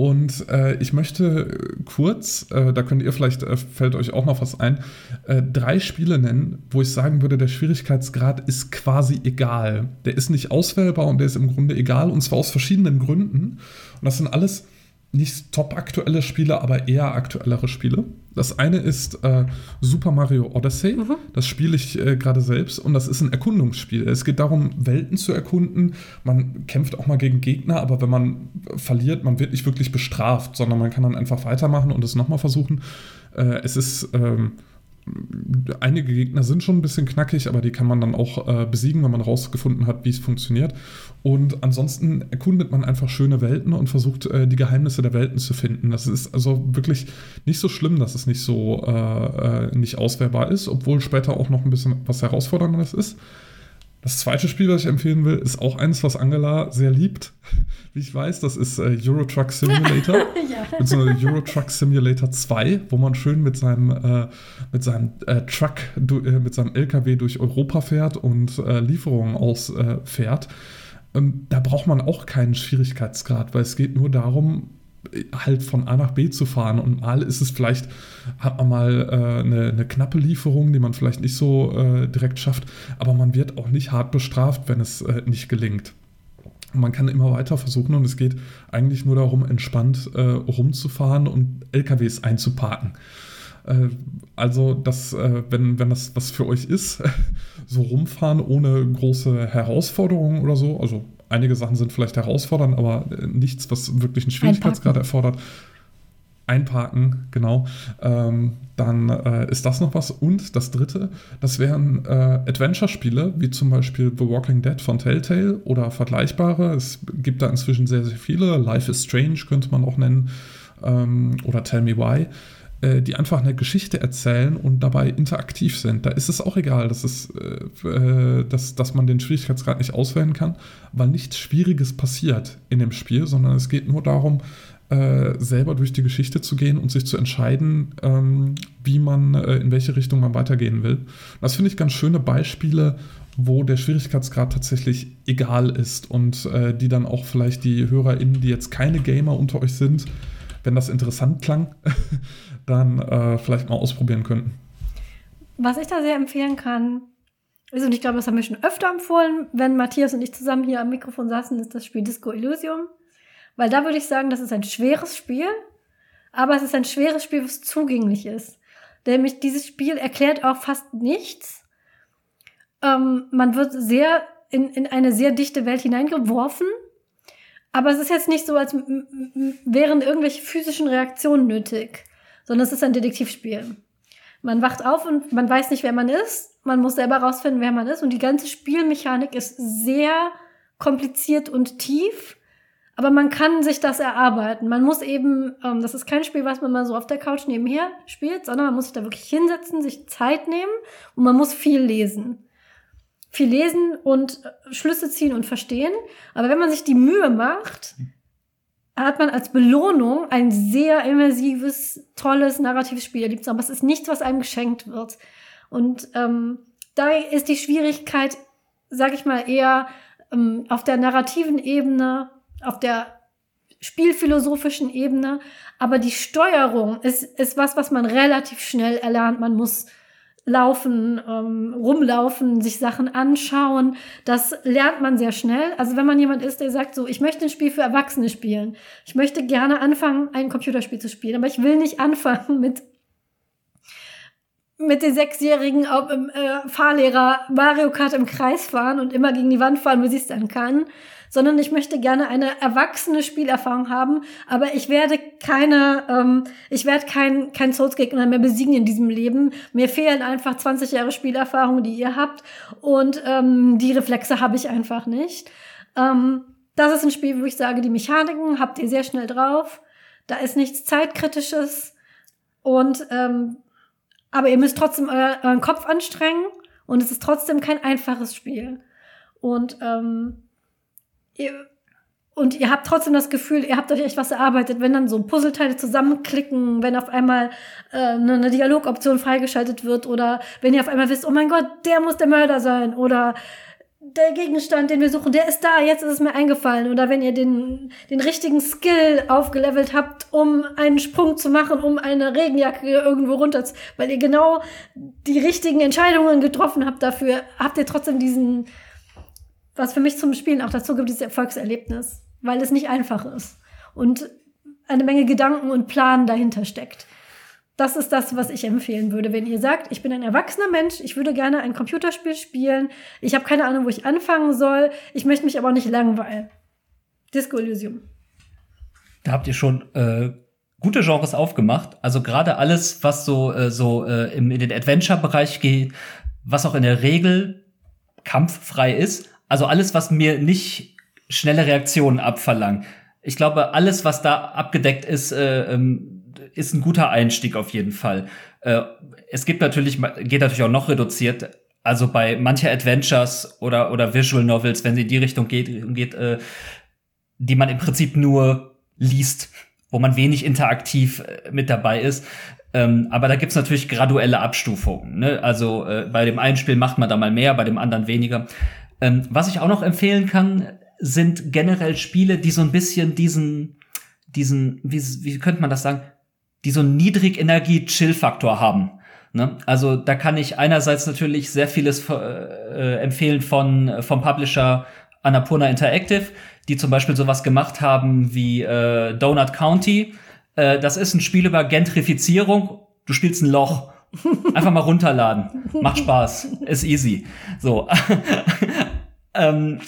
Und äh, ich möchte kurz, äh, da könnt ihr vielleicht, äh, fällt euch auch noch was ein, äh, drei Spiele nennen, wo ich sagen würde, der Schwierigkeitsgrad ist quasi egal. Der ist nicht auswählbar und der ist im Grunde egal und zwar aus verschiedenen Gründen. Und das sind alles nicht top aktuelle Spiele, aber eher aktuellere Spiele. Das eine ist äh, Super Mario Odyssey. Mhm. Das spiele ich äh, gerade selbst und das ist ein Erkundungsspiel. Es geht darum, Welten zu erkunden. Man kämpft auch mal gegen Gegner, aber wenn man verliert, man wird nicht wirklich bestraft, sondern man kann dann einfach weitermachen und es nochmal versuchen. Äh, es ist. Ähm, einige Gegner sind schon ein bisschen knackig, aber die kann man dann auch äh, besiegen, wenn man rausgefunden hat, wie es funktioniert. Und ansonsten erkundet man einfach schöne Welten und versucht, äh, die Geheimnisse der Welten zu finden. Das ist also wirklich nicht so schlimm, dass es nicht so äh, äh nicht auswählbar ist, obwohl später auch noch ein bisschen was Herausforderndes ist. Das zweite Spiel, was ich empfehlen will, ist auch eins, was Angela sehr liebt. Wie ich weiß, das ist äh, Euro Truck Simulator. ja. Einer Euro Truck Simulator 2, wo man schön mit seinem, äh, mit seinem äh, Truck, du, äh, mit seinem LKW durch Europa fährt und äh, Lieferungen ausfährt. Ähm, da braucht man auch keinen Schwierigkeitsgrad, weil es geht nur darum, halt von A nach B zu fahren. Und mal ist es vielleicht, hat man mal äh, eine, eine, knappe Lieferung, die man vielleicht nicht so äh, direkt schafft, aber man wird auch nicht hart bestraft, wenn es äh, nicht gelingt. Man kann immer weiter versuchen und es geht eigentlich nur darum, entspannt äh, rumzufahren und LKWs einzuparken. Äh, also, das, äh, wenn, wenn das was für euch ist, so rumfahren ohne große Herausforderungen oder so, also einige Sachen sind vielleicht herausfordernd, aber äh, nichts, was wirklich einen Schwierigkeitsgrad erfordert. Einparken, genau. Ähm, dann äh, ist das noch was. Und das dritte, das wären äh, Adventure-Spiele, wie zum Beispiel The Walking Dead von Telltale oder vergleichbare. Es gibt da inzwischen sehr, sehr viele. Life is Strange könnte man auch nennen. Ähm, oder Tell Me Why. Äh, die einfach eine Geschichte erzählen und dabei interaktiv sind. Da ist es auch egal, dass, es, äh, äh, dass, dass man den Schwierigkeitsgrad nicht auswählen kann, weil nichts Schwieriges passiert in dem Spiel, sondern es geht nur darum, äh, selber durch die Geschichte zu gehen und sich zu entscheiden, ähm, wie man, äh, in welche Richtung man weitergehen will. Das finde ich ganz schöne Beispiele, wo der Schwierigkeitsgrad tatsächlich egal ist und äh, die dann auch vielleicht die HörerInnen, die jetzt keine Gamer unter euch sind, wenn das interessant klang, dann äh, vielleicht mal ausprobieren könnten. Was ich da sehr empfehlen kann, ist, und ich glaube, das haben wir schon öfter empfohlen, wenn Matthias und ich zusammen hier am Mikrofon saßen, ist das Spiel Disco Elysium. Weil da würde ich sagen, das ist ein schweres Spiel, aber es ist ein schweres Spiel, was zugänglich ist. Nämlich dieses Spiel erklärt auch fast nichts. Ähm, man wird sehr in, in eine sehr dichte Welt hineingeworfen aber es ist jetzt nicht so, als wären irgendwelche physischen Reaktionen nötig, sondern es ist ein Detektivspiel. Man wacht auf und man weiß nicht, wer man ist. Man muss selber rausfinden, wer man ist. Und die ganze Spielmechanik ist sehr kompliziert und tief. Aber man kann sich das erarbeiten. Man muss eben, ähm, das ist kein Spiel, was man mal so auf der Couch nebenher spielt, sondern man muss sich da wirklich hinsetzen, sich Zeit nehmen und man muss viel lesen. Viel lesen und äh, Schlüsse ziehen und verstehen. Aber wenn man sich die Mühe macht, hat man als Belohnung ein sehr immersives, tolles, narratives Spiel erlebt. Aber es ist nichts, was einem geschenkt wird. Und ähm, da ist die Schwierigkeit, sag ich mal, eher ähm, auf der narrativen Ebene, auf der spielphilosophischen Ebene. Aber die Steuerung ist, ist was, was man relativ schnell erlernt. Man muss laufen, ähm, rumlaufen, sich Sachen anschauen. Das lernt man sehr schnell. Also wenn man jemand ist, der sagt so, ich möchte ein Spiel für Erwachsene spielen. Ich möchte gerne anfangen, ein Computerspiel zu spielen, aber ich will nicht anfangen mit mit den sechsjährigen äh, Fahrlehrer Mario Kart im Kreis fahren und immer gegen die Wand fahren, bis ich es dann kann, sondern ich möchte gerne eine erwachsene Spielerfahrung haben, aber ich werde keine, ähm, ich werde kein, kein Souls-Gegner mehr besiegen in diesem Leben. Mir fehlen einfach 20 Jahre Spielerfahrung, die ihr habt und ähm, die Reflexe habe ich einfach nicht. Ähm, das ist ein Spiel, wo ich sage, die Mechaniken habt ihr sehr schnell drauf. Da ist nichts zeitkritisches und ähm, aber ihr müsst trotzdem euren Kopf anstrengen und es ist trotzdem kein einfaches Spiel. Und, ähm, ihr, und ihr habt trotzdem das Gefühl, ihr habt euch echt was erarbeitet, wenn dann so Puzzleteile zusammenklicken, wenn auf einmal äh, eine Dialogoption freigeschaltet wird oder wenn ihr auf einmal wisst, oh mein Gott, der muss der Mörder sein oder der Gegenstand, den wir suchen, der ist da, jetzt ist es mir eingefallen. Oder wenn ihr den, den richtigen Skill aufgelevelt habt, um einen Sprung zu machen, um eine Regenjacke irgendwo runter zu, weil ihr genau die richtigen Entscheidungen getroffen habt dafür, habt ihr trotzdem diesen, was für mich zum Spielen auch dazu gibt, dieses Erfolgserlebnis, weil es nicht einfach ist. Und eine Menge Gedanken und Plan dahinter steckt. Das ist das, was ich empfehlen würde. Wenn ihr sagt, ich bin ein erwachsener Mensch, ich würde gerne ein Computerspiel spielen, ich habe keine Ahnung, wo ich anfangen soll, ich möchte mich aber auch nicht langweilen. Disco Elysium. Da habt ihr schon äh, gute Genres aufgemacht. Also gerade alles, was so, äh, so äh, in den Adventure-Bereich geht, was auch in der Regel kampffrei ist. Also alles, was mir nicht schnelle Reaktionen abverlangt. Ich glaube, alles, was da abgedeckt ist, äh, ähm, ist ein guter Einstieg auf jeden Fall. Äh, es gibt natürlich, geht natürlich auch noch reduziert. Also bei mancher Adventures oder, oder Visual Novels, wenn sie in die Richtung geht, geht äh, die man im Prinzip nur liest, wo man wenig interaktiv äh, mit dabei ist. Ähm, aber da gibt's natürlich graduelle Abstufungen. Ne? Also äh, bei dem einen Spiel macht man da mal mehr, bei dem anderen weniger. Ähm, was ich auch noch empfehlen kann, sind generell Spiele, die so ein bisschen diesen, diesen, wie, wie könnte man das sagen, die so einen Niedrigenergie-Chill-Faktor haben. Ne? Also da kann ich einerseits natürlich sehr vieles äh, empfehlen von vom Publisher Annapurna Interactive, die zum Beispiel sowas gemacht haben wie äh, Donut County. Äh, das ist ein Spiel über Gentrifizierung. Du spielst ein Loch. Einfach mal runterladen. Macht Spaß. Ist easy. So. Ähm,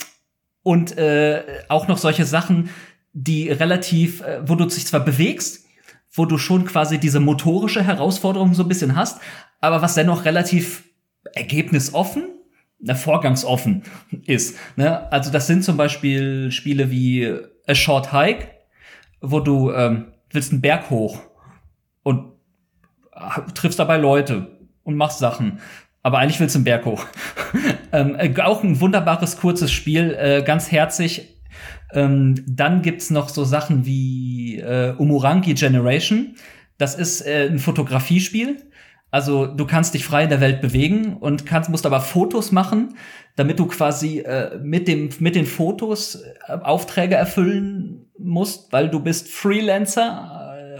und äh, auch noch solche Sachen, die relativ, äh, wo du dich zwar bewegst, wo du schon quasi diese motorische Herausforderung so ein bisschen hast, aber was dennoch relativ ergebnisoffen, ne, vorgangsoffen ist. Ne? Also das sind zum Beispiel Spiele wie A Short Hike, wo du ähm, willst einen Berg hoch und triffst dabei Leute und machst Sachen. Aber eigentlich willst du einen Berg hoch. ähm, äh, auch ein wunderbares, kurzes Spiel, äh, ganz herzig, ähm, dann gibt's noch so Sachen wie äh, Umurangi Generation. Das ist äh, ein Fotografiespiel. Also du kannst dich frei in der Welt bewegen und kannst, musst aber Fotos machen, damit du quasi äh, mit, dem, mit den Fotos äh, Aufträge erfüllen musst, weil du bist Freelancer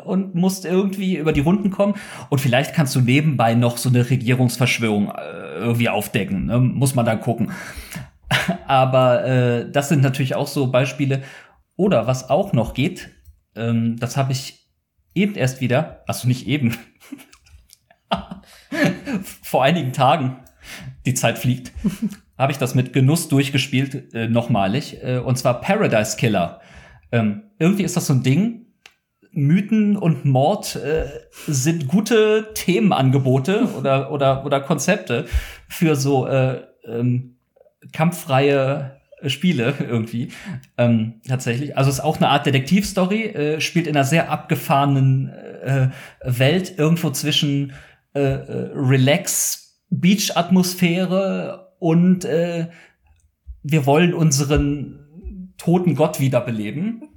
und musst irgendwie über die Runden kommen. Und vielleicht kannst du nebenbei noch so eine Regierungsverschwörung äh, irgendwie aufdecken. Ne? Muss man dann gucken. Aber äh, das sind natürlich auch so Beispiele. Oder was auch noch geht, ähm, das habe ich eben erst wieder, also nicht eben, vor einigen Tagen, die Zeit fliegt, habe ich das mit Genuss durchgespielt, äh, nochmalig. Äh, und zwar Paradise Killer. Ähm, irgendwie ist das so ein Ding. Mythen und Mord äh, sind gute Themenangebote oder, oder, oder Konzepte für so äh, ähm, kampffreie Spiele irgendwie. Ähm, tatsächlich. Also es ist auch eine Art Detektivstory, äh, spielt in einer sehr abgefahrenen äh, Welt, irgendwo zwischen äh, äh Relax, Beach-Atmosphäre und äh, wir wollen unseren toten Gott wiederbeleben.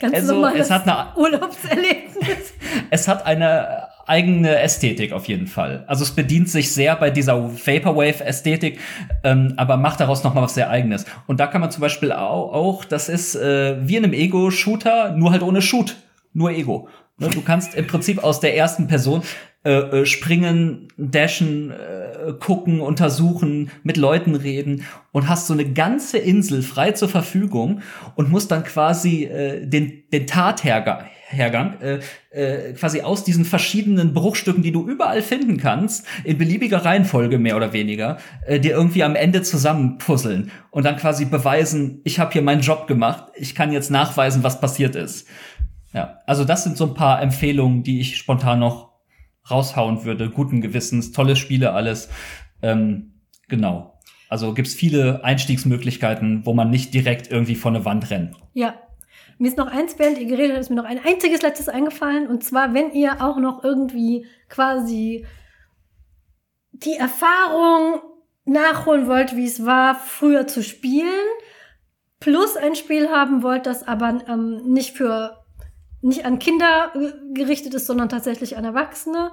Ganz also, es hat eine Urlaubserlebnis. es hat eine eigene Ästhetik auf jeden Fall. Also es bedient sich sehr bei dieser Vaporwave-Ästhetik, ähm, aber macht daraus noch mal was sehr Eigenes. Und da kann man zum Beispiel auch, auch das ist äh, wie in einem Ego-Shooter, nur halt ohne Shoot, nur Ego. Ne, du kannst im Prinzip aus der ersten Person äh, äh, springen, dashen, äh, gucken, untersuchen, mit Leuten reden und hast so eine ganze Insel frei zur Verfügung und musst dann quasi äh, den, den Tathergang Hergang, äh, äh, quasi aus diesen verschiedenen Bruchstücken, die du überall finden kannst, in beliebiger Reihenfolge mehr oder weniger, äh, dir irgendwie am Ende zusammenpuzzeln und dann quasi beweisen, ich habe hier meinen Job gemacht, ich kann jetzt nachweisen, was passiert ist. Ja, also das sind so ein paar Empfehlungen, die ich spontan noch raushauen würde. Guten Gewissens, tolle Spiele, alles. Ähm, genau. Also gibt's viele Einstiegsmöglichkeiten, wo man nicht direkt irgendwie vor eine Wand rennt. Ja. Mir ist noch eins, während ihr geredet habt, ist mir noch ein einziges letztes eingefallen. Und zwar, wenn ihr auch noch irgendwie quasi die Erfahrung nachholen wollt, wie es war, früher zu spielen, plus ein Spiel haben wollt, das aber ähm, nicht für nicht an Kinder gerichtet ist, sondern tatsächlich an Erwachsene.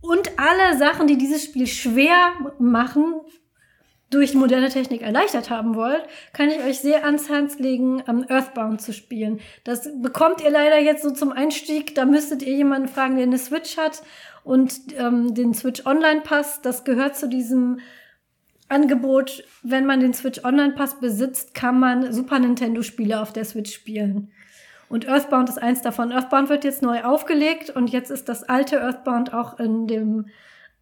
Und alle Sachen, die dieses Spiel schwer machen, durch moderne Technik erleichtert haben wollt, kann ich euch sehr ans Herz legen, um, Earthbound zu spielen. Das bekommt ihr leider jetzt so zum Einstieg. Da müsstet ihr jemanden fragen, der eine Switch hat und ähm, den Switch Online Pass. Das gehört zu diesem Angebot. Wenn man den Switch Online Pass besitzt, kann man Super Nintendo Spiele auf der Switch spielen. Und Earthbound ist eins davon. Earthbound wird jetzt neu aufgelegt und jetzt ist das alte Earthbound auch in dem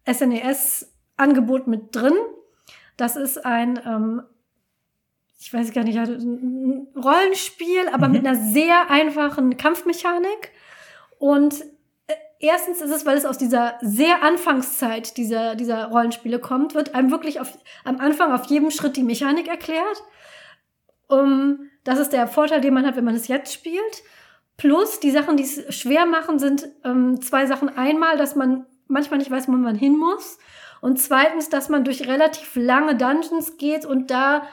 SNES-Angebot mit drin. Das ist ein, ähm, ich weiß gar nicht, ein Rollenspiel, aber mhm. mit einer sehr einfachen Kampfmechanik. Und äh, erstens ist es, weil es aus dieser sehr Anfangszeit dieser, dieser Rollenspiele kommt, wird einem wirklich auf, am Anfang auf jedem Schritt die Mechanik erklärt. Um, das ist der Vorteil, den man hat, wenn man es jetzt spielt. Plus die Sachen, die es schwer machen, sind ähm, zwei Sachen. Einmal, dass man manchmal nicht weiß, wo man hin muss. Und zweitens, dass man durch relativ lange Dungeons geht und da,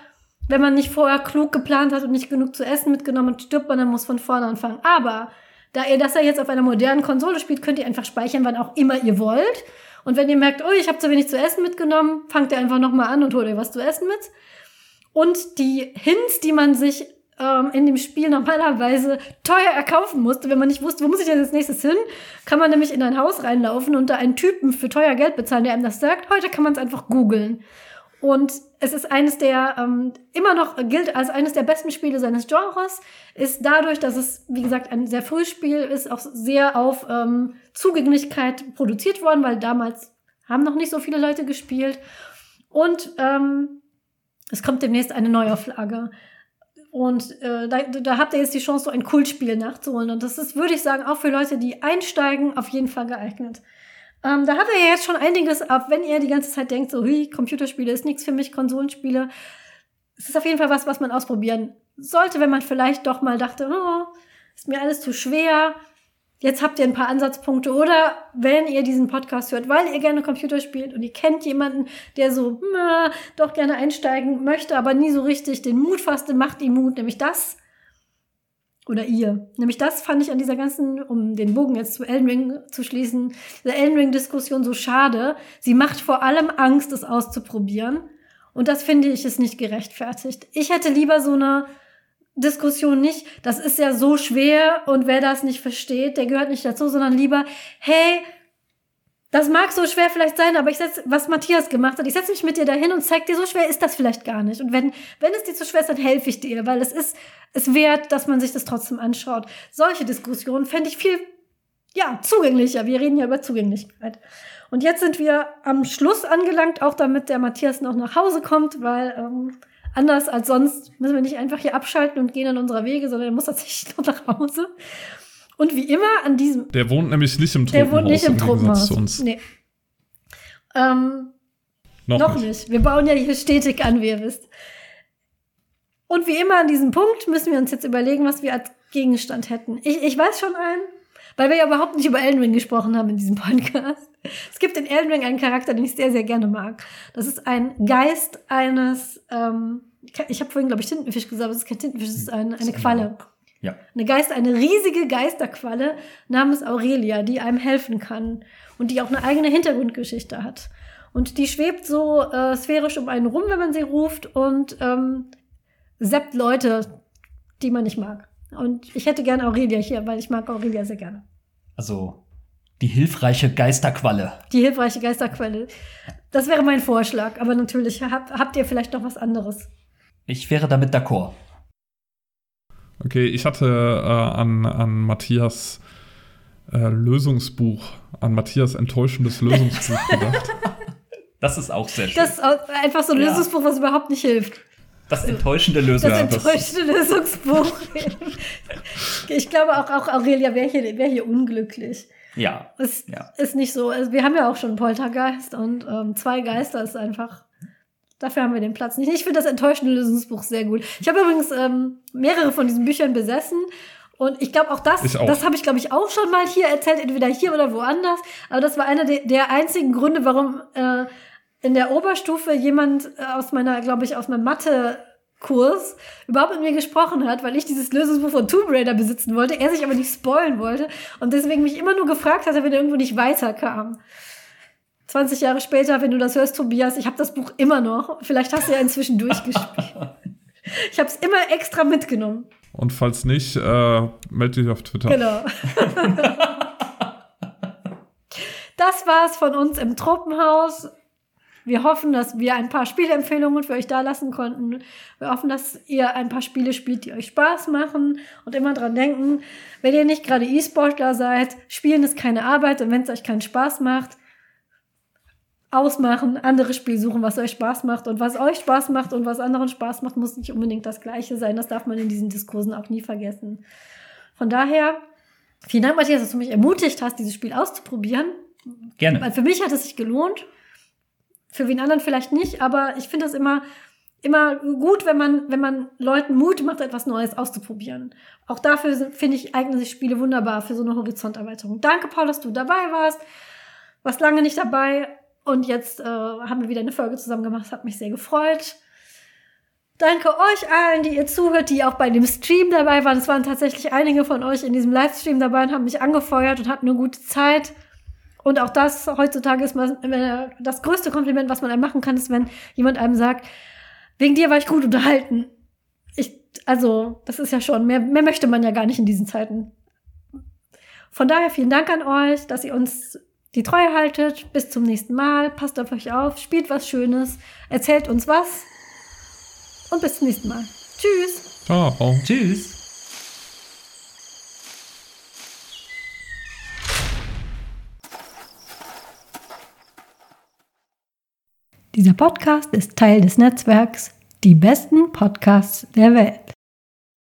wenn man nicht vorher klug geplant hat und nicht genug zu essen mitgenommen hat, stirbt man, dann muss von vorne anfangen. Aber da ihr das ja jetzt auf einer modernen Konsole spielt, könnt ihr einfach speichern, wann auch immer ihr wollt. Und wenn ihr merkt, oh, ich habe zu wenig zu essen mitgenommen, fangt ihr einfach nochmal an und holt ihr was zu essen mit. Und die Hints, die man sich ähm, in dem Spiel normalerweise teuer erkaufen musste, wenn man nicht wusste, wo muss ich denn als nächstes hin, kann man nämlich in ein Haus reinlaufen und da einen Typen für teuer Geld bezahlen, der einem das sagt. Heute kann man es einfach googeln. Und es ist eines der, ähm, immer noch gilt als eines der besten Spiele seines Genres, ist dadurch, dass es, wie gesagt, ein sehr frühes Spiel ist, auch sehr auf ähm, Zugänglichkeit produziert worden, weil damals haben noch nicht so viele Leute gespielt. Und ähm, es kommt demnächst eine Neuauflage. Und äh, da, da habt ihr jetzt die Chance, so ein Kultspiel nachzuholen. Und das ist, würde ich sagen, auch für Leute, die einsteigen, auf jeden Fall geeignet. Ähm, da habt ihr ja jetzt schon einiges ab, wenn ihr die ganze Zeit denkt, so, hui, Computerspiele ist nichts für mich, Konsolenspiele. Es ist auf jeden Fall was, was man ausprobieren sollte, wenn man vielleicht doch mal dachte, oh, ist mir alles zu schwer, Jetzt habt ihr ein paar Ansatzpunkte oder wenn ihr diesen Podcast hört, weil ihr gerne Computer spielt und ihr kennt jemanden, der so na, doch gerne einsteigen möchte, aber nie so richtig den Mut fasste, macht ihm Mut, nämlich das oder ihr. Nämlich das fand ich an dieser ganzen, um den Bogen jetzt zu Elden Ring zu schließen, der Elden Ring Diskussion so schade. Sie macht vor allem Angst, es auszuprobieren. Und das finde ich ist nicht gerechtfertigt. Ich hätte lieber so eine Diskussion nicht, das ist ja so schwer und wer das nicht versteht, der gehört nicht dazu, sondern lieber, hey, das mag so schwer vielleicht sein, aber ich setz, was Matthias gemacht hat, ich setze mich mit dir dahin und zeig dir, so schwer ist das vielleicht gar nicht. Und wenn, wenn es dir zu schwer ist, dann helfe ich dir, weil es ist es wert, dass man sich das trotzdem anschaut. Solche Diskussionen fände ich viel, ja, zugänglicher. Wir reden ja über Zugänglichkeit. Und jetzt sind wir am Schluss angelangt, auch damit der Matthias noch nach Hause kommt, weil ähm, anders als sonst müssen wir nicht einfach hier abschalten und gehen an unserer Wege, sondern er muss tatsächlich noch nach Hause. Und wie immer an diesem. Der wohnt nämlich nicht im Tropenhaus. Der wohnt nicht im, im Tropenhaus. Zu uns. Nee. Ähm, Noch, Noch nicht. nicht. Wir bauen ja die Stetig an, wie ihr wisst. Und wie immer an diesem Punkt müssen wir uns jetzt überlegen, was wir als Gegenstand hätten. Ich, ich weiß schon einen, weil wir ja überhaupt nicht über Elden Ring gesprochen haben in diesem Podcast. Es gibt in Elden Ring einen Charakter, den ich sehr, sehr gerne mag. Das ist ein Geist eines, ähm, ich habe vorhin, glaube ich, Tintenfisch gesagt, aber es ist kein Tintenfisch, es ist eine, eine Qualle. Ja. Eine Geist, eine riesige Geisterqualle namens Aurelia, die einem helfen kann und die auch eine eigene Hintergrundgeschichte hat. Und die schwebt so äh, sphärisch um einen rum, wenn man sie ruft und ähm, seppt Leute, die man nicht mag. Und ich hätte gerne Aurelia hier, weil ich mag Aurelia sehr gerne. Also die hilfreiche Geisterqualle. Die hilfreiche Geisterqualle. Das wäre mein Vorschlag, aber natürlich habt, habt ihr vielleicht noch was anderes. Ich wäre damit d'accord. Okay, ich hatte äh, an, an Matthias äh, Lösungsbuch, an Matthias enttäuschendes Lösungsbuch gedacht. Das ist auch sehr schön. Das ist einfach so ein ja. Lösungsbuch, was überhaupt nicht hilft. Das enttäuschende Lösungsbuch. Das enttäuschende Lösungsbuch. ich glaube auch, auch Aurelia wäre hier, wär hier unglücklich. Ja. Es ja. ist nicht so. Also wir haben ja auch schon Poltergeist und ähm, zwei Geister ist einfach. Dafür haben wir den Platz nicht. Ich finde das enttäuschende Lösungsbuch sehr gut. Ich habe übrigens ähm, mehrere von diesen Büchern besessen und ich glaube auch das, auch. das habe ich glaube ich auch schon mal hier erzählt, entweder hier oder woanders. Aber das war einer de der einzigen Gründe, warum äh, in der Oberstufe jemand äh, aus meiner, glaube ich, aus meinem Mathe-Kurs überhaupt mit mir gesprochen hat, weil ich dieses Lösungsbuch von Tomb Raider besitzen wollte, er sich aber nicht spoilen wollte und deswegen mich immer nur gefragt hat, wenn er irgendwo nicht weiterkam. 20 Jahre später, wenn du das hörst, Tobias, ich habe das Buch immer noch. Vielleicht hast du ja inzwischen durchgespielt. ich habe es immer extra mitgenommen. Und falls nicht, äh, melde dich auf Twitter. Genau. das war's von uns im Tropenhaus. Wir hoffen, dass wir ein paar Spielempfehlungen für euch da lassen konnten. Wir hoffen, dass ihr ein paar Spiele spielt, die euch Spaß machen und immer dran denken, wenn ihr nicht gerade E-Sportler seid, spielen ist keine Arbeit und wenn es euch keinen Spaß macht, ausmachen, andere Spiel suchen, was euch Spaß macht und was euch Spaß macht und was anderen Spaß macht, muss nicht unbedingt das gleiche sein. Das darf man in diesen Diskursen auch nie vergessen. Von daher, vielen Dank, Matthias, dass du mich ermutigt hast, dieses Spiel auszuprobieren. Gerne. Weil für mich hat es sich gelohnt. Für wen anderen vielleicht nicht, aber ich finde das immer, immer gut, wenn man, wenn man Leuten Mut macht, etwas Neues auszuprobieren. Auch dafür finde ich, eignen sich Spiele wunderbar für so eine Horizonterweiterung. Danke, Paul, dass du dabei warst. Warst lange nicht dabei und jetzt äh, haben wir wieder eine Folge zusammen gemacht. Hat mich sehr gefreut. Danke euch allen, die ihr zuhört, die auch bei dem Stream dabei waren. Es waren tatsächlich einige von euch in diesem Livestream dabei und haben mich angefeuert und hatten eine gute Zeit. Und auch das heutzutage ist man, das größte Kompliment, was man einem machen kann, ist, wenn jemand einem sagt, wegen dir war ich gut unterhalten. Ich, also, das ist ja schon, mehr, mehr möchte man ja gar nicht in diesen Zeiten. Von daher vielen Dank an euch, dass ihr uns die Treue haltet. Bis zum nächsten Mal. Passt auf euch auf, spielt was Schönes, erzählt uns was. Und bis zum nächsten Mal. Tschüss. Ciao. Tschüss. Dieser Podcast ist Teil des Netzwerks Die besten Podcasts der Welt.